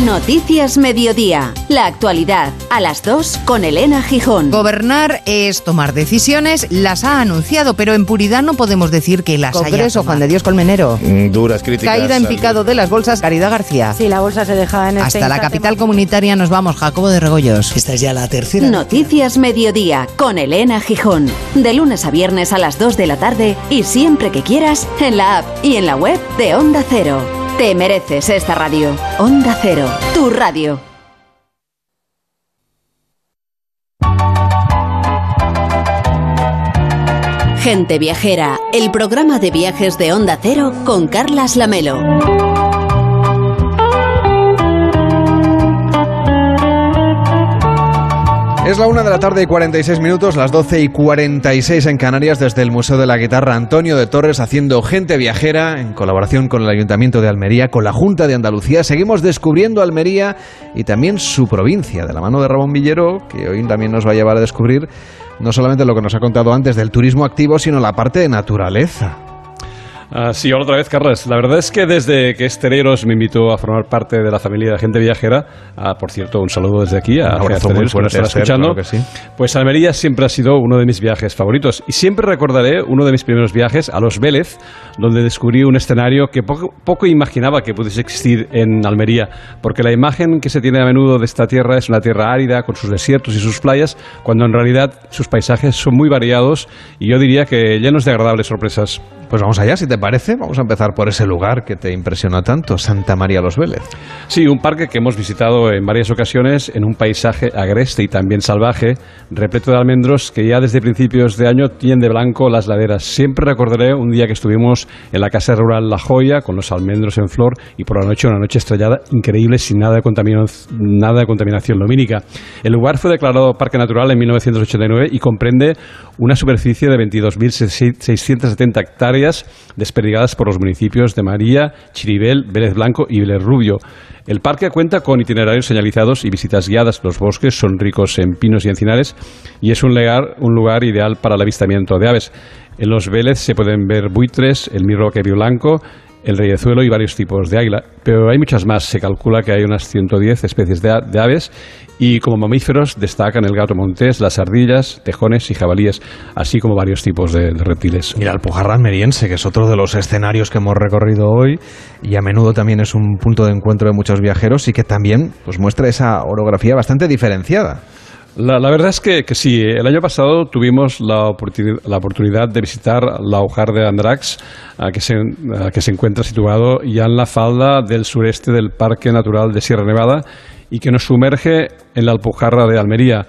Noticias Mediodía. La actualidad a las 2 con Elena Gijón. Gobernar es tomar decisiones, las ha anunciado, pero en puridad no podemos decir que las haya Congreso, tomado. Juan de Dios Colmenero. Duras críticas. Caída en picado de las bolsas, Caridad García. Sí, la bolsa se deja en este Hasta la capital comunitaria nos vamos, Jacobo de Regoyos. Esta es ya la tercera. Noticias Mediodía con Elena Gijón. De lunes a viernes a las 2 de la tarde y siempre que quieras en la app y en la web de Onda Cero. Te mereces esta radio. Onda Cero, tu radio. Gente Viajera, el programa de viajes de Onda Cero con Carlas Lamelo. Es la una de la tarde y 46 minutos, las 12 y 46 en Canarias desde el Museo de la Guitarra Antonio de Torres haciendo gente viajera en colaboración con el Ayuntamiento de Almería, con la Junta de Andalucía. Seguimos descubriendo Almería y también su provincia, de la mano de Ramón Villero, que hoy también nos va a llevar a descubrir no solamente lo que nos ha contado antes del turismo activo, sino la parte de naturaleza. Ah, sí, hola otra vez, Carlos. La verdad es que desde que Estereros me invitó a formar parte de la familia de gente viajera, ah, por cierto, un saludo desde aquí a abrazo Estereros que nos está escuchando. claro que sí. Pues Almería siempre ha sido uno de mis viajes favoritos y siempre recordaré uno de mis primeros viajes a Los Vélez, donde descubrí un escenario que poco, poco imaginaba que pudiese existir en Almería, porque la imagen que se tiene a menudo de esta tierra es una tierra árida con sus desiertos y sus playas, cuando en realidad sus paisajes son muy variados y yo diría que llenos de agradables sorpresas. Pues vamos allá, si te parece. Vamos a empezar por ese lugar que te impresiona tanto, Santa María Los Vélez. Sí, un parque que hemos visitado en varias ocasiones en un paisaje agreste y también salvaje, repleto de almendros que ya desde principios de año tienen de blanco las laderas. Siempre recordaré un día que estuvimos en la casa rural La Joya con los almendros en flor y por la noche una noche estrellada increíble sin nada de, nada de contaminación lumínica. El lugar fue declarado Parque Natural en 1989 y comprende una superficie de 22.670 hectáreas desperdigadas por los municipios de María, Chiribel, Vélez Blanco y Vélez Rubio. El parque cuenta con itinerarios señalizados y visitas guiadas. Los bosques son ricos en pinos y encinares y es un lugar, ideal para el avistamiento de aves. En los Vélez se pueden ver buitres, el mirroque blanco, el reyezuelo y varios tipos de águila. Pero hay muchas más. Se calcula que hay unas 110 especies de, aves y como mamíferos destacan el gato montés, las ardillas, tejones y jabalíes, así como varios tipos de, reptiles. Y la Alpujarra almeriense, que es otro de los escenarios que hemos recorrido hoy y a menudo también es un punto de encuentro de muchos viajeros y que también pues, muestra esa orografía bastante diferenciada. La, la verdad es que, sí. El año pasado tuvimos la, oportuni- la oportunidad de visitar l'Aujar de Andrax, eh, que, se, eh, que se encuentra situado ya en la falda del sureste del Parque Natural de Sierra Nevada y que nos sumerge en la Alpujarra de Almería.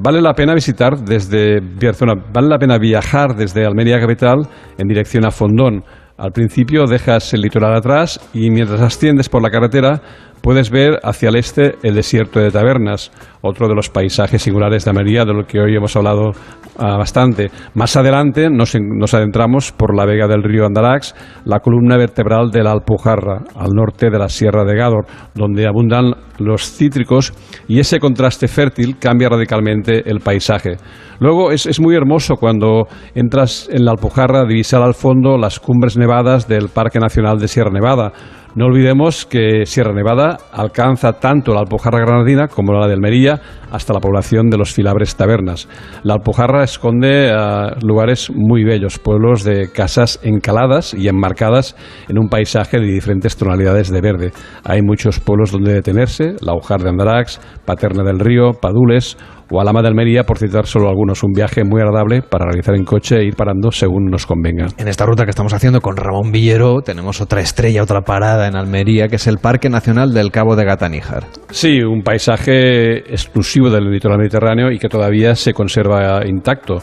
Vale la pena visitar desde vale la pena viajar desde Almería capital en dirección a Fondón. Al principio dejas el litoral atrás y mientras asciendes por la carretera puedes ver hacia el este el desierto de Tabernas, otro de los paisajes singulares de Almería, de lo que hoy hemos hablado ah, bastante. Más adelante nos, en- nos adentramos por la vega del río Andarax, la columna vertebral de la Alpujarra, al norte de la Sierra de Gádor, donde abundan los cítricos y ese contraste fértil cambia radicalmente el paisaje. Luego es, es muy hermoso cuando entras en la Alpujarra, divisar al fondo las cumbres nevadas del Parque Nacional de Sierra Nevada. No olvidemos que Sierra Nevada alcanza tanto la Alpujarra granadina como la de Almería hasta la población de los Filabres Tabernas. La Alpujarra esconde eh, lugares muy bellos, pueblos de casas encaladas y enmarcadas en un paisaje de diferentes tonalidades de verde. Hay muchos pueblos donde detenerse, la Ujar de Andarax, Paterna del Río, Padules o Alama de Almería, por citar solo algunos. Un viaje muy agradable para realizar en coche e ir parando según nos convenga. En esta ruta que estamos haciendo con Ramón Villero tenemos otra estrella, otra parada en Almería, que es el Parque Nacional del Cabo de Gataníjar. Sí, un paisaje exclusivo del litoral mediterráneo y que todavía se conserva intacto.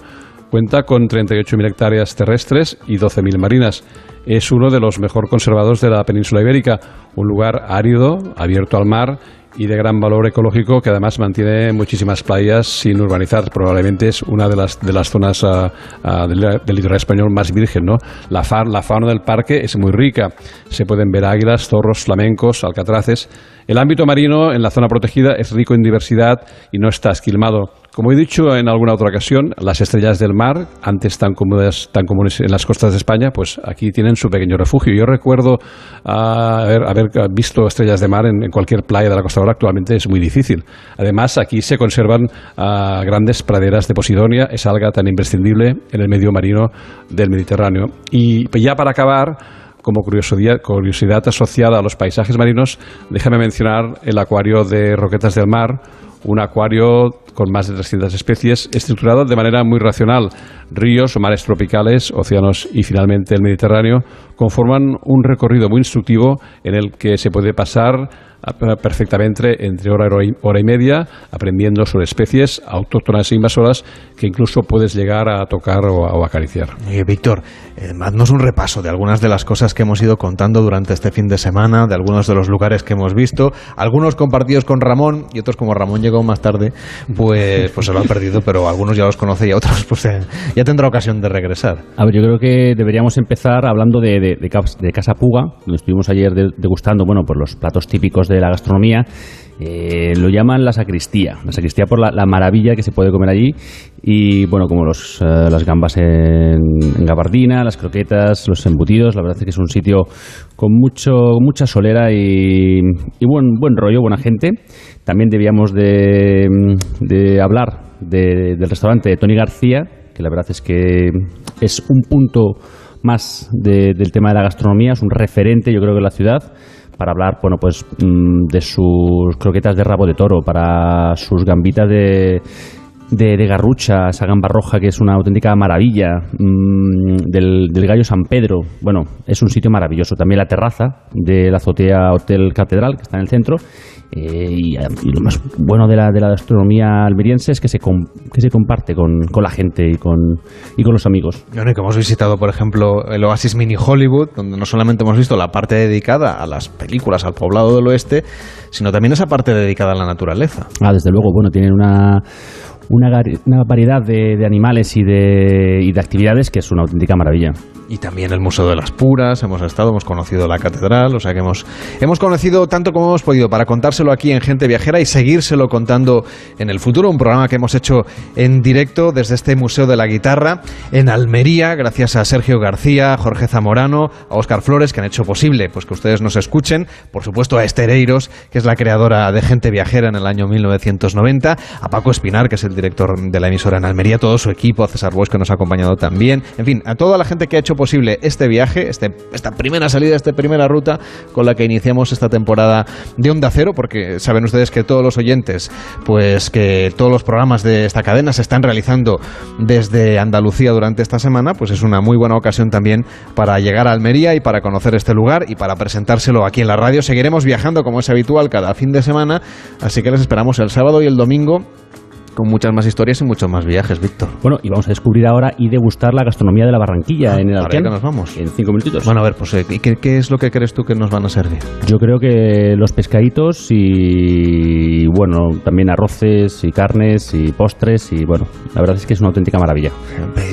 Cuenta con 38.000 hectáreas terrestres y 12.000 marinas. Es uno de los mejor conservados de la península ibérica, un lugar árido, abierto al mar y de gran valor ecológico que además mantiene muchísimas playas sin urbanizar. Probablemente es una de las, de las zonas ah, ah, del, litoral español más virgen. ¿no? La, la fauna del parque es muy rica. Se pueden ver águilas, zorros, flamencos, alcatraces. El ámbito marino en la zona protegida es rico en diversidad y no está esquilmado. Como he dicho en alguna otra ocasión, las estrellas del mar, antes tan comunes, tan comunes en las costas de España, pues aquí tienen su pequeño refugio. Yo recuerdo ah, haber, haber visto estrellas de mar en, cualquier playa de la Costa Brava, actualmente es muy difícil. Además, aquí se conservan ah, grandes praderas de posidonia, esa alga tan imprescindible en el medio marino del Mediterráneo. Y ya para acabar, como curiosidad, curiosidad asociada a los paisajes marinos, déjame mencionar el acuario de Roquetas del Mar, un acuario con más de 300 especies, estructurado de manera muy racional. Ríos, mares tropicales, océanos y finalmente el Mediterráneo conforman un recorrido muy instructivo en el que se puede pasar perfectamente entre hora y hora y media aprendiendo sobre especies autóctonas e invasoras que incluso puedes llegar a tocar o acariciar. Oye, Víctor, eh, haznos un repaso de algunas de las cosas que hemos ido contando durante este fin de semana, de algunos de los lugares que hemos visto, algunos compartidos con Ramón y otros como Ramón llegó más tarde, pues, pues se lo han perdido, pero algunos ya los conoce y otros pues eh, ya tendrá ocasión de regresar. A ver, yo creo que deberíamos empezar hablando de, de- de Cas- de Casa Puga, donde estuvimos ayer de- degustando bueno, pues los platos típicos de la gastronomía. Eh, lo llaman la sacristía, la sacristía por la, la maravilla que se puede comer allí. Y bueno, como los, eh, las gambas en, en gabardina, las croquetas, los embutidos, la verdad es que es un sitio con mucho, mucha solera y, y buen, buen rollo, buena gente. También debíamos de, de hablar de- del restaurante de Tony García, que la verdad es que es un punto más de- del tema de la gastronomía, es un referente yo creo que la ciudad para hablar bueno pues mm, de sus croquetas de rabo de toro, para sus gambitas de, de, de garrucha, esa gamba roja que es una auténtica maravilla, mm, del, del gallo San Pedro, bueno, es un sitio maravilloso. También la terraza de la azotea Hotel Catedral, que está en el centro, eh, y, y lo más bueno de la, de la gastronomía almeriense es que se, com- que se comparte con, con la gente y con, y con los amigos. Bueno, y que hemos visitado, por ejemplo, el Oasis Mini Hollywood, donde no solamente hemos visto la parte dedicada a las películas, al poblado del oeste, sino también esa parte dedicada a la naturaleza. Ah, desde luego, bueno, tienen una, una, una variedad de, de animales y de, y de actividades que es una auténtica maravilla. Y también el Museo de las Puras, hemos estado, hemos conocido la catedral, o sea que hemos, hemos conocido tanto como hemos podido para contárselo aquí en Gente Viajera y seguírselo contando en el futuro, un programa que hemos hecho en directo desde este Museo de la Guitarra en Almería, gracias a Sergio García, Jorge Zamorano, a Óscar Flores, que han hecho posible pues que ustedes nos escuchen, por supuesto a Estereiros, que es la creadora de Gente Viajera en el año 1990, a Paco Espinar, que es el el director de la emisora en Almería, todo su equipo, a César Bosch que nos ha acompañado también, en fin, a toda la gente que ha hecho posible este viaje, este, esta primera salida, esta primera ruta con la que iniciamos esta temporada de Onda Cero, porque saben ustedes que todos los oyentes, pues que todos los programas de esta cadena se están realizando desde Andalucía durante esta semana, pues es una muy buena ocasión también para llegar a Almería y para conocer este lugar y para presentárselo aquí en la radio. Seguiremos viajando como es habitual cada fin de semana, así que les esperamos el sábado y el domingo con muchas más historias y muchos más viajes, Víctor. Bueno, y vamos a descubrir ahora y degustar la gastronomía de la Barranquilla en el que nos vamos. En cinco minutitos. Bueno, a ver, pues, eh, ¿y qué, qué es lo que crees tú que nos van a servir? Yo creo que los pescaditos y, bueno, también arroces y carnes y postres y, bueno, la verdad es que es una auténtica maravilla.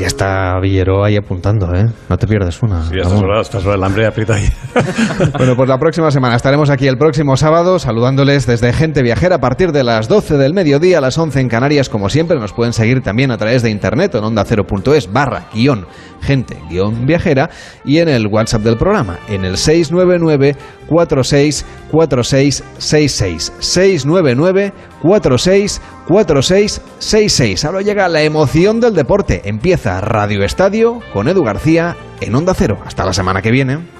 Ya está Villero ahí apuntando, ¿eh? No te pierdes una. Sí, Ramón. horas, a estas horas el hambre aprieta ahí. Bueno, pues la próxima semana estaremos aquí el próximo sábado saludándoles desde Gente Viajera a partir de las 12 del mediodía a las 11 en Canarias, como siempre. Nos pueden seguir también a través de internet en onda0.es barra guion gente guion viajera y en el WhatsApp del programa en el 699 46 46 66 699 46 46 66 Ahora llega la emoción del deporte. Empieza Radio Estadio con Edu García en Onda Cero. Hasta la semana que viene.